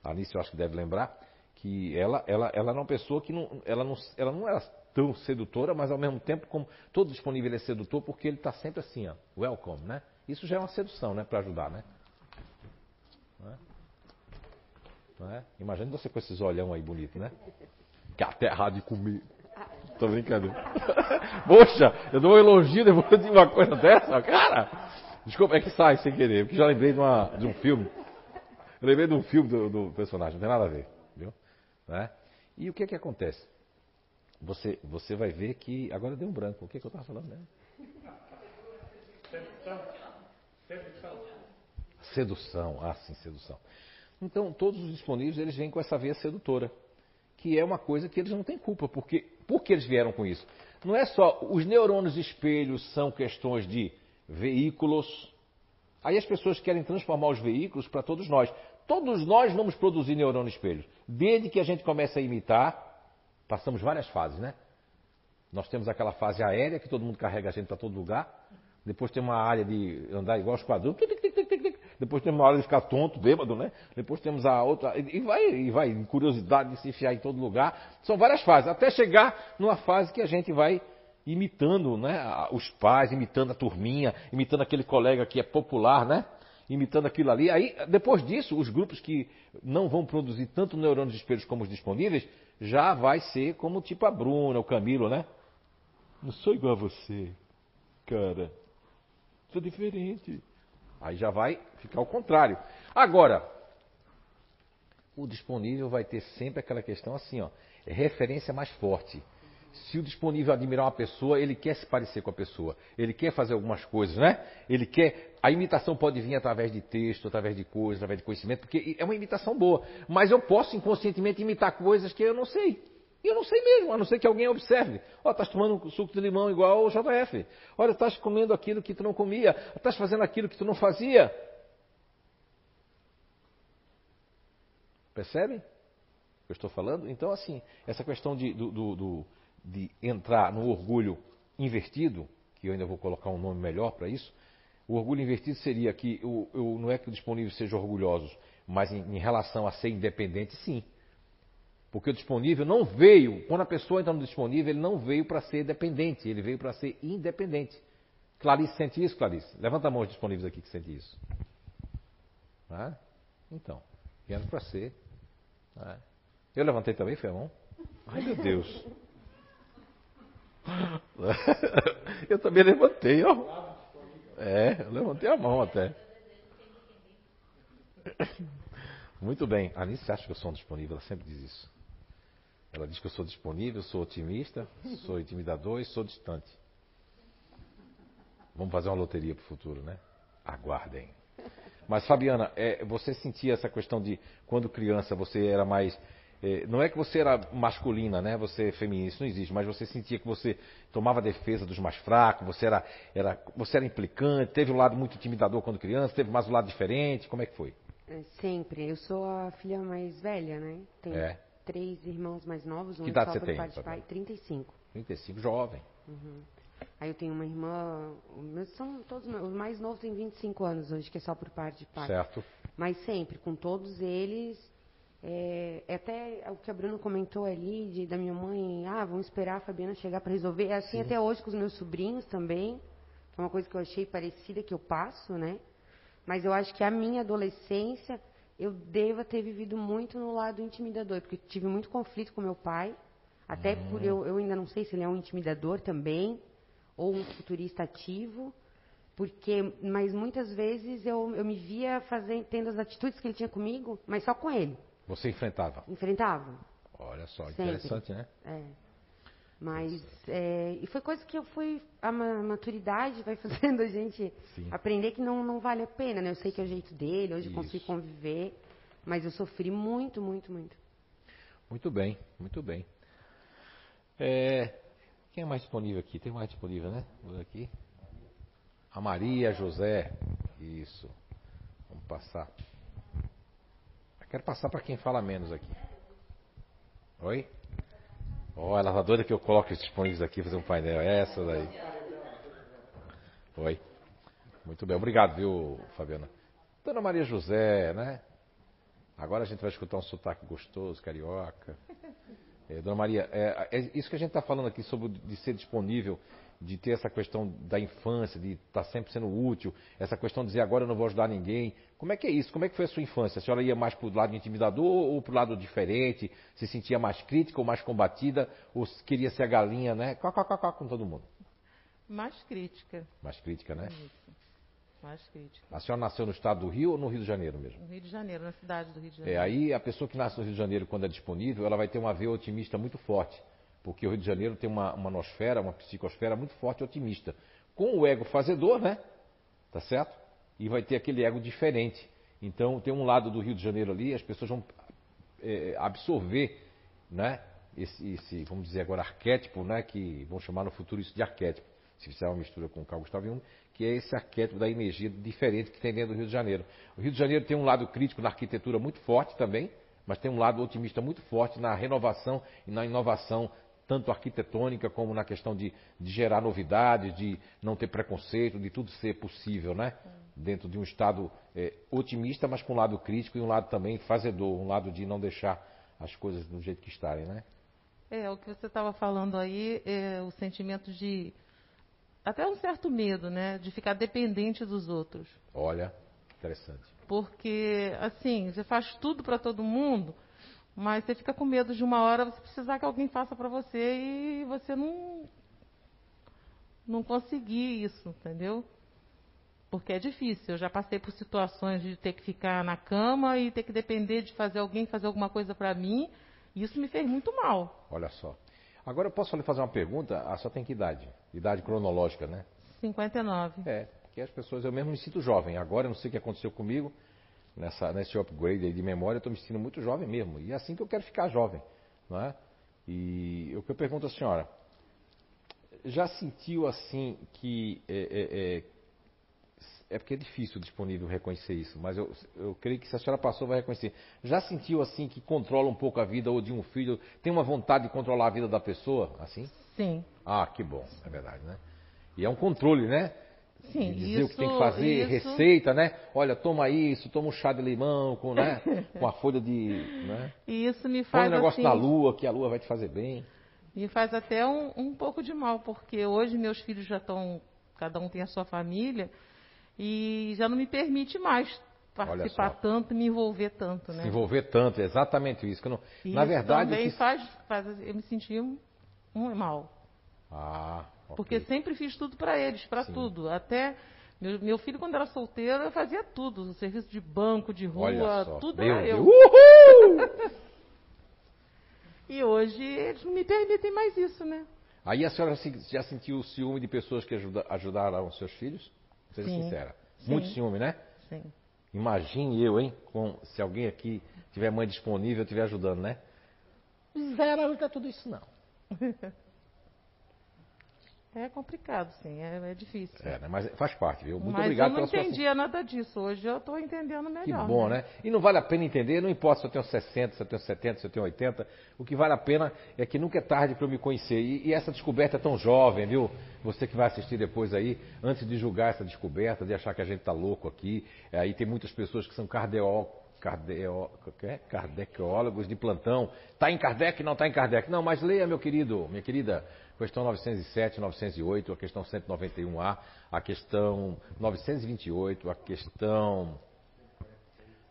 A Alice eu acho que deve lembrar, que ela, ela, ela era uma pessoa que não, ela, não, ela não era tão sedutora, mas ao mesmo tempo, como todo disponível é sedutor, porque ele está sempre assim, ó, welcome, né? Isso já é uma sedução, né? Para ajudar, né? Não é? Não é? Imagina você com esses olhão aí bonito, né? Que aterrado de comer. Tô brincando. [LAUGHS] Poxa, eu dou um elogio depois de uma coisa dessa, cara. Desculpa, é que sai sem querer, porque já lembrei de, uma, de um filme eu lembrei de um filme do, do, personagem, não tem nada a ver, viu? Né? E o que é que acontece? Você, você vai ver que. Agora deu um branco. O que, é que eu estava falando mesmo? Sedução. Sedução. Ah, sim, sedução. Então, todos os disponíveis eles vêm com essa veia sedutora, que é uma coisa que eles não têm culpa, porque por que eles vieram com isso? Não é só os neurônios espelhos são questões de veículos Aí as pessoas querem transformar os veículos para todos nós. Todos nós vamos produzir neurônio espelho. Desde que a gente começa a imitar, passamos várias fases, né? Nós temos aquela fase aérea, que todo mundo carrega a gente para todo lugar. Depois tem uma área de andar igual os quadros. Depois temos uma área de ficar tonto, bêbado, né? Depois temos a outra. E vai, e vai, curiosidade de se enfiar em todo lugar. São várias fases, até chegar numa fase que a gente vai imitando né, os pais, imitando a turminha, imitando aquele colega que é popular, né? imitando aquilo ali. Aí, depois disso, os grupos que não vão produzir tanto neurônios de espelhos como os disponíveis, já vai ser como tipo a Bruna, o Camilo, né? Não sou igual a você, cara. Sou diferente. Aí já vai ficar o contrário. Agora, o disponível vai ter sempre aquela questão assim, ó, é referência mais forte. Se o disponível admirar uma pessoa, ele quer se parecer com a pessoa, ele quer fazer algumas coisas, né? Ele quer. A imitação pode vir através de texto, através de coisas, através de conhecimento, porque é uma imitação boa. Mas eu posso inconscientemente imitar coisas que eu não sei. E eu não sei mesmo, a não ser que alguém observe. Ó, oh, estás tomando suco de limão igual ao JF. Olha, estás comendo aquilo que tu não comia. Estás fazendo aquilo que tu não fazia. Percebem? eu estou falando? Então, assim, essa questão de, do, do, do, de entrar no orgulho invertido, que eu ainda vou colocar um nome melhor para isso, o orgulho invertido seria que eu, eu, não é que os disponíveis sejam orgulhosos, mas em, em relação a ser independente, sim. Porque o disponível não veio, quando a pessoa entra no disponível, ele não veio para ser dependente, ele veio para ser independente. Clarice sente isso, Clarice? Levanta a mão os disponíveis aqui que sente isso. Ah? Então, vieram para ser. Ah. Eu levantei também, foi a mão? Ai meu Deus. [LAUGHS] eu também levantei, ó. É, eu levantei a mão até. [COUGHS] Muito bem. A Anice acha que eu sou disponível, ela sempre diz isso. Ela diz que eu sou disponível, sou otimista, sou intimidador e sou distante. Vamos fazer uma loteria para o futuro, né? Aguardem. Mas, Fabiana, é, você sentia essa questão de quando criança você era mais. É, não é que você era masculina, né? Você é feminina, isso não existe, mas você sentia que você tomava defesa dos mais fracos, você era, era, você era implicante, teve um lado muito intimidador quando criança, teve mais um lado diferente, como é que foi? É, sempre. Eu sou a filha mais velha, né? Tenho é. três irmãos mais novos. Um que idade você tem? Pai, pai, 35. 35, jovem. Uhum. Aí eu tenho uma irmã, meus são todos os mais novos têm 25 anos hoje, que é só por parte de pai. Certo. Mas sempre, com todos eles, é, é até o que a Bruna comentou ali, de, da minha mãe, ah, vamos esperar a Fabiana chegar para resolver. É assim Sim. até hoje com os meus sobrinhos também, que é uma coisa que eu achei parecida que eu passo, né? Mas eu acho que a minha adolescência eu devo ter vivido muito no lado intimidador, porque tive muito conflito com meu pai, até uhum. por eu, eu ainda não sei se ele é um intimidador também, ou um futurista ativo, porque, mas muitas vezes eu, eu me via fazendo, tendo as atitudes que ele tinha comigo, mas só com ele. Você enfrentava? Enfrentava. Olha só, Sempre. interessante, né? É. Mas, é, e foi coisa que eu fui, a maturidade vai [LAUGHS] fazendo a gente Sim. aprender que não, não vale a pena, né? Eu sei que é o jeito dele, hoje Isso. eu consigo conviver, mas eu sofri muito, muito, muito. Muito bem, muito bem. É, quem é mais disponível aqui? Tem mais disponível, né? Por aqui. A Maria José. Isso. Vamos passar. Quero passar para quem fala menos aqui. Oi? Ó, oh, ela tá doida que eu coloque esses disponíveis aqui, fazer um painel. É essa daí. Oi. Muito bem, obrigado, viu, Fabiana? Dona Maria José, né? Agora a gente vai escutar um sotaque gostoso, carioca. É, Dona Maria, é, é, isso que a gente está falando aqui sobre de ser disponível, de ter essa questão da infância, de estar tá sempre sendo útil, essa questão de dizer agora eu não vou ajudar ninguém. Como é que é isso? Como é que foi a sua infância? A senhora ia mais para o lado intimidador ou para o lado diferente? Se sentia mais crítica ou mais combatida? Ou queria ser a galinha, né? Quá, quá, quá, quá, com todo mundo? Mais crítica. Mais crítica, né? Isso. Mais crítica. A senhora nasceu no estado do Rio ou no Rio de Janeiro mesmo? No Rio de Janeiro, na cidade do Rio de é, Janeiro. É, aí a pessoa que nasce no Rio de Janeiro, quando é disponível, ela vai ter uma veia otimista muito forte. Porque o Rio de Janeiro tem uma, uma nosfera, uma psicosfera muito forte e otimista. Com o ego fazedor, né? Tá certo? E vai ter aquele ego diferente. Então tem um lado do Rio de Janeiro ali, as pessoas vão é, absorver, né? Esse, esse, vamos dizer agora, arquétipo, né? Que vão chamar no futuro isso de arquétipo. Se fizer uma mistura com o Carl Gustavo Jung, que é esse arquétipo da energia diferente que tem dentro do Rio de Janeiro. O Rio de Janeiro tem um lado crítico na arquitetura muito forte também, mas tem um lado otimista muito forte na renovação e na inovação, tanto arquitetônica como na questão de, de gerar novidades, de não ter preconceito, de tudo ser possível, né? Dentro de um estado é, otimista, mas com um lado crítico e um lado também fazedor, um lado de não deixar as coisas do jeito que estarem, né? É, o que você estava falando aí, é o sentimento de até um certo medo, né? De ficar dependente dos outros. Olha. Interessante. Porque, assim, você faz tudo para todo mundo, mas você fica com medo de uma hora você precisar que alguém faça para você e você não não conseguir isso, entendeu? Porque é difícil. Eu já passei por situações de ter que ficar na cama e ter que depender de fazer alguém fazer alguma coisa para mim. E isso me fez muito mal. Olha só. Agora eu posso lhe fazer uma pergunta? A só tem que idade? Idade cronológica, né? 59. É, porque as pessoas, eu mesmo me sinto jovem. Agora eu não sei o que aconteceu comigo, nessa, nesse upgrade aí de memória, eu estou me sentindo muito jovem mesmo. E é assim que eu quero ficar jovem, não é? E o que eu pergunto à senhora, já sentiu assim que é, é, é, é porque é difícil disponível reconhecer isso, mas eu, eu creio que se a senhora passou vai reconhecer. Já sentiu assim que controla um pouco a vida ou de um filho, tem uma vontade de controlar a vida da pessoa, assim? Sim. Ah, que bom, é verdade, né? E é um controle, né? Sim, dizer isso, o que tem que fazer, isso... receita, né? Olha, toma isso, toma um chá de limão com, né? [LAUGHS] com a folha de, né? E isso me Põe faz um negócio assim, na lua, que a lua vai te fazer bem. me faz até um, um pouco de mal, porque hoje meus filhos já estão, cada um tem a sua família, e já não me permite mais participar tanto, me envolver tanto, né? Se envolver tanto, é exatamente isso. Que não... E Na isso verdade, também faz, faz eu me sentir um, um mal. Ah, ok. Porque sempre fiz tudo para eles, para tudo. Até meu, meu filho, quando era solteiro, eu fazia tudo. Serviço de banco, de Olha rua, só. tudo Meu era Deus. eu. [LAUGHS] Uhul! E hoje eles não me permitem mais isso, né? Aí a senhora se- já sentiu o ciúme de pessoas que ajuda- ajudaram os seus filhos? Seja Sim. sincera. Sim. Muito ciúme, né? Sim. Imagine eu, hein? Com, se alguém aqui tiver mãe disponível, estiver ajudando, né? Zero ajuda tudo isso, não. [LAUGHS] É complicado, sim, é, é difícil. É, né? Mas faz parte, viu? Muito Mas obrigado eu não pela sua entendia nada disso. Hoje eu estou entendendo melhor. Que bom, né? E não vale a pena entender, não importa se eu tenho 60, se eu tenho 70, se eu tenho 80. O que vale a pena é que nunca é tarde para eu me conhecer. E, e essa descoberta é tão jovem, viu? Você que vai assistir depois aí, antes de julgar essa descoberta, de achar que a gente tá louco aqui. é, Aí tem muitas pessoas que são cardeo, cardeo, cardequeólogos de plantão. Tá em Kardec? Não tá em Kardec. Não, mas leia, meu querido, minha querida. Questão 907, 908, a questão 191A, a questão 928, a questão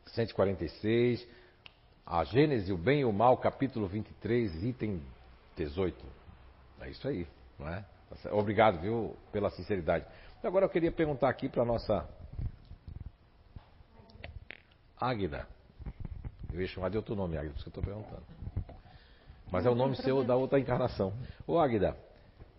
146, a Gênese, o bem e o mal, capítulo 23, item 18. É isso aí, não é? Tá? Obrigado, viu, pela sinceridade. Agora eu queria perguntar aqui para a nossa Águida. Eu ia chamar de outro nome, Águida, por isso que eu estou perguntando. Mas é o nome seu da outra encarnação. Ô Águida,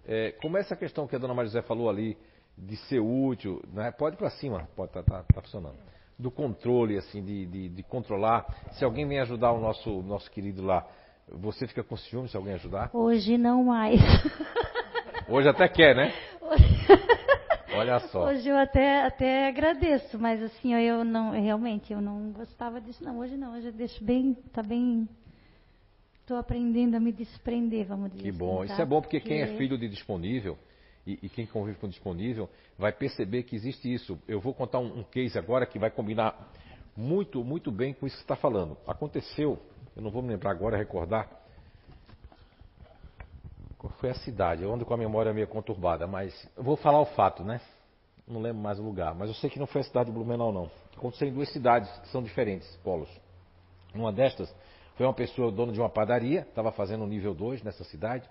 é, como é essa questão que a dona Maria José falou ali, de ser útil, né? pode ir para cima, pode tá, tá, tá funcionando. Do controle, assim, de, de, de controlar. Se alguém vem ajudar o nosso, nosso querido lá, você fica com ciúme se alguém ajudar? Hoje não mais. [LAUGHS] Hoje até quer, né? Olha só. Hoje eu até, até agradeço, mas assim, eu não, realmente, eu não gostava disso, não. Hoje não, hoje eu deixo bem, tá bem. Estou aprendendo a me desprender, vamos dizer Que assim, bom. tá? Isso é bom porque quem é filho de disponível e, e quem convive com disponível vai perceber que existe isso. Eu vou contar um, um case agora que vai combinar muito, muito bem com isso que você está falando. Aconteceu, eu não vou me lembrar agora, recordar. Qual foi a cidade? Eu ando com a memória meio conturbada, mas eu vou falar o fato, né? Não lembro mais o lugar, mas eu sei que não foi a cidade de Blumenau, não. Aconteceu em duas cidades que são diferentes, polos. Uma destas foi uma pessoa, dono de uma padaria, estava fazendo o nível 2 nessa cidade.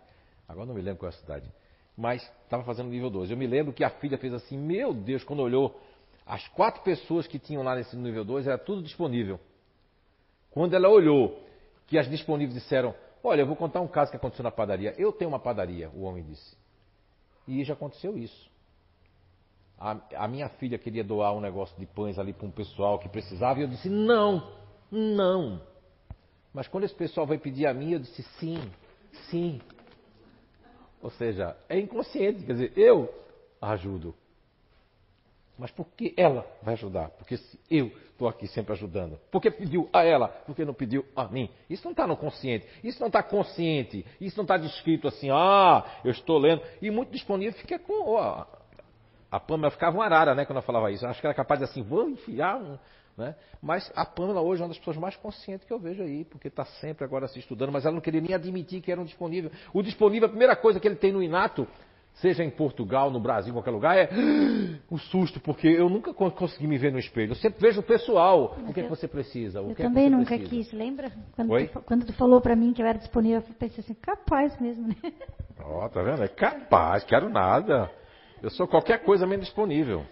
Agora não me lembro qual é a cidade. Mas estava fazendo o nível 2. Eu me lembro que a filha fez assim, meu Deus, quando olhou, as quatro pessoas que tinham lá nesse nível 2 era tudo disponível. Quando ela olhou que as disponíveis disseram, olha, eu vou contar um caso que aconteceu na padaria. Eu tenho uma padaria, o homem disse. E já aconteceu isso. A, a minha filha queria doar um negócio de pães ali para um pessoal que precisava e eu disse, não, não. Mas quando esse pessoal vai pedir a mim, eu disse sim, sim. Ou seja, é inconsciente, quer dizer, eu ajudo. Mas por que ela vai ajudar? Porque se eu estou aqui sempre ajudando. Porque pediu a ela, porque não pediu a mim. Isso não está no consciente, isso não está consciente, isso não está descrito assim, ah, eu estou lendo. E muito disponível fica com. a Pâmela ficava uma arara, né, quando eu falava isso. Acho que era capaz de assim, vou enfiar um. Né? Mas a Pâmela hoje é uma das pessoas mais conscientes que eu vejo aí, porque está sempre agora se estudando, mas ela não queria nem admitir que era um disponível. O disponível, a primeira coisa que ele tem no inato, seja em Portugal, no Brasil, em qualquer lugar, é um susto, porque eu nunca consegui me ver no espelho. Eu sempre vejo o pessoal. o que, é que você precisa? Eu que também é nunca precisa? quis, lembra? Quando Oi? tu, quando tu falou pra mim que eu era disponível, eu pensei assim, capaz mesmo, né? Ó, tá vendo? É capaz, quero nada. Eu sou qualquer coisa menos disponível.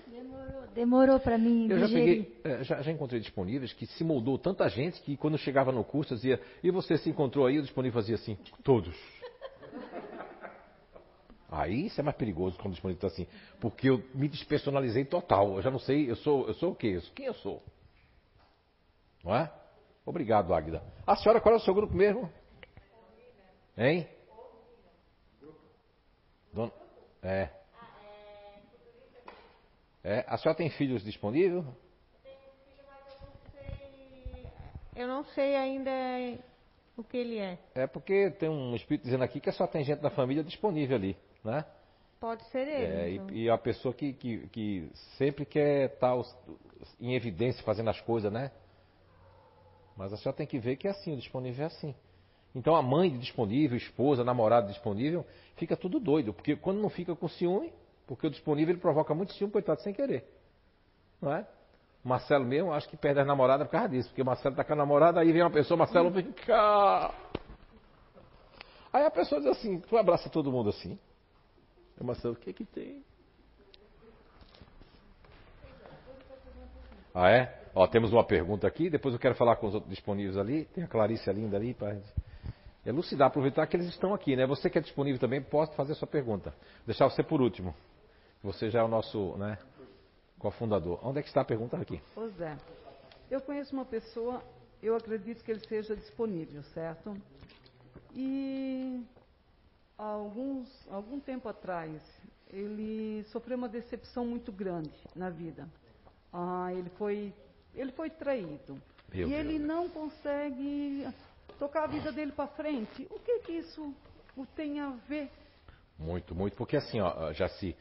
Demorou, pra mim Eu já peguei, é, já, já encontrei disponíveis que se moldou tanta gente que quando chegava no curso dizia, e você se encontrou aí? O disponível fazia assim, todos. Aí isso é mais perigoso quando o disponível está assim, porque eu me despersonalizei total. Eu já não sei, eu sou, eu sou o quê? Eu sou- Quem eu sou? Não é? Obrigado, Águida. A senhora, qual é o seu grupo mesmo? Hein? Dona- É. É. A senhora tem filhos disponíveis? Eu não sei ainda o que ele é. É porque tem um espírito dizendo aqui que só tem gente da família disponível ali, né? Pode ser ele. É, então. e, e a pessoa que, que, que sempre quer estar os- em evidência fazendo as coisas, né? Mas a senhora tem que ver que é assim, o disponível é assim. Então a mãe disponível, esposa, namorado disponível, fica tudo doido. Porque quando não fica com ciúme, porque o disponível ele provoca muito ciúme, coitado, sem querer. Não é? Marcelo mesmo, acho que perde as namoradas por causa disso. Porque o Marcelo tá com a namorada, aí vem uma pessoa, Marcelo, vem cá. Aí a pessoa diz assim, tu abraça todo mundo assim. Aí Marcelo, o que que tem? Ah, é? Ó, temos uma pergunta aqui, depois eu quero falar com os outros disponíveis ali. Tem a Clarice linda ali para elucidar, aproveitar que eles estão aqui, né? Você que é disponível também, pode fazer sua pergunta. Deixar você por último. Você já é o nosso, né, cofundador. Onde é que está a pergunta aqui? Ô Zé, eu conheço uma pessoa, eu acredito que ele seja disponível, certo? E há alguns, algum tempo atrás, ele sofreu uma decepção muito grande na vida. Ah, ele foi, ele foi traído. Meu e Deus. ele não consegue tocar a vida dele para frente. O que que isso o tem a ver? Muito, muito, porque assim, ó, Jaci,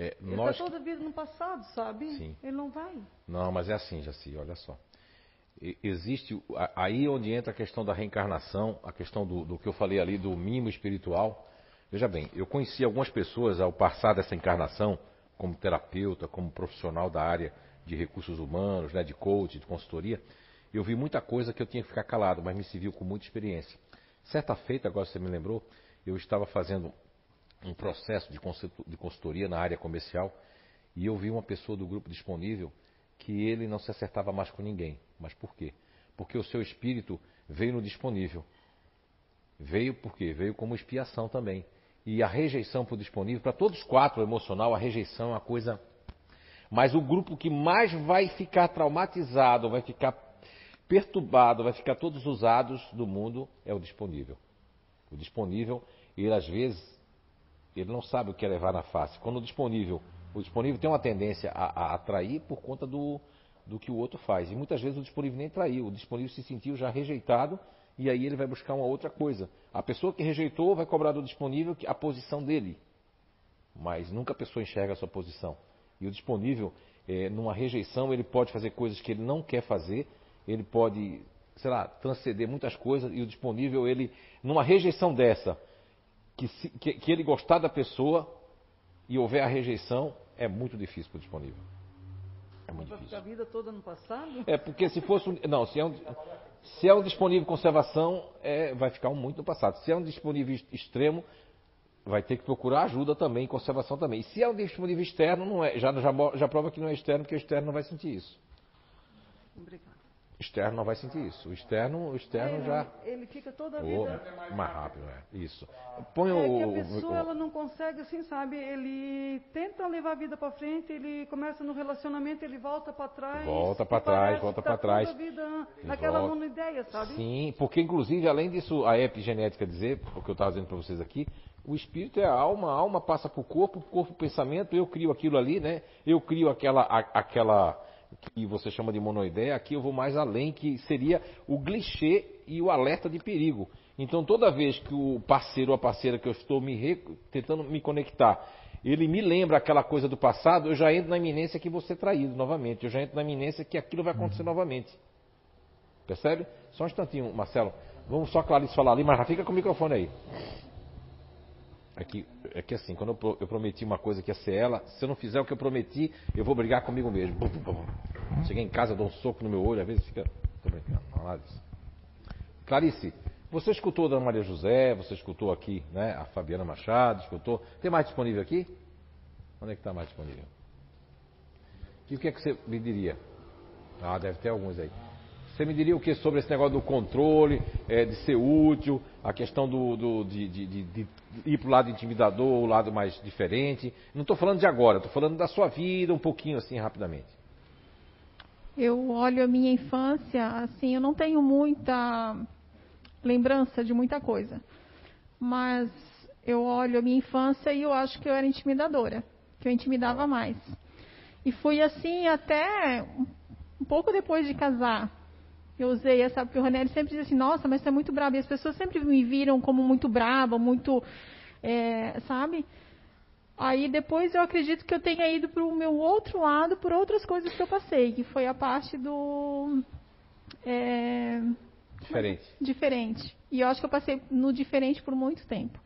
é, Ele nós... está toda a vida no passado, sabe? Sim. Ele não vai. Não, mas é assim, Jaci, olha só. Existe, aí onde entra a questão da reencarnação, a questão do, do que eu falei ali, do mimo espiritual. Veja bem, eu conheci algumas pessoas ao passar dessa encarnação, como terapeuta, como profissional da área de recursos humanos, né, de coach, de consultoria, eu vi muita coisa que eu tinha que ficar calado, mas me serviu com muita experiência. Certa feita, agora você me lembrou, eu estava fazendo um processo de consulto- de consultoria na área comercial e eu vi uma pessoa do grupo disponível que ele não se acertava mais com ninguém. Mas por quê? Porque o seu espírito veio no disponível. Veio por quê? Veio como expiação também. E a rejeição o disponível, para todos quatro, emocional, a rejeição é uma coisa. Mas o grupo que mais vai ficar traumatizado, vai ficar perturbado, vai ficar todos usados do mundo é o disponível. O disponível, ele às vezes, ele não sabe o que é levar na face. Quando o disponível, o disponível tem uma tendência a, a atrair por conta do, do que o outro faz. E muitas vezes o disponível nem traiu, o disponível se sentiu já rejeitado e aí ele vai buscar uma outra coisa. A pessoa que rejeitou vai cobrar do disponível a posição dele, mas nunca a pessoa enxerga a sua posição. E o disponível, eh, numa rejeição, ele pode fazer coisas que ele não quer fazer, ele pode, sei lá, transcender muitas coisas, e o disponível, ele, numa rejeição dessa, que, se- que- que ele gostar da pessoa e houver a rejeição, é muito difícil para o disponível. É muito difícil. a vida toda no passado? É porque se fosse um, não, se é um, se é um disponível conservação, é, vai ficar um muito no passado. Se é um disponível ex- extremo, vai ter que procurar ajuda também, conservação também. E se é um disponível externo, não é, já, já, já prova que não é externo, porque o externo não vai sentir isso. Obrigada. Externo não vai sentir isso. O externo, o externo ele, já. ele fica toda a Oh, vida. mais rápido, é. Isso. Põe É o. que a pessoa o- ela não consegue, assim, sabe? Ele tenta levar a vida para frente, ele começa no relacionamento, ele volta para trás. Volta pra e trás, volta tá pra trás. Vida naquela volta. monoideia, sabe? Sim, porque inclusive, além disso, a epigenética dizer, o que eu estava dizendo para vocês aqui, o espírito é a alma, a alma passa para o corpo, o corpo o pensamento, eu crio aquilo ali, né? Eu crio aquela, a- aquela que você chama de monoideia, aqui eu vou mais além, que seria o clichê e o alerta de perigo. Então toda vez que o parceiro ou a parceira que eu estou me re- tentando me conectar, ele me lembra aquela coisa do passado, eu já entro na iminência que vou ser traído novamente, eu já entro na iminência que aquilo vai acontecer novamente. Percebe? Só um instantinho, Marcelo. Vamos só a Clarice falar ali, mas já fica com o microfone aí. É que, é que assim, quando eu, eu prometi uma coisa que ia ser ela, se eu não fizer o que eu prometi, eu vou brigar comigo mesmo. Bum, bum, bum. Cheguei em casa, dou um soco no meu olho, às vezes fica. Tô brincando, não nada disso. Clarice, você escutou a Dona Maria José, você escutou aqui, né? A Fabiana Machado, escutou. Tem mais disponível aqui? Onde é que está mais disponível? E o que é que você me diria? Ah, deve ter alguns aí. Você me diria o que sobre esse negócio do controle, é, de ser útil, a questão do, do de, de, de, de, ir para o lado intimidador, o lado mais diferente? Não estou falando de agora, estou falando da sua vida um pouquinho assim, rapidamente. Eu olho a minha infância, assim, eu não tenho muita lembrança de muita coisa. Mas eu olho a minha infância e eu acho que eu era intimidadora, que eu intimidava mais. E fui assim até um pouco depois de casar. Eu usei essa, porque o Ranieri sempre diz assim, nossa, mas você é muito braba. E as pessoas sempre me viram como muito braba, muito, é, sabe? Aí depois eu acredito que eu tenha ido para o meu outro lado por outras coisas que eu passei, que foi a parte do. É, diferente. Diferente. E eu acho que eu passei no diferente por muito tempo.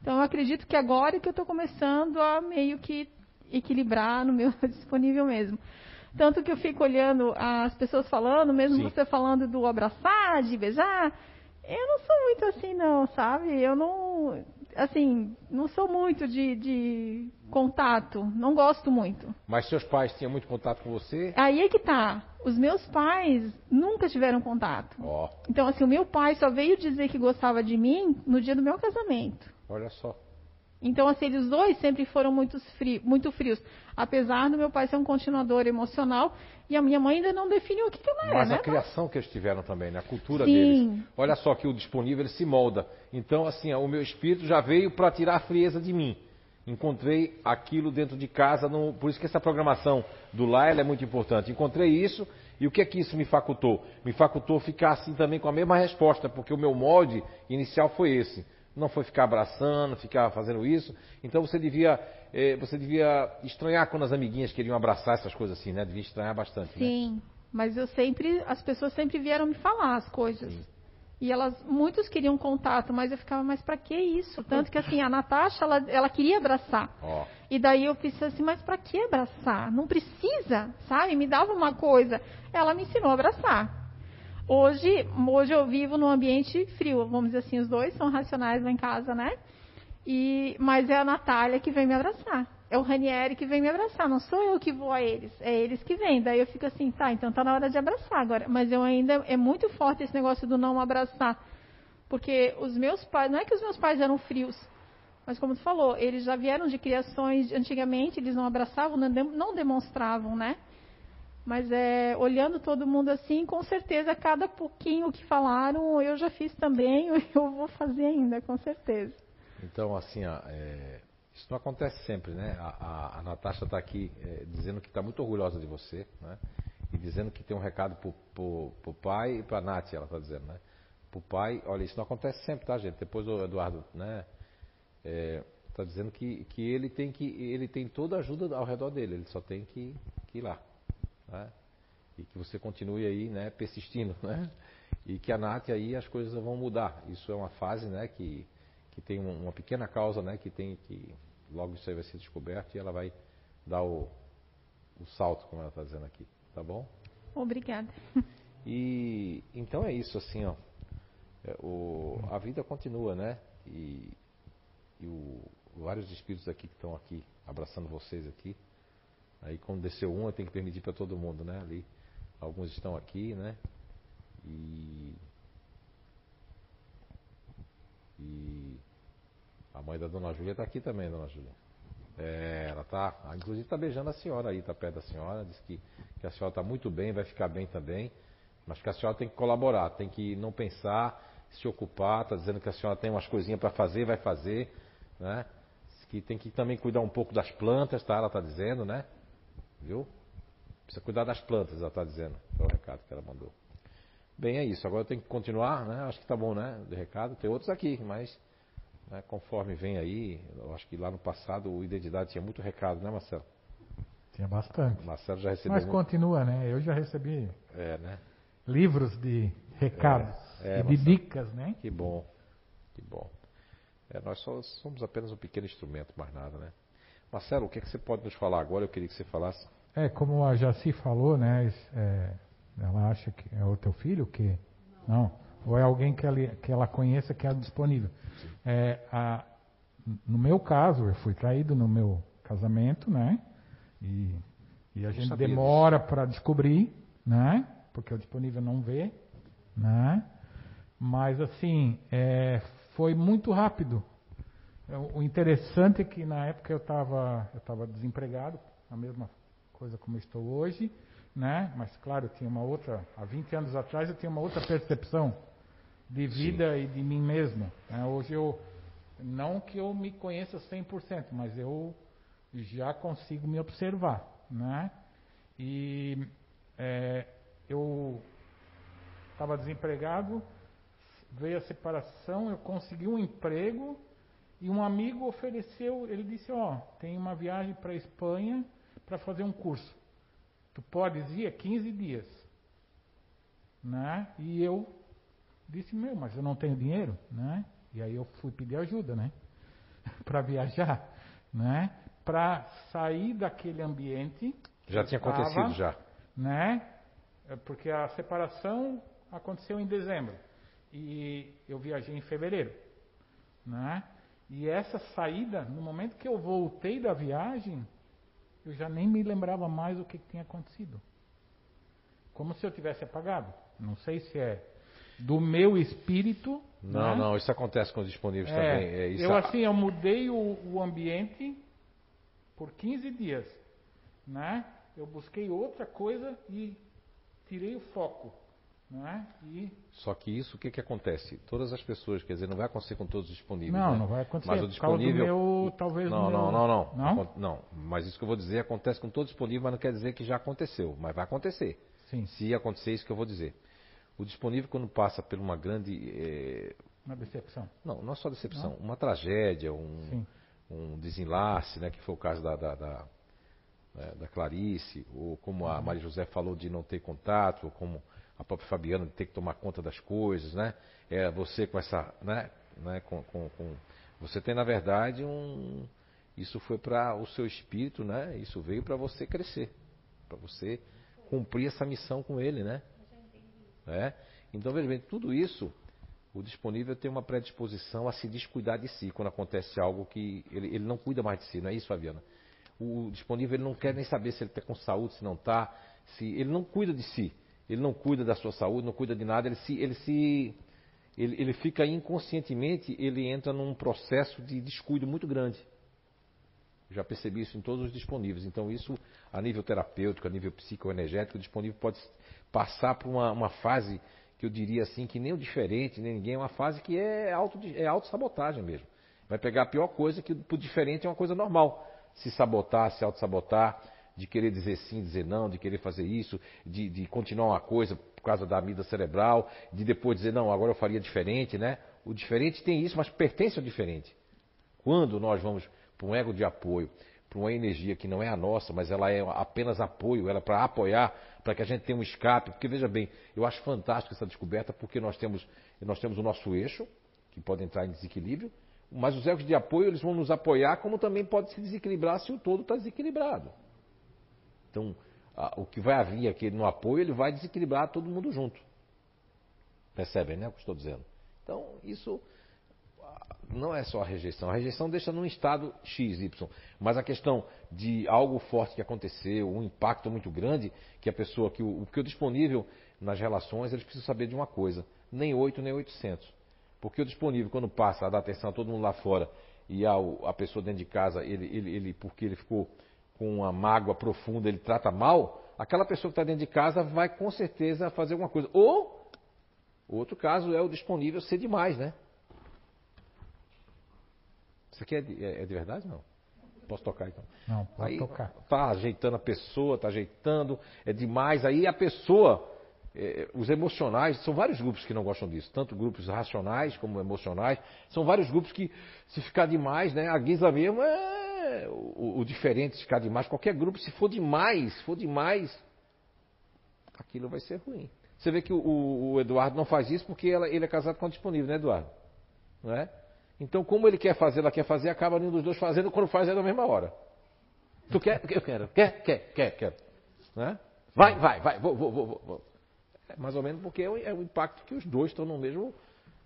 Então eu acredito que agora é que eu estou começando a meio que equilibrar no meu [LAUGHS] disponível mesmo. Tanto que eu fico olhando as pessoas falando, mesmo Sim. você falando do abraçar, de beijar. Eu não sou muito assim, não, sabe? Eu não. Assim, não sou muito de, de contato. Não gosto muito. Mas seus pais tinham muito contato com você? Aí é que tá. Os meus pais nunca tiveram contato. Oh. Então, assim, o meu pai só veio dizer que gostava de mim no dia do meu casamento. Olha só. Então, assim, eles dois sempre foram muito, muito frios. Apesar do meu pai ser um continuador emocional e a minha mãe ainda não definiu o que, que ela é, Mas né? a criação que eles tiveram também, né? A cultura Sim. deles. Olha só que o disponível ele se molda. Então, assim, o meu espírito já veio para tirar a frieza de mim. Encontrei aquilo dentro de casa, no... por isso que essa programação do lar é muito importante. Encontrei isso e o que é que isso me facultou? Me facultou ficar assim também com a mesma resposta, porque o meu molde inicial foi esse não foi ficar abraçando, ficar fazendo isso. Então você devia, eh, você devia estranhar quando as amiguinhas queriam abraçar essas coisas assim, né? Devia estranhar bastante. Né? Sim, né? mas eu sempre, as pessoas sempre vieram me falar as coisas. Sim. E elas, muitos queriam contato, mas eu ficava, mas para que isso? Tanto que assim, a Natasha, ela, ela queria abraçar. Oh. E daí eu pensei assim, mas para que abraçar? Não precisa, sabe? Me dava uma coisa. Ela me ensinou a abraçar. Hoje, hoje eu vivo num ambiente frio, vamos dizer assim, os dois são racionais lá em casa, né? E, mas é a Natália que vem me abraçar. É o Ranieri que vem me abraçar, não sou eu que vou a eles, é eles que vêm. Daí eu fico assim, tá, então tá na hora de abraçar agora. Mas eu ainda, é muito forte esse negócio do não abraçar. Porque os meus pais, não é que os meus pais eram frios, mas como tu falou, eles já vieram de criações, antigamente eles não abraçavam, não demonstravam, né? Mas é, olhando todo mundo assim, com certeza cada pouquinho que falaram eu já fiz também, [LAUGHS] eu vou fazer ainda, com certeza. Então, assim, ó, é, isso não acontece sempre, né? A, a, a Natasha está aqui é, dizendo que está muito orgulhosa de você, né? E dizendo que tem um recado para o pai e para a Nath, ela está dizendo, né? Para o pai, olha, isso não acontece sempre, tá, gente? Depois o Eduardo, né? Está é, dizendo que, que ele tem que ele tem toda a ajuda ao redor dele, ele só tem que, que ir lá. Né? E que você continue aí, né, persistindo, né? E que a Nath aí as coisas vão mudar. Isso é uma fase, né, que, que tem uma pequena causa, né, que tem que logo isso aí vai ser descoberto e ela vai dar o, o salto, como ela está dizendo aqui, tá bom? Obrigada. E então é isso, assim, ó. É, o, a vida continua, né? E, e o, vários espíritos aqui que estão aqui abraçando vocês aqui. Aí quando desceu um, eu tenho que permitir para todo mundo, né? Ali, alguns estão aqui, né? E, e a mãe da Dona Júlia está aqui também, Dona Júlia. É, ela está, inclusive está beijando a senhora aí, está perto da senhora, diz que, que a senhora está muito bem, vai ficar bem também, mas que a senhora tem que colaborar, tem que não pensar, se ocupar, está dizendo que a senhora tem umas coisinhas para fazer, vai fazer, né? Que tem que também cuidar um pouco das plantas, tá? Ela está dizendo, né? Viu? Precisa cuidar das plantas, ela está dizendo. Foi o recado que ela mandou. Bem, é isso. Agora eu tenho que continuar, né? Acho que tá bom, né? De recado. Tem outros aqui, mas né, conforme vem aí, eu acho que lá no passado o Identidade tinha muito recado, né, Marcelo? Tinha bastante. Marcelo já recebeu. Mas muito... continua, né? Eu já recebi é, né? livros de recados é, é, e de dicas, né? Que bom, que bom. É, nós só somos apenas um pequeno instrumento, mais nada, né? Marcelo, o que, é que você pode nos falar agora? Eu queria que você falasse. É, como a Jaci falou, né? é, ela acha que é o teu filho que não. não. Ou é alguém que ela, que ela conheça que é disponível. É, a, no meu caso, eu fui traído no meu casamento, né? E, e a eu gente demora para descobrir, né? Porque o disponível não vê, né? Mas assim, é, foi muito rápido. É, o interessante é que na época eu estava eu tava desempregado, a mesma coisa como estou hoje, né? Mas claro, eu tinha uma outra, há 20 anos atrás eu tinha uma outra percepção de vida Sim. e de mim mesmo. Né? Hoje eu, não que eu me conheça 100%, mas eu já consigo me observar, né? E é, eu estava desempregado, veio a separação, eu consegui um emprego e um amigo ofereceu, ele disse, ó, oh, tem uma viagem para a Espanha para fazer um curso. Tu podes ir? É 15 dias. Né? E eu disse, meu, mas eu não tenho dinheiro, né? E aí eu fui pedir ajuda, né? [LAUGHS] para viajar, né? Para sair daquele ambiente. Já tinha estava, acontecido já. Né? É porque a separação aconteceu em dezembro e eu viajei em fevereiro, né? E essa saída, no momento que eu voltei da viagem, eu já nem me lembrava mais o que tinha acontecido. Como se eu tivesse apagado. Não sei se é do meu espírito. Não, né? não, isso acontece com os disponíveis é, também. É, isso eu assim, eu mudei o, o, ambiente por 15 dias, né? Eu busquei outra coisa e tirei o foco, né? E só que isso, o que que acontece? Todas as pessoas, quer dizer, não vai acontecer com todos os disponíveis. Não, né? não vai acontecer. Mas o disponível, meu, talvez não, não, não, não, não, não, Mas isso que eu vou dizer acontece com todos os disponíveis, mas não quer dizer que já aconteceu, mas vai acontecer. Sim. Se acontecer isso que eu vou dizer. O disponível, quando passa por uma grande. É... Uma decepção. Não, não é só decepção. Não? Uma tragédia, um, um desenlace, né, que foi o caso da, da, da, né, da Clarice, ou como a uhum. Maria José falou de não ter contato, ou como a própria Fabiana de ter que tomar conta das coisas, né? É você com essa. Né, né, com, com, com... Você tem, na verdade, um. Isso foi para o seu espírito, né? Isso veio para você crescer, para você cumprir essa missão com ele, né? Né? Então, veja bem, tudo isso, o disponível tem uma predisposição a se descuidar de si quando acontece algo que ele, ele não cuida mais de si, não é isso, Fabiana? O disponível ele não quer nem saber se ele está com saúde, se não está, se ele não cuida de si, ele não cuida da sua saúde, não cuida de nada, ele se, ele se ele, ele fica inconscientemente, ele entra num processo de descuido muito grande. Já percebi isso em todos os disponíveis. Então, isso a nível terapêutico, a nível psicoenergético, o disponível pode passar por uma, uma fase que eu diria assim, que nem o diferente, nem ninguém, é uma fase que é, auto, é autossabotagem mesmo. Vai pegar a pior coisa, que o diferente é uma coisa normal. Se sabotar, se auto-sabotar, de querer dizer sim, dizer não, de querer fazer isso, de, de continuar uma coisa por causa da amida cerebral, de depois dizer, não, agora eu faria diferente, né? O diferente tem isso, mas pertence ao diferente. Quando nós vamos para um ego de apoio, para uma energia que não é a nossa, mas ela é apenas apoio, ela é para apoiar, para que a gente tenha um escape. Porque veja bem, eu acho fantástico essa descoberta, porque nós temos, nós temos o nosso eixo, que pode entrar em desequilíbrio, mas os egos de apoio eles vão nos apoiar, como também pode se desequilibrar se o todo está desequilibrado. Então, a, o que vai haver aqui no apoio, ele vai desequilibrar todo mundo junto. Percebem, né? O que estou dizendo. Então, isso não é só a rejeição. A rejeição deixa num estado X, Y. Mas a questão de algo forte que aconteceu, um impacto muito grande, que a pessoa, que o, que o disponível nas relações, eles precisam saber de uma coisa: nem 8, nem 800. Porque o disponível, quando passa a dar atenção a todo mundo lá fora e a, a pessoa dentro de casa, ele, ele, ele, porque ele ficou com uma mágoa profunda, ele trata mal, aquela pessoa que está dentro de casa vai com certeza fazer alguma coisa. Ou, outro caso é o disponível ser demais, né? Isso aqui é de, é, é de verdade não? Posso tocar então? Não, pode aí, tocar. Tá ajeitando a pessoa, tá ajeitando, é demais. Aí a pessoa, é, os emocionais, são vários grupos que não gostam disso, tanto grupos racionais como emocionais. São vários grupos que, se ficar demais, né? A guisa mesmo é o, o diferente, ficar demais. Qualquer grupo, se for demais, for demais, aquilo vai ser ruim. Você vê que o, o Eduardo não faz isso porque ela, ele é casado com o disponível, né, Eduardo? Não é? Então, como ele quer fazer, ela quer fazer, acaba nenhum dos dois fazendo, quando faz é na mesma hora. Tu quer? Eu quero. Quer? Quer? Quer? Quer? Né? Vai, vai, vai, vou, vou, vou. vou. É mais ou menos porque é o, é o impacto que os dois estão no mesmo,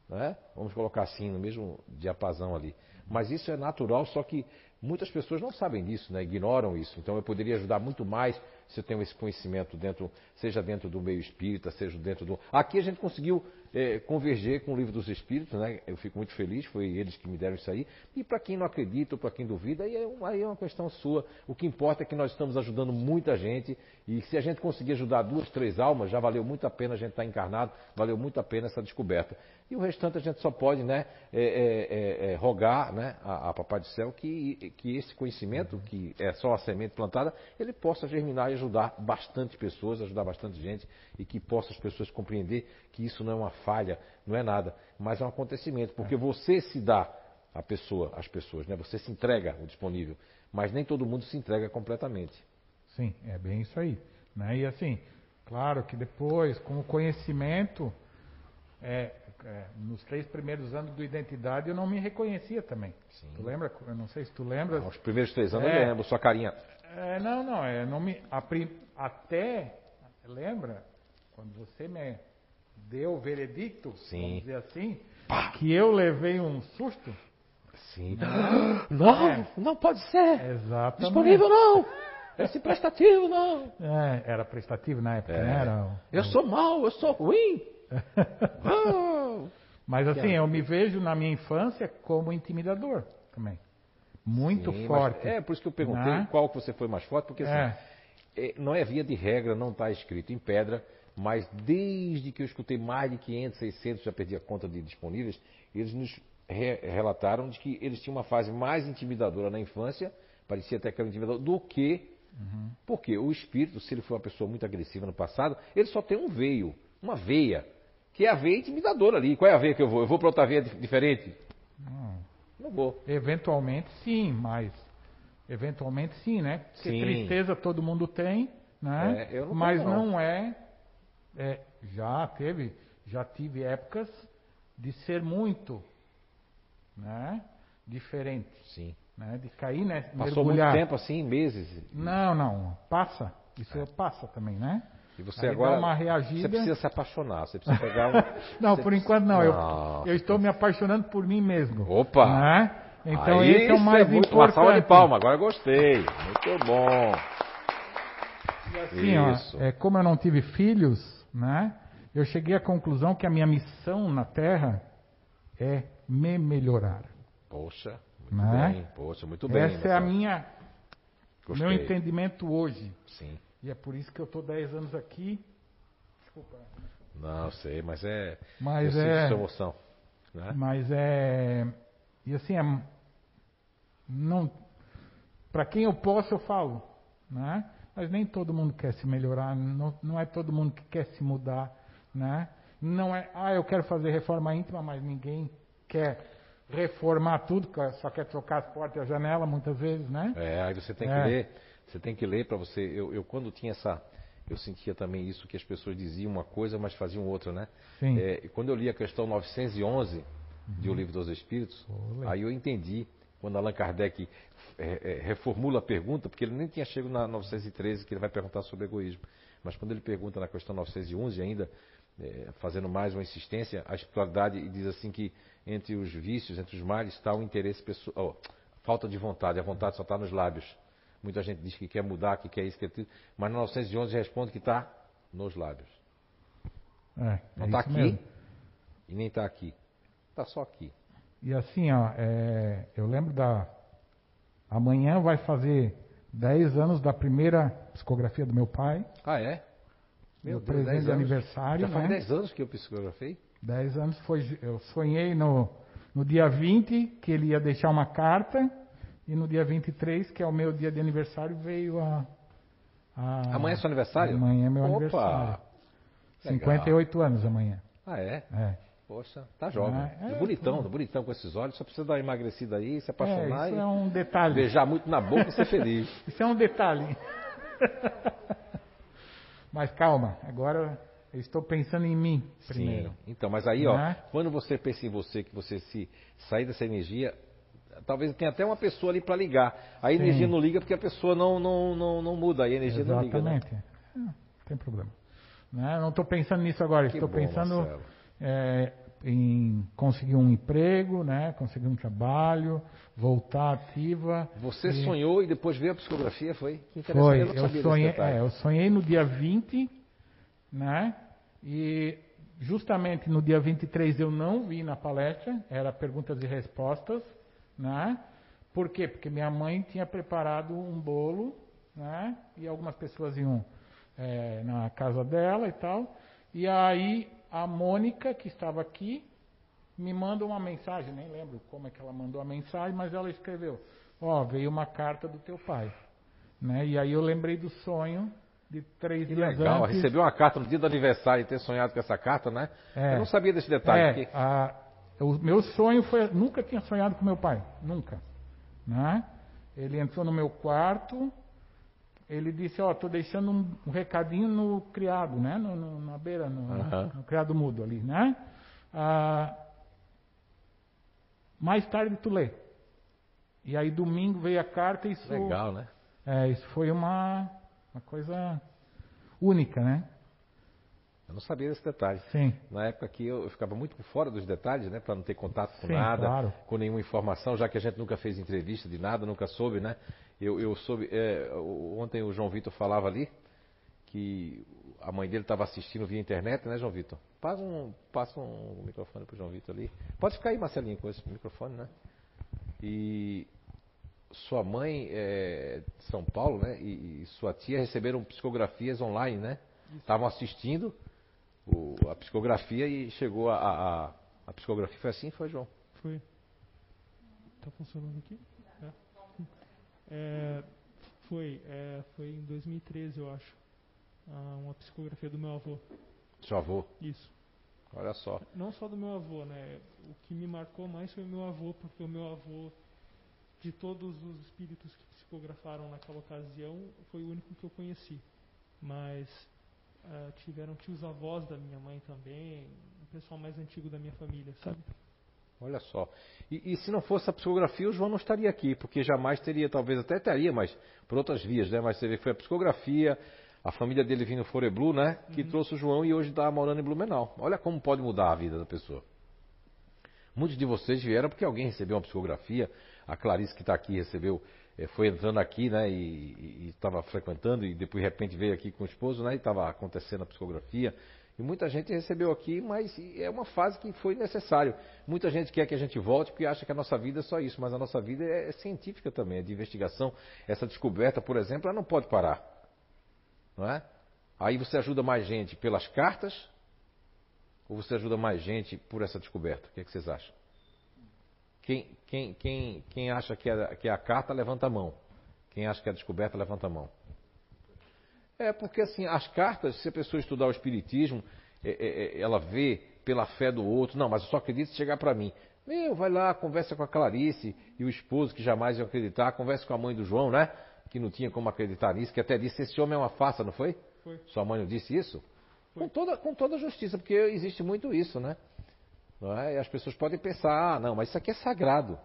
né? vamos colocar assim, no mesmo diapasão ali. Mas isso é natural, só que muitas pessoas não sabem disso, né? ignoram isso. Então eu poderia ajudar muito mais se eu tenho esse conhecimento dentro, seja dentro do meio espírita, seja dentro do. Aqui a gente conseguiu é, converger com o livro dos Espíritos, né? Eu fico muito feliz, foi eles que me deram isso aí. E para quem não acredita, para quem duvida, aí é, aí é uma questão sua. O que importa é que nós estamos ajudando muita gente e se a gente conseguir ajudar duas, três almas, já valeu muito a pena a gente estar encarnado, valeu muito a pena essa descoberta. E o restante a gente só pode, né, é, é, é, é rogar, né, a, a Papai do Céu que, que esse conhecimento, que é só a semente plantada, ele possa germinar e ajudar bastante pessoas, ajudar bastante gente e que possa as pessoas compreender que isso não é uma falha, não é nada, mas é um acontecimento, porque você se dá a pessoa, as pessoas, né? Você se entrega o disponível, mas nem todo mundo se entrega completamente. Sim, é bem isso aí, né? E assim, claro que depois, com o conhecimento, é, é, nos três primeiros anos do Identidade eu não me reconhecia também. Sim. Tu lembra? Eu não sei se tu lembra. os primeiros três anos é, eu lembro, sua carinha. É, não, não, é, não me, a, até, lembra, quando você me deu o veredicto, Sim. vamos dizer assim, que eu levei um susto. Sim. [GASPS] Não, é. não pode ser. Exatamente. Disponível não. Esse prestativo não. É, era prestativo na época, é. né? Era, eu sou mau, eu sou ruim. [LAUGHS] Mas assim, eu me vejo na minha infância como intimidador também. Muito Sim, forte. É, por isso que eu perguntei né? qual que você foi mais forte, porque assim, é. É, não é via de regra, não está escrito em pedra, mas desde que eu escutei mais de 500, 600, já perdi a conta de disponíveis, eles nos re relataram de que eles tinham uma fase mais intimidadora na infância, parecia até que era intimidador, do que. Uhum. Porque o espírito, se ele for uma pessoa muito agressiva no passado, ele só tem um veio, uma veia, que é a veia intimidadora ali. Qual é a veia que eu vou? Eu vou para outra veia diferente? Não. Não vou. Eventualmente sim, mas Eventualmente sim, né? Porque sim. tristeza todo mundo tem, né? É, não Mas não, não é, é, já teve, já tive épocas de ser muito, né? Diferente. Sim. Né? De cair, né? Passou mergulhar. muito tempo assim, meses? Não, não. Passa. Isso é. passa também, né? E você Aí agora. uma reagida... Você precisa se apaixonar, você precisa pegar um. [LAUGHS] não, você por enquanto não. não. Eu, eu estou me apaixonando por mim mesmo. Opa! Né? Então Aí, esse é o mais é muito, importante. Uma salva de palma, agora gostei. Muito bom. E assim, Isso. Ó, é, como eu não tive filhos, né? Eu cheguei à conclusão que a minha missão na Terra é me melhorar. Poxa, muito né? bem. Poxa, muito bem. Essa é a minha Gostei. meu entendimento hoje. Sim. E é por isso que eu estou 10 anos aqui. Desculpa. Não, sei, mas é. Mas eu é. emoção. Né? Mas é. E assim, é, não, para quem eu posso, eu falo. Né? Mas nem todo mundo quer se melhorar, não, não é todo mundo que quer se mudar. Né? Não é, ah, eu quero fazer reforma íntima, mas ninguém quer reformar tudo, só quer trocar as portas e a janela muitas vezes, né? É, aí você tem que é. ler, você tem que ler para você. Eu, eu, quando tinha essa, eu sentia também isso que as pessoas diziam uma coisa, mas faziam outra, né? Sim. É, quando eu li a questão 911 uhum. de O Livro dos Espíritos, Olê. aí eu entendi quando Allan Kardec é, é, reformula a pergunta, porque ele nem tinha chegado na 913 que ele vai perguntar sobre egoísmo. Mas quando ele pergunta na questão 911 ainda, é, fazendo mais uma insistência, a espiritualidade diz assim que entre os vícios, entre os males, está o interesse pessoal, oh, falta de vontade, a vontade só está nos lábios. Muita gente diz que quer mudar, que quer isso, que quer aquilo, mas na 911 responde que está nos lábios. É, Não está é aqui mesmo. e nem está aqui. Está só aqui. E assim, ó, é, eu lembro da. Amanhã vai fazer 10 anos da primeira psicografia do meu pai. Ah, é? Meu, presente de aniversário. Já faz né? 10 anos que eu psicografei? 10 anos foi. Eu sonhei no, no dia 20 que ele ia deixar uma carta. E no dia 23, que é o meu dia de aniversário, veio a. a amanhã é seu aniversário? Amanhã é meu Opa! aniversário. Legal. 58 anos amanhã. Ah, é? É. Poxa, tá jovem. É, é, bonitão, é. bonitão com esses olhos. Só precisa dar uma emagrecida aí, se apaixonar. É, isso e é um detalhe. Beijar muito na boca e ser feliz. [LAUGHS] isso é um detalhe. [LAUGHS] Mas calma, agora Eu estou pensando em mim primeiro. Sim. Então, mas aí, ó, Né? quando você pensa em você, que você se sair dessa energia, talvez tenha até uma pessoa ali para ligar. A energia Sim. não liga porque a pessoa não, não, não, não muda, a energia não liga. Né? Exatamente. Ah, Não tem problema. Né? Não estou pensando nisso agora. Estou pensando é, em conseguir um emprego, né? conseguir um trabalho, voltar ativa. Você E- sonhou e depois veio a psicografia, foi? Que interessante, Foi, eu desse sonhei, é, eu sonhei no dia 20, né? E justamente no dia 23 eu não vi na palestra, era perguntas e respostas, né? Por quê? Porque minha mãe tinha preparado um bolo, né? E algumas pessoas iam é, na casa dela e tal. E aí a Mônica, que estava aqui, me manda uma mensagem, nem lembro como é que ela mandou a mensagem, mas ela escreveu: Ó, veio uma carta do teu pai. Né? E aí eu lembrei do sonho de três Que dias legal, antes. recebeu uma carta no dia do aniversário e ter sonhado com essa carta, né? É. Eu não sabia desse detalhe. É, porque- a- o meu sonho foi. Nunca tinha sonhado com meu pai. Nunca. Né? Ele entrou no meu quarto. Ele disse: Ó, tô deixando um, um recadinho no criado, né? No, no- na beira, no, Aham. no criado mudo ali, né? Ah, mais tarde tu lê. E aí domingo veio a carta e isso. Legal, né? É, isso foi uma, uma coisa única, né? Eu não sabia desse detalhe. Sim. Na época que eu, eu ficava muito por fora dos detalhes, né? Para não ter contato com Sim, nada, claro. com nenhuma informação, já que a gente nunca fez entrevista de nada, nunca soube, né? Eu, eu soube. é, o- ontem o João Vitor falava ali que a mãe dele estava assistindo via internet, né, João Vitor? Passa um, passa um microfone pro João Vitor ali. Pode ficar aí, Marcelinho, com esse microfone, né? E sua mãe é de São Paulo, né? E, e sua tia receberam psicografias online, né? Estavam assistindo o- a psicografia e chegou a, a, a- psicografia. Foi assim, foi, João? Foi. Tá funcionando aqui? É. É, foi, é, foi em 2013, eu acho. Ah, uma psicografia do meu avô. Seu avô. Isso. Olha só. Não só do meu avô, né? O que me marcou mais foi o meu avô, porque o meu avô, de todos os espíritos que psicografaram naquela ocasião, foi o único que eu conheci. Mas ah, tiveram tios avós da minha mãe também, o pessoal mais antigo da minha família, sabe? Olha só. E, e se não fosse a psicografia, o João não estaria aqui, porque jamais teria, talvez até teria, mas por outras vias, né? Mas você vê, foi a psicografia, a família dele vindo Fore Blue, né? Que trouxe o João e hoje está morando em Blumenau. Olha como pode mudar a vida da pessoa. Muitos de vocês vieram porque alguém recebeu uma psicografia. A Clarice que está aqui recebeu, foi entrando aqui, né? E estava frequentando e depois de repente veio aqui com o esposo, né? E estava acontecendo a psicografia. E muita gente recebeu aqui, mas é uma fase que foi necessário. Muita gente quer que a gente volte porque acha que a nossa vida é só isso, mas a nossa vida é, é científica também, é de investigação. Essa descoberta, por exemplo, ela não pode parar. Não é? Aí você ajuda mais gente pelas cartas ou você ajuda mais gente por essa descoberta? O que, é que vocês acham? Quem, quem, quem, quem acha que é, que é a carta, levanta a mão. Quem acha que é a descoberta, levanta a mão. É porque assim, as cartas, se a pessoa estudar o Espiritismo, é, é, é, ela vê pela fé do outro, não, mas eu só acredito se chegar para mim. Meu, vai lá, conversa com a Clarice e o esposo que jamais ia acreditar, conversa com a mãe do João, né? Que não tinha como acreditar nisso, que até disse, esse homem é uma farsa, não foi? Foi. Sua mãe não disse isso? Com toda, com toda justiça, porque existe muito isso, né? É? E as pessoas podem pensar, ah, não, mas isso aqui é sagrado.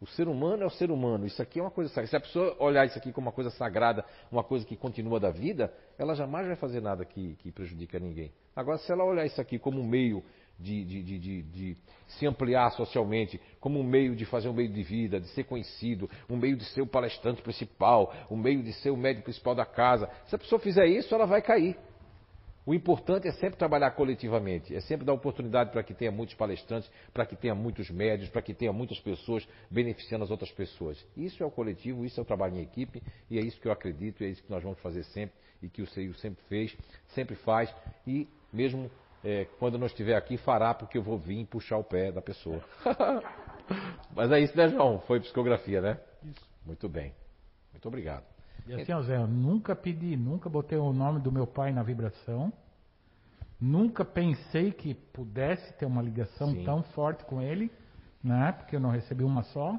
O ser humano é o ser humano, isso aqui é uma coisa sagrada. Se a pessoa olhar isso aqui como uma coisa sagrada, uma coisa que continua da vida, ela jamais vai fazer nada que, que prejudique a ninguém. Agora, se ela olhar isso aqui como um meio de, de, de, de se ampliar socialmente, como um meio de fazer um meio de vida, de ser conhecido, um meio de ser o palestrante principal, um meio de ser o médico principal da casa, se a pessoa fizer isso, ela vai cair. O importante é sempre trabalhar coletivamente, é sempre dar oportunidade para que tenha muitos palestrantes, para que tenha muitos médios, para que tenha muitas pessoas beneficiando as outras pessoas. Isso é o coletivo, isso é o trabalho em equipe, e é isso que eu acredito, e é isso que nós vamos fazer sempre, e que o CEIU sempre fez, sempre faz, e mesmo é, quando não estiver aqui, fará, porque eu vou vir puxar o pé da pessoa. [LAUGHS] Mas é isso, né, João? Foi psicografia, né? Isso. Muito bem. Muito obrigado. E assim, ó, Zé, eu nunca pedi, nunca botei o nome do meu pai na vibração. Nunca pensei que pudesse ter uma ligação Sim. tão forte com ele, né? Porque eu não recebi uma só,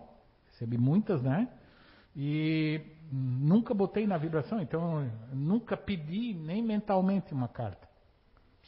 recebi muitas, né? E nunca botei na vibração, então nunca pedi nem mentalmente uma carta.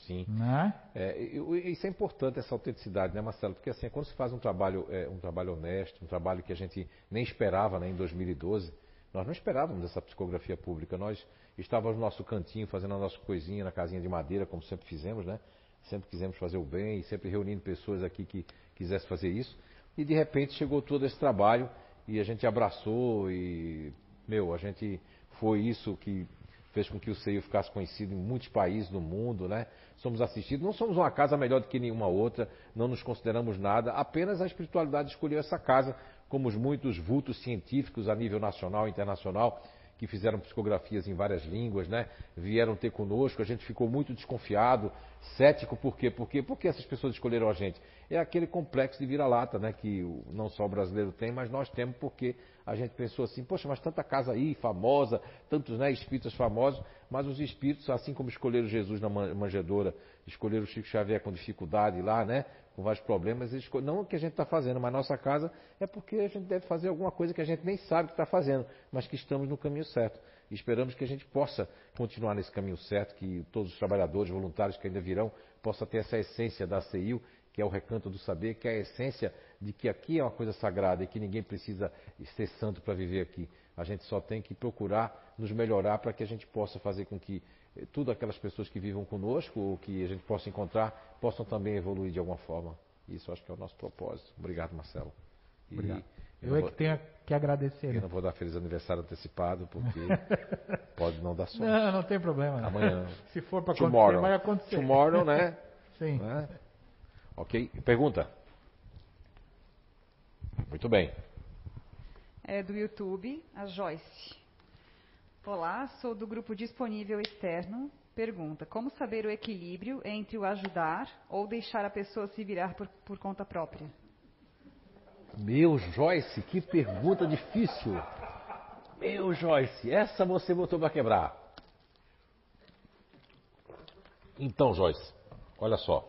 Sim. Né? É, isso é importante, essa autenticidade, né, Marcelo? Porque assim, quando se faz um trabalho, é, um trabalho honesto, um trabalho que a gente nem esperava né, em 2012, nós não esperávamos essa psicografia pública. Nós estávamos no nosso cantinho, fazendo a nossa coisinha na casinha de madeira, como sempre fizemos, né? Sempre quisemos fazer o bem sempre reunindo pessoas aqui que quisessem fazer isso. E de repente chegou todo esse trabalho e a gente abraçou e, meu, a gente foi isso que fez com que o CEIU ficasse conhecido em muitos países do mundo, né? Somos assistidos, não somos uma casa melhor do que nenhuma outra, não nos consideramos nada, apenas a espiritualidade escolheu essa casa, como os muitos vultos científicos a nível nacional e internacional que fizeram psicografias em várias línguas, né? Vieram ter conosco, a gente ficou muito desconfiado, cético, por quê? Por quê? Porque essas pessoas escolheram a gente. É aquele complexo de vira-lata, né? Que não só o brasileiro tem, mas nós temos porque a gente pensou assim, poxa, mas tanta casa aí, famosa, tantos né, espíritos famosos, mas os espíritos, assim como escolheram Jesus na manjedoura, escolheram Chico Xavier com dificuldade lá, né? Com vários problemas, não o que a gente está fazendo, mas nossa casa é porque a gente deve fazer alguma coisa que a gente nem sabe que está fazendo, mas que estamos no caminho certo. E esperamos que a gente possa continuar nesse caminho certo, que todos os trabalhadores, voluntários que ainda virão, possam ter essa essência da CEIU, que é o recanto do saber, que é a essência de que aqui é uma coisa sagrada e que ninguém precisa ser santo para viver aqui. A gente só tem que procurar nos melhorar para que a gente possa fazer com que tudo aquelas pessoas que vivam conosco ou que a gente possa encontrar possam também evoluir de alguma forma. Isso acho que é o nosso propósito. Obrigado, Marcelo. E Obrigado. Eu, eu é vou, que tenho que agradecer. Eu né? não vou dar feliz aniversário antecipado porque [LAUGHS] pode não dar sorte. Não, não tem problema. Né? Amanhã. Se for para acontecer, vai acontecer. Tomorrow, né? [LAUGHS] Sim. Né? Ok? Pergunta? Muito bem. É do YouTube, a Joyce. Olá, sou do grupo disponível externo. Pergunta: Como saber o equilíbrio entre o ajudar ou deixar a pessoa se virar por, por conta própria? Meu Joyce, que pergunta difícil. Meu Joyce, essa você botou para quebrar. Então, Joyce, olha só.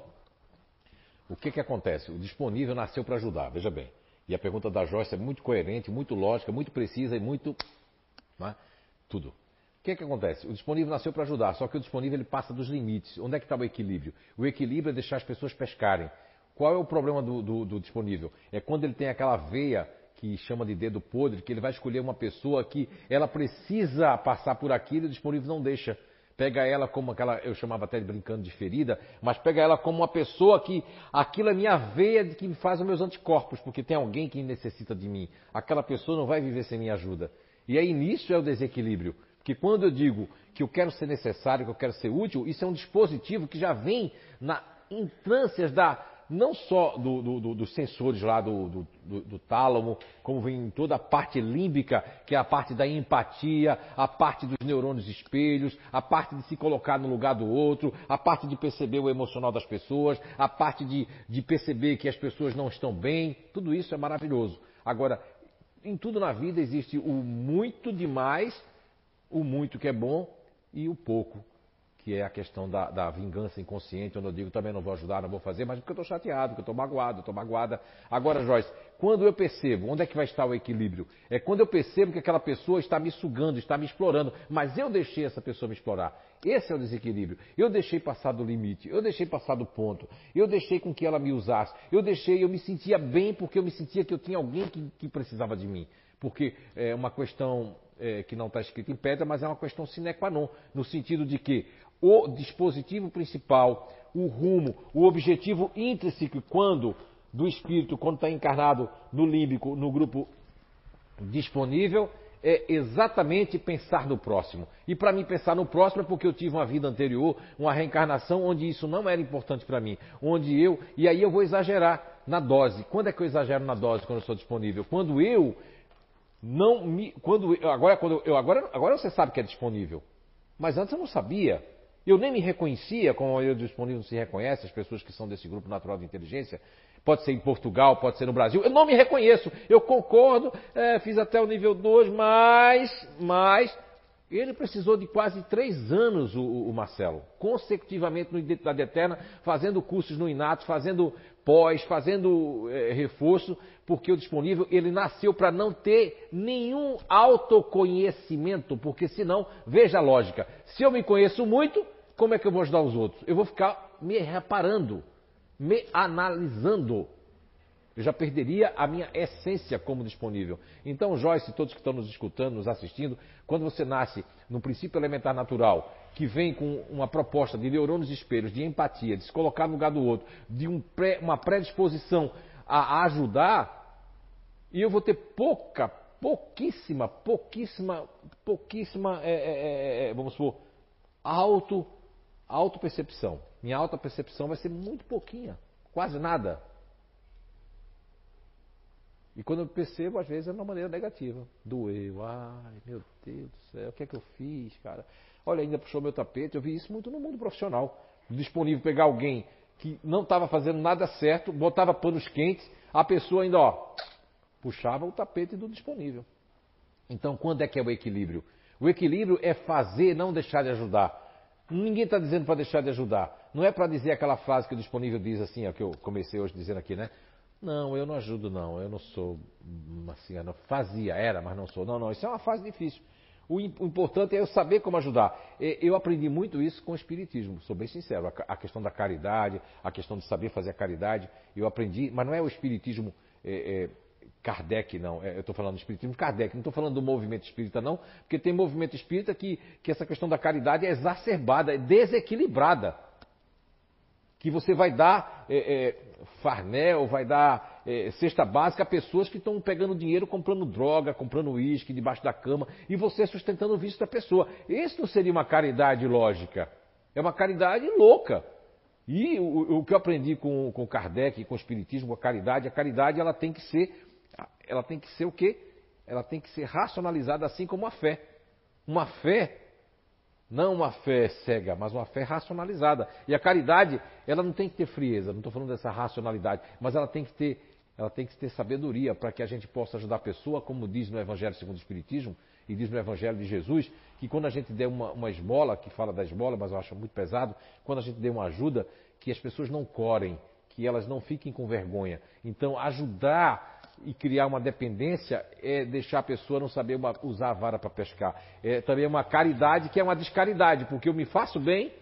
O que, que acontece? O disponível nasceu para ajudar, veja bem. E a pergunta da Joyce é muito coerente, muito lógica, muito precisa e muito. É? Tudo. O que, que acontece? O disponível nasceu para ajudar, só que o disponível ele passa dos limites. Onde é que está o equilíbrio? O equilíbrio é deixar as pessoas pescarem. Qual é o problema do, do, do disponível? É quando ele tem aquela veia que chama de dedo podre, que ele vai escolher uma pessoa que ela precisa passar por aquilo e o disponível não deixa. Pega ela como aquela, eu chamava até de brincando de ferida, mas pega ela como uma pessoa que aquilo é minha veia de que me faz os meus anticorpos, porque tem alguém que necessita de mim. Aquela pessoa não vai viver sem minha ajuda. E aí nisso é o desequilíbrio. Porque quando eu digo que eu quero ser necessário, que eu quero ser útil, isso é um dispositivo que já vem na entrâncias da, não só do, do, dos sensores lá do, do, tálamo, como vem toda a parte límbica, que é a parte da empatia, a parte dos neurônios espelhos, a parte de se colocar no lugar do outro, a parte de perceber o emocional das pessoas, a parte de, de perceber que as pessoas não estão bem, tudo isso é maravilhoso. Agora, em tudo na vida existe o muito demais, o muito que é bom e o pouco que é a questão da, da, vingança inconsciente, onde eu digo também não vou ajudar, não vou fazer, mas porque eu estou chateado, porque eu estou magoado, estou magoada. Agora, Joyce, quando eu percebo, onde é que vai estar o equilíbrio? É quando eu percebo que aquela pessoa está me sugando, está me explorando, mas eu deixei essa pessoa me explorar. Esse é o desequilíbrio. Eu deixei passar do limite, eu deixei passar do ponto, eu deixei com que ela me usasse, eu deixei, eu me sentia bem porque eu me sentia que eu tinha alguém que, que precisava de mim. Porque é uma questão é, que não está escrita em pedra, mas é uma questão sine qua non, no sentido de que o dispositivo principal, o rumo, o objetivo intrínseco quando do espírito, quando está encarnado no límbico, no grupo disponível, é exatamente pensar no próximo. E para mim pensar no próximo é porque eu tive uma vida anterior, uma reencarnação onde isso não era importante para mim, onde eu e aí eu vou exagerar na dose. Quando é que eu exagero na dose quando eu sou disponível? Quando eu não me, quando agora quando eu agora agora você sabe que é disponível, mas antes eu não sabia. Eu nem me reconhecia, como eu disponível se reconhece, as pessoas que são desse grupo natural de inteligência, pode ser em Portugal, pode ser no Brasil, eu não me reconheço, eu concordo, é, fiz até o nível 2, mas, mas, ele precisou de quase três anos, o, o Marcelo, consecutivamente no Identidade Eterna, fazendo cursos no Inato, fazendo pós, fazendo é, reforço, porque o disponível ele nasceu para não ter nenhum autoconhecimento, porque senão, veja a lógica, se eu me conheço muito, como é que eu vou ajudar os outros? Eu vou ficar me reparando, me analisando. Eu já perderia a minha essência como disponível. Então, Joyce, todos que estão nos escutando, nos assistindo, quando você nasce no princípio elementar natural, que vem com uma proposta de neurônios espelhos, de empatia, de se colocar no lugar do outro, de um pré, uma predisposição a ajudar, e eu vou ter pouca, pouquíssima, pouquíssima, pouquíssima, é, é, é, é vamos supor, auto, auto-percepção. Minha auto-percepção vai ser muito pouquinha, quase nada. E quando eu percebo, às vezes é de uma maneira negativa. Doeu, ai meu Deus do céu, o que é que eu fiz, cara? Olha, ainda puxou meu tapete. Eu vi isso muito no mundo profissional. Disponível pegar alguém que não estava fazendo nada certo, botava panos quentes, a pessoa ainda, ó, puxava o tapete do disponível. Então, quando é que é o equilíbrio? O equilíbrio é fazer, não deixar de ajudar. Ninguém está dizendo para deixar de ajudar. Não é para dizer aquela frase que o disponível diz assim, o que eu comecei hoje dizendo aqui, né? Não, eu não ajudo, não. Eu não sou assim, eu não fazia, era, mas não sou. Não, não, isso é uma fase difícil. O, importante é eu saber como ajudar. Eu aprendi muito isso com o Espiritismo, sou bem sincero. A questão da caridade, a questão de saber fazer a caridade, eu aprendi, mas não é o Espiritismo é, é, Kardec, não. É, eu estou falando do Espiritismo Kardec, não estou falando do movimento espírita, não, porque tem movimento espírita que, que essa questão da caridade é exacerbada, é desequilibrada que você vai dar é, é, farnel, vai dar é, cesta básica a pessoas que estão pegando dinheiro comprando droga, comprando uísque debaixo da cama e você sustentando o vício da pessoa. Isso não seria uma caridade lógica. É uma caridade louca. E o, o que eu aprendi com, com Kardec, com o Espiritismo, com a caridade, a caridade ela tem que ser, ela tem que ser o quê? Ela tem que ser racionalizada assim como a fé. Uma fé não uma fé cega, mas uma fé racionalizada. E a caridade, ela não tem que ter frieza, não estou falando dessa racionalidade, mas ela tem que ter, ela tem que ter sabedoria para que a gente possa ajudar a pessoa, como diz no Evangelho segundo o Espiritismo, e diz no Evangelho de Jesus, que quando a gente der uma, uma esmola, que fala da esmola, mas eu acho muito pesado, quando a gente der uma ajuda, que as pessoas não corem, que elas não fiquem com vergonha. Então, ajudar e criar uma dependência é deixar a pessoa não saber uma, usar a vara para pescar. É também uma caridade que é uma descaridade, porque eu me faço bem,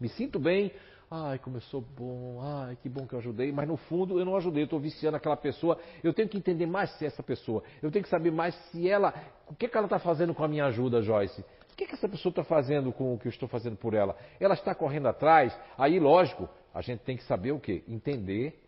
me sinto bem, ai, como eu sou bom, ai, que bom que eu ajudei, mas no fundo eu não ajudei, eu estou viciando aquela pessoa, eu tenho que entender mais se é essa pessoa, eu tenho que saber mais se ela, o que, que ela está fazendo com a minha ajuda, Joyce. O que, que essa pessoa está fazendo com o que eu estou fazendo por ela? Ela está correndo atrás? Aí, lógico, a gente tem que saber o quê? Entender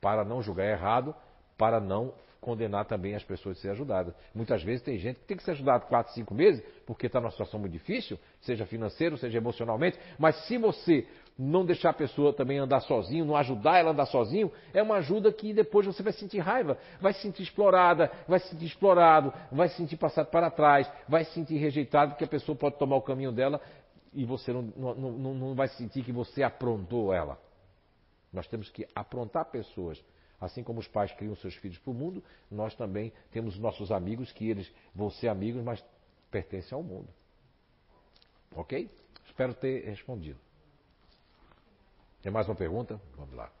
para não julgar errado para não condenar também as pessoas a ser ajudadas. Muitas vezes tem gente que tem que ser ajudado 4, 5 meses, porque está numa situação muito difícil, seja financeiro, seja emocionalmente, mas se você não deixar a pessoa também andar sozinho, não ajudar ela a andar sozinho, é uma ajuda que depois você vai sentir raiva, vai se sentir explorada, vai se sentir explorado, vai se sentir passado para trás, vai se sentir rejeitado, porque a pessoa pode tomar o caminho dela e você não, não, não, não vai sentir que você aprontou ela. Nós temos que aprontar pessoas Assim como os pais criam seus filhos para o mundo, nós também temos nossos amigos que eles vão ser amigos, mas pertencem ao mundo. Ok? Espero ter respondido. Tem mais uma pergunta? Vamos lá.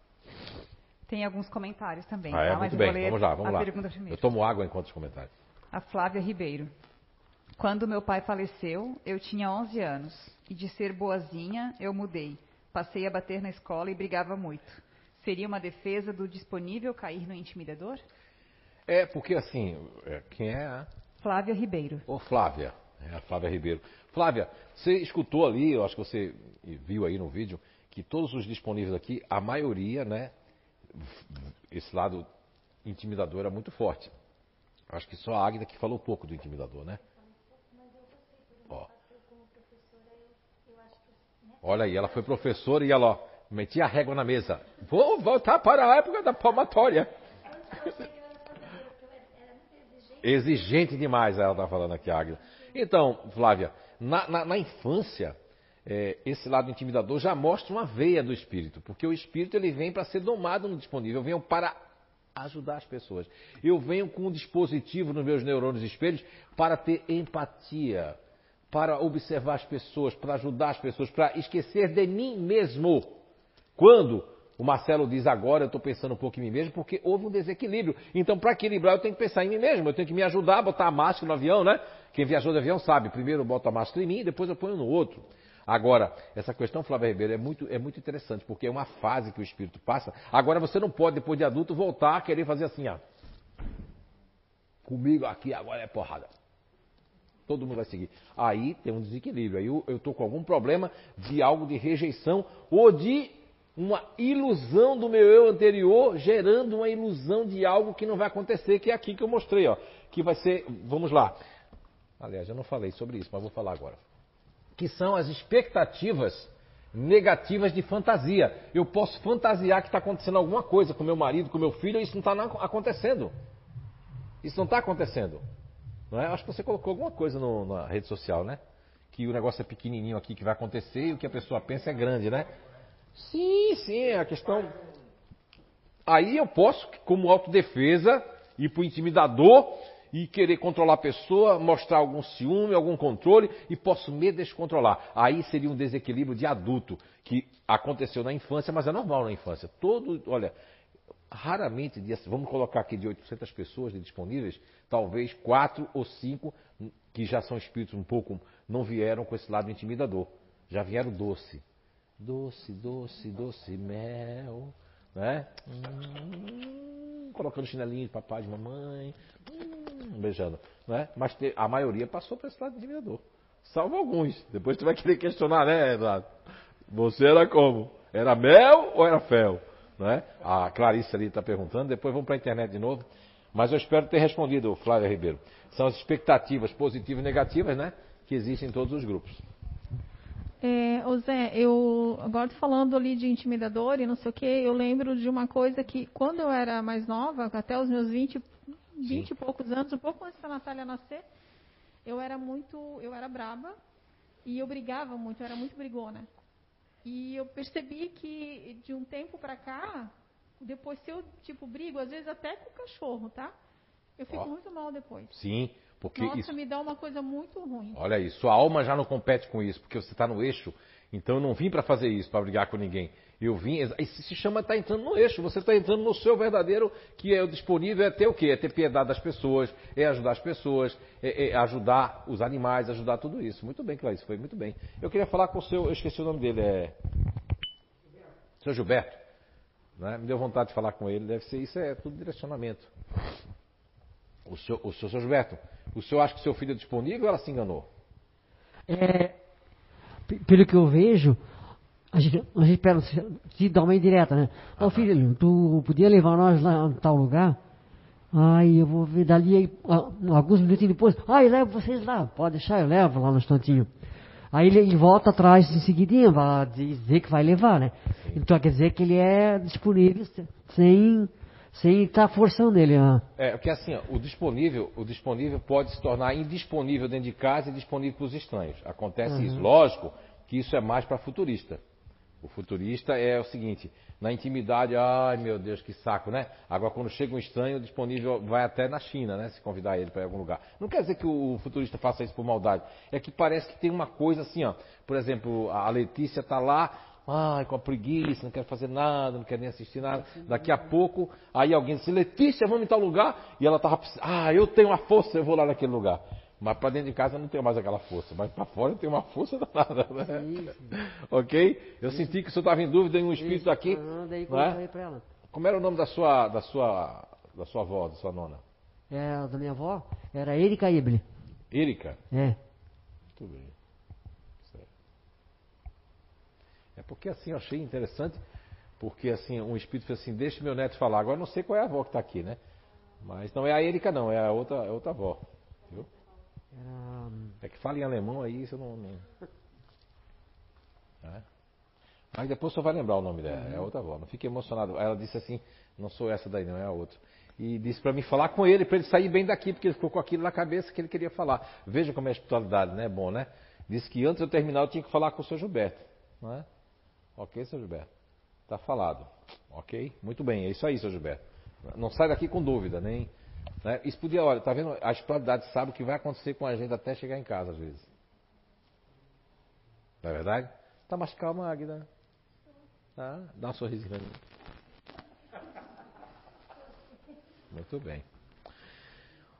Tem alguns comentários também. Ah, é? tá? Muito bem, vamos lá, vamos lá. Eu tomo água enquanto os comentários. A Flávia Ribeiro. Quando meu pai faleceu, eu tinha 11 anos. E de ser boazinha, eu mudei. Passei a bater na escola e brigava muito. Seria uma defesa do disponível cair no intimidador? É, porque assim, é, quem é a? Flávia Ribeiro. Ô Flávia, é a Flávia Ribeiro. Flávia, você escutou ali, eu acho que você viu aí no vídeo, que todos os disponíveis aqui, a maioria, né, esse lado intimidador era muito forte. Acho que só a Águida que falou pouco do intimidador, né? Ó. Olha aí, ela foi professora e ela, ó, Meti a régua na mesa. Vou voltar para a época da palmatória. Exigente demais, ela está falando aqui, Águida. Então, Flávia, na, na, na infância, é, esse lado intimidador já mostra uma veia do espírito, porque o espírito ele vem para ser domado no disponível, eu venho para ajudar as pessoas. Eu venho com um dispositivo nos meus neurônios espelhos para ter empatia, para observar as pessoas, para ajudar as pessoas, para esquecer de mim mesmo. Quando o Marcelo diz agora, eu estou pensando um pouco em mim mesmo, porque houve um desequilíbrio. Então, para equilibrar, eu tenho que pensar em mim mesmo, eu tenho que me ajudar botar a máscara no avião, né? Quem viajou de avião sabe, primeiro eu boto a máscara em mim, depois eu ponho no outro. Agora, essa questão, Flávia Ribeiro, é muito, é muito interessante, porque é uma fase que o espírito passa. Agora você não pode, depois de adulto, voltar a querer fazer assim, ó. Comigo aqui agora é porrada. Todo mundo vai seguir. Aí tem um desequilíbrio. Aí eu estou com algum problema de algo de rejeição ou de uma ilusão do meu eu anterior, gerando uma ilusão de algo que não vai acontecer, que é aqui que eu mostrei, ó. Que vai ser, vamos lá. Aliás, eu não falei sobre isso, mas vou falar agora. Que são as expectativas negativas de fantasia. Eu posso fantasiar que está acontecendo alguma coisa com meu marido, com meu filho, e isso não está acontecendo. Isso não está acontecendo. Não é? Acho que você colocou alguma coisa no, na rede social, né? Que o negócio é pequenininho aqui que vai acontecer e o que a pessoa pensa é grande, né? Sim, sim, a questão. Aí eu posso, como autodefesa, ir para o intimidador e querer controlar a pessoa, mostrar algum ciúme, algum controle e posso me descontrolar. Aí seria um desequilíbrio de adulto que aconteceu na infância, mas é normal na infância. Todo, olha, raramente, vamos colocar aqui de 800 pessoas disponíveis, talvez quatro ou cinco que já são espíritos um pouco, não vieram com esse lado intimidador. Já vieram doce. Doce, doce, doce mel, né? Hum, colocando chinelinho de papai, de mamãe, hum, beijando, né? Mas te, a maioria passou para esse lado intimidador. Salvo alguns. Depois tu vai querer questionar, né, Eduardo? Você era como? Era mel ou era fel? Né? A Clarice ali está perguntando, depois vamos para a internet de novo. Mas eu espero ter respondido, Flávia Ribeiro. São as expectativas positivas e negativas, né? Que existem em todos os grupos. É, ô Zé, eu agora falando ali de intimidador e não sei o que, eu lembro de uma coisa que quando eu era mais nova, até os meus 20, 20 e poucos anos, um pouco antes da Natália nascer, eu era muito, eu era braba e eu brigava muito, eu era muito brigona. E eu percebi que de um tempo para cá, depois se eu tipo brigo, às vezes até com o cachorro, tá? Eu fico muito mal depois. Sim, porque Nossa, isso. me dá uma coisa muito ruim. Olha aí, sua alma já não compete com isso, porque você está no eixo. Então eu não vim para fazer isso, para brigar com ninguém. Eu vim, isso se chama estar tá entrando no eixo. Você está entrando no seu verdadeiro, que é o disponível, é ter o quê? É ter piedade das pessoas, é ajudar as pessoas, é, é ajudar os animais, ajudar tudo isso. Muito bem, Clarice, foi muito bem. Eu queria falar com o seu, eu esqueci o nome dele, é. Seu Gilberto. Né? Me deu vontade de falar com ele, deve ser isso, é tudo direcionamento. O seu, o seu, seu Gilberto, o senhor acha que seu filho é disponível ou ela se enganou? É, pelo que eu vejo, a gente, a gente pega, se dá uma indireta, né? Ô filho, tu podia levar nós lá em tal lugar? Aí eu vou ver dali alguns minutinhos depois. Ah, eu levo vocês lá. Pode deixar, eu levo lá no instantinho. Aí ele, volta atrás em seguidinha, vai dizer que vai levar, né? Então quer dizer que ele é disponível sem sem estar tá forçando ele. Né? É, porque assim, ó, o disponível, o disponível pode se tornar indisponível dentro de casa e disponível para os estranhos. Acontece uhum. isso. Lógico que isso é mais para futurista. O futurista é o seguinte, na intimidade, ai meu Deus, que saco, né? Agora quando chega um estranho, disponível vai até na China, né? Se convidar ele para algum lugar. Não quer dizer que o futurista faça isso por maldade. É que parece que tem uma coisa assim, ó. Por exemplo, a Letícia está lá, ai, com a preguiça, não quer fazer nada, não quer nem assistir nada. Daqui a pouco, aí alguém diz, Letícia, vamos em tal lugar. E ela estava, ah, eu tenho a força, eu vou lá naquele lugar. Mas para dentro de casa eu não tenho mais aquela força. Mas para fora eu tenho uma força danada. Né? [LAUGHS] Ok? Eu senti que o senhor estava em dúvida em um espírito aqui. Ah, daí não é? ela. Como era o nome da sua, da sua, da sua avó, da sua nona? É, da minha avó era Erika Ible. Erika? É. Muito bem. Certo. É porque assim eu achei interessante, porque assim um espírito fez assim, deixa meu neto falar. Agora eu não sei qual é a avó que está aqui, né? Mas não é a Erika não, é a outra, é outra avó. Era... É que fala em alemão aí, isso não. não... É? Mas depois só vai lembrar o nome dela, é outra avó. Não fique emocionado. Ela disse assim: não sou essa daí, não, é a outra. E disse para mim falar com ele, para ele sair bem daqui, porque ele ficou com aquilo na cabeça que ele queria falar. Veja como é a espiritualidade, né? Bom, né? Disse que antes de eu terminar eu tinha que falar com o seu Gilberto. Não é? Ok, seu Gilberto? Está falado. Ok? Muito bem, é isso aí, seu Gilberto. Não sai daqui com dúvida, nem. Né? Isso podia, olha, tá vendo? A espiritualidade sabe o que vai acontecer com a gente até chegar em casa, às vezes. Não é verdade? Tá mais calma, Águida. Tá? Dá um mim. Muito bem.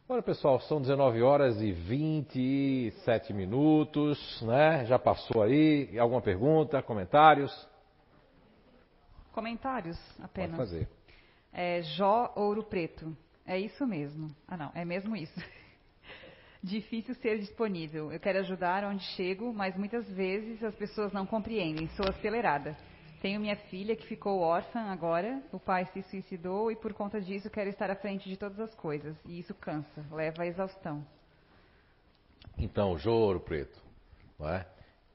Olha, pessoal, são 19 horas e 27 minutos, né? Já passou aí. Alguma pergunta, comentários? Comentários apenas. Pode fazer. É, Jó Ouro Preto. É isso mesmo. Ah, não, é mesmo isso. [LAUGHS] Difícil ser disponível. Eu quero ajudar onde chego, mas muitas vezes as pessoas não compreendem. Sou acelerada. Tenho minha filha que ficou órfã agora, o pai se suicidou e por conta disso quero estar à frente de todas as coisas. E isso cansa, leva à exaustão. Então, Ouro Preto, não é?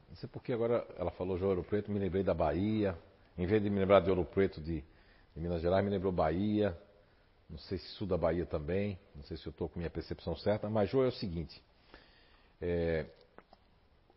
Não sei porque agora ela falou Ouro Preto, me lembrei da Bahia. Em vez de me lembrar de Ouro Preto de, de Minas Gerais, me lembrou Bahia. Não sei se sul da Bahia também, não sei se eu estou com minha percepção certa, mas Jô é o seguinte. É,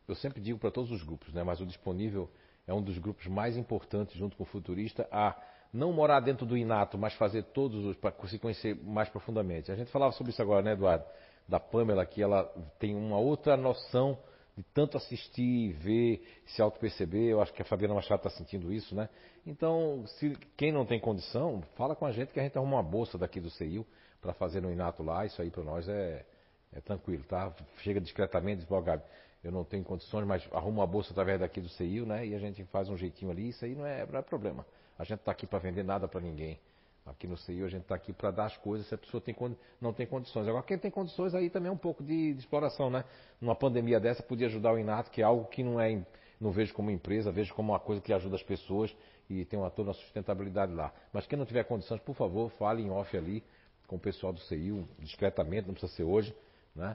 eu sempre digo para todos os grupos, né, mas o disponível é um dos grupos mais importantes, junto com o futurista, a não morar dentro do inato, mas fazer todos os. para se conhecer mais profundamente. A gente falava sobre isso agora, né, Eduardo? Da Pamela, que ela tem uma outra noção de tanto assistir, ver, se auto-perceber. Eu acho que a Fabiana Machado está sentindo isso, né? Então, se quem não tem condição, fala com a gente que a gente arruma uma bolsa daqui do CEIU para fazer no Inato lá. Isso aí para nós é, é, tranquilo, tá? Chega discretamente, Gabi, eu não tenho condições, mas arruma uma bolsa através daqui do CEIU, né? E a gente faz um jeitinho ali. Isso aí não é, não é problema. A gente está aqui para vender nada para ninguém. Aqui no CEIU a gente está aqui para dar as coisas se a pessoa tem, não tem condições. Agora, quem tem condições aí também é um pouco de, de, exploração, né? Numa pandemia dessa podia ajudar o Inato, que é algo que não é, não vejo como empresa, vejo como uma coisa que ajuda as pessoas e tem uma toda a sustentabilidade lá. Mas quem não tiver condições, por favor, fale em off ali com o pessoal do CEIU, discretamente, não precisa ser hoje, né?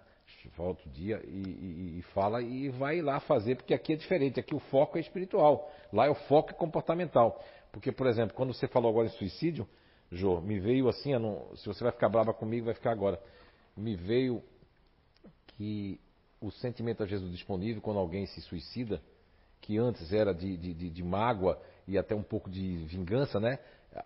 Volta o dia e, e, e, fala e vai lá fazer, porque aqui é diferente, aqui o foco é espiritual, lá é o foco comportamental. Porque, por exemplo, quando você falou agora em suicídio, Jô, me veio assim, não, se você vai ficar brava comigo, vai ficar agora. Me veio que o sentimento às vezes disponível quando alguém se suicida, que antes era de, de, de, de mágoa e até um pouco de vingança, né?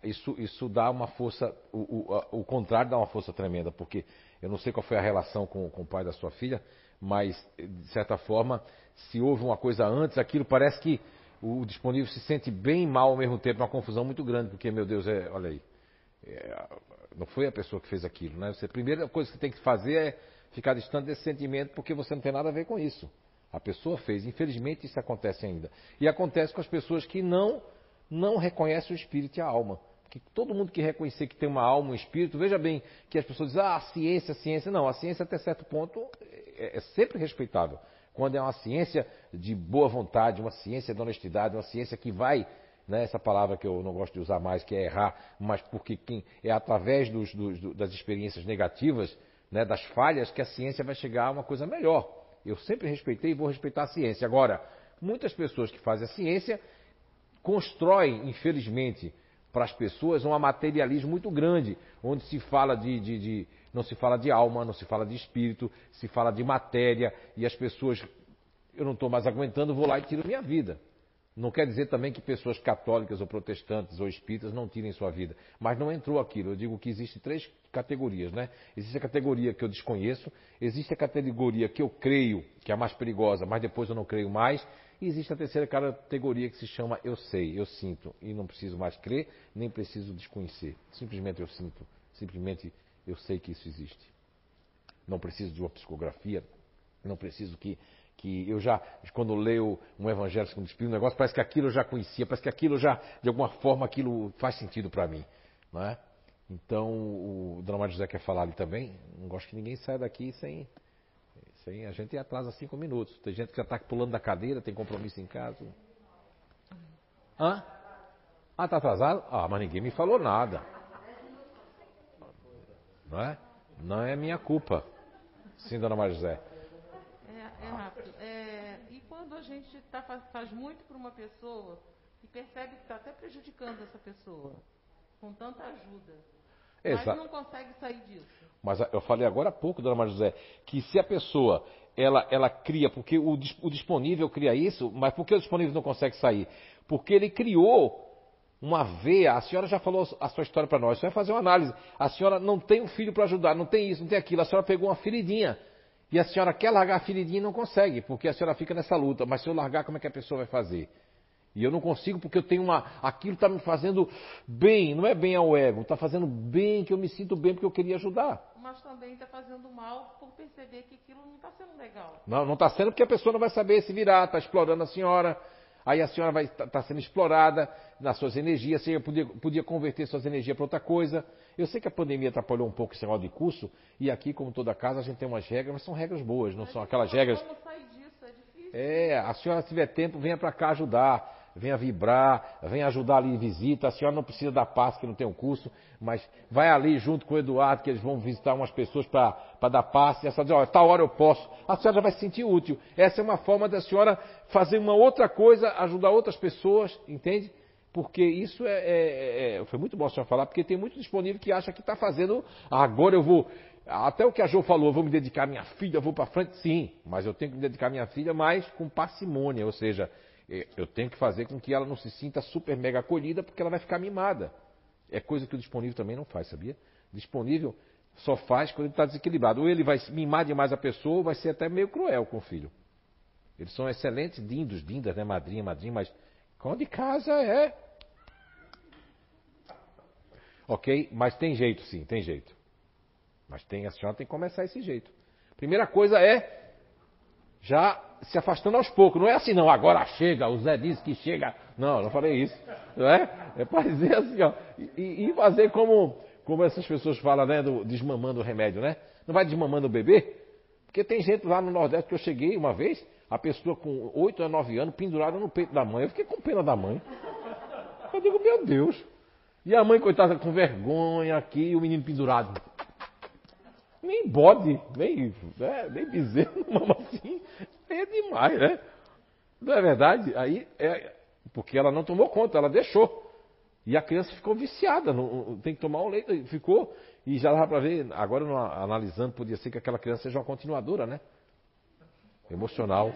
Isso, isso dá uma força, o, o, o, contrário dá uma força tremenda, porque eu não sei qual foi a relação com, com o pai da sua filha, mas de certa forma, se houve uma coisa antes, aquilo parece que o disponível se sente bem mal ao mesmo tempo, uma confusão muito grande, porque, meu Deus, é, olha aí, é, não foi a pessoa que fez aquilo, né? Você, a primeira coisa que você tem que fazer é ficar distante desse sentimento, porque você não tem nada a ver com isso. A pessoa fez. Infelizmente isso acontece ainda. E acontece com as pessoas que não não reconhecem o espírito e a alma. Porque todo mundo que reconhecer que tem uma alma, um espírito, veja bem que as pessoas dizem, ah, a ciência, a ciência. Não, a ciência até certo ponto é, é sempre respeitável. Quando é uma ciência de boa vontade, uma ciência de honestidade, uma ciência que vai né, essa palavra que eu não gosto de usar mais, que é errar, mas porque quem, é através dos, dos, das experiências negativas, né, das falhas, que a ciência vai chegar a uma coisa melhor. Eu sempre respeitei e vou respeitar a ciência. Agora, muitas pessoas que fazem a ciência constroem, infelizmente, para as pessoas um materialismo muito grande, onde se fala de, de, de, não se fala de alma, não se fala de espírito, se fala de matéria e as pessoas, eu não estou mais aguentando, vou lá e tiro minha vida. Não quer dizer também que pessoas católicas ou protestantes ou espíritas não tirem sua vida. Mas não entrou aquilo. Eu digo que existem três categorias, né? Existe a categoria que eu desconheço, existe a categoria que eu creio, que é a mais perigosa, mas depois eu não creio mais, e existe a terceira categoria que se chama eu sei, eu sinto, e não preciso mais crer, nem preciso desconhecer. Simplesmente eu sinto, simplesmente eu sei que isso existe. Não preciso de uma psicografia, não preciso que que eu já, quando leio um Evangelho segundo o Espírito, um negócio, parece que aquilo eu já conhecia, parece que aquilo já, de alguma forma, aquilo faz sentido para mim. Não é? Então, o Maria José quer falar ali também. Não gosto que ninguém saia daqui sem. A gente atrasa cinco minutos. Tem gente que já está pulando da cadeira, tem compromisso em casa. Hã? Ah, está atrasado? Ah, mas ninguém me falou nada. Não é? Não é minha culpa. Sim, Dona Maria José é rápido. É, e quando a gente tá, faz muito para uma pessoa e percebe que está até prejudicando essa pessoa, com tanta ajuda, Exato. mas não consegue sair disso. Mas eu falei agora há pouco, dona Maria José, que se a pessoa ela, ela cria, porque o, o disponível cria isso, mas por que o disponível não consegue sair? Porque ele criou uma veia, a senhora já falou a sua história para nós, a senhora vai fazer uma análise. A senhora não tem um filho para ajudar, não tem isso, não tem aquilo, a senhora pegou uma feridinha. E a senhora quer largar a feridinha e não consegue, porque a senhora fica nessa luta. Mas se eu largar, como é que a pessoa vai fazer? E eu não consigo porque eu tenho uma. Aquilo está me fazendo bem, não é bem ao ego, está fazendo bem, que eu me sinto bem porque eu queria ajudar. Mas também está fazendo mal por perceber que aquilo não está sendo legal. Não, não está sendo porque a pessoa não vai saber se virar, está explorando a senhora. Aí a senhora vai estar tá, tá sendo explorada nas suas energias, você podia, podia converter suas energias para outra coisa. Eu sei que a pandemia atrapalhou um pouco esse negócio de curso, e aqui, como toda casa, a gente tem umas regras, mas são regras boas, não mas são aquelas regras. Como sair disso? É difícil. É, a senhora, se tiver tempo, venha para cá ajudar venha vibrar, venha ajudar ali em visita. A senhora não precisa dar passe, que não tem um curso, mas vai ali junto com o Eduardo, que eles vão visitar umas pessoas para dar passe. E a senhora diz, olha, tal hora eu posso. A senhora já vai se sentir útil. Essa é uma forma da senhora fazer uma outra coisa, ajudar outras pessoas, entende? Porque isso é, é, é, Foi muito bom a senhora falar, porque tem muito disponível que acha que está fazendo. agora eu vou. Até o que a Jo falou, eu vou me dedicar à minha filha, vou para frente, sim, mas eu tenho que me dedicar à minha filha mais com parcimônia, ou seja, é, eu tenho que fazer com que ela não se sinta super mega acolhida, porque ela vai ficar mimada. É coisa que o disponível também não faz, sabia? Disponível só faz quando ele está desequilibrado. Ou ele vai mimar demais a pessoa, ou vai ser até meio cruel com o filho. Eles são excelentes dindos, dindas, né? Madrinha, madrinha, mas com de casa é. Ok? Mas tem jeito, sim, tem jeito. Mas tem, a senhora tem que começar esse jeito. Primeira coisa é já se afastando aos poucos. Não é assim, não, agora chega, o Zé disse que chega. Não, não falei isso. Não é? É para dizer assim, ó. E, e, fazer como, como essas pessoas falam, né? Do, desmamando o remédio, né? Não vai desmamando o bebê? Porque tem gente lá no Nordeste que eu cheguei uma vez, a pessoa com 8 a 9 anos pendurada no peito da mãe. Eu fiquei com pena da mãe. Eu digo, meu Deus. E a mãe, coitada, com vergonha aqui, o menino pendurado. Nem bode, nem, né, nem bezerro, mama assim é demais, né? Não é verdade? Aí é porque ela não tomou conta, ela deixou. E a criança ficou viciada, não, tem que tomar um leite, ficou, e já dá para ver, agora analisando, podia ser que aquela criança seja uma continuadora, né? Emocional.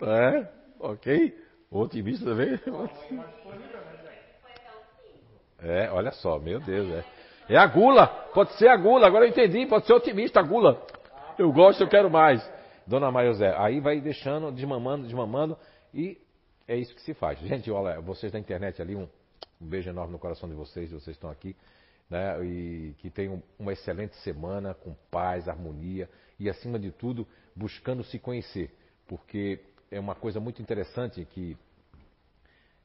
É, ok. Otimista também. É, olha só, meu Deus, é. É a gula, pode ser a gula, agora eu entendi, pode ser otimista a gula. Eu gosto, eu quero mais. Dona Maria José, aí vai deixando, desmamando, desmamando, e é isso que se faz. Gente, olha, vocês da internet ali, um, um beijo enorme no coração de vocês, vocês estão aqui, né? E que tenham uma excelente semana, com paz, harmonia, e acima de tudo, buscando se conhecer. Porque é uma coisa muito interessante que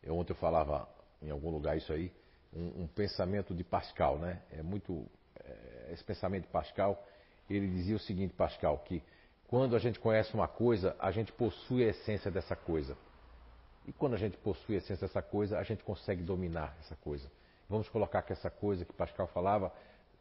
ontem eu falava em algum lugar isso aí, um, um pensamento de Pascal, né? É muito é, esse pensamento de Pascal. Ele dizia o seguinte, Pascal, que quando a gente conhece uma coisa, a gente possui a essência dessa coisa. E quando a gente possui a essência dessa coisa, a gente consegue dominar essa coisa. Vamos colocar que essa coisa que Pascal falava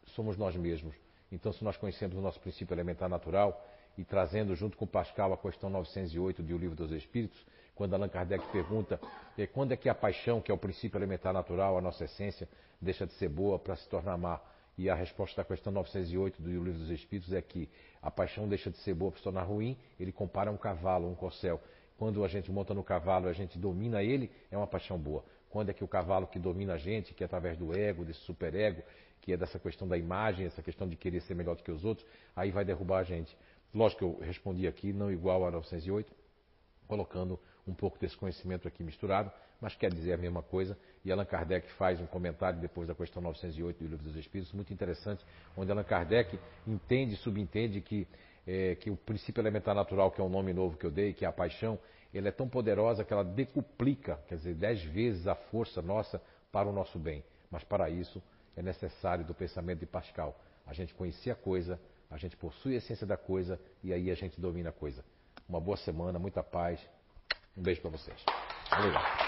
somos nós mesmos. Então, se nós conhecemos o nosso princípio elementar natural e trazendo junto com Pascal a questão 908 do Livro dos Espíritos, quando Allan Kardec pergunta é, quando é que a paixão, que é o princípio elementar natural, a nossa essência, deixa de ser boa para se tornar má. E a resposta da questão 908 do Livro dos Espíritos é que a paixão deixa de ser boa para se tornar ruim. Ele compara um cavalo, um corcel. Quando a gente monta no cavalo, a gente domina ele, é uma paixão boa. Quando é que o cavalo que domina a gente, que é através do ego, desse superego, que é dessa questão da imagem, essa questão de querer ser melhor do que os outros, aí vai derrubar a gente. Lógico que eu respondi aqui, não igual a 908, colocando um pouco desse conhecimento aqui misturado, mas quer dizer a mesma coisa. E Allan Kardec faz um comentário depois da questão 908 do Livro dos Espíritos, muito interessante, onde Allan Kardec entende e subentende que, é, que o princípio elementar natural, que é um nome novo que eu dei, que é a paixão, ela é tão poderosa que ela decuplica, quer dizer, dez vezes a força nossa para o nosso bem. Mas para isso é necessário do pensamento de Pascal. A gente conhecer a coisa, a gente possui a essência da coisa e aí a gente domina a coisa. Uma boa semana, muita paz, um beijo para vocês. Obrigado.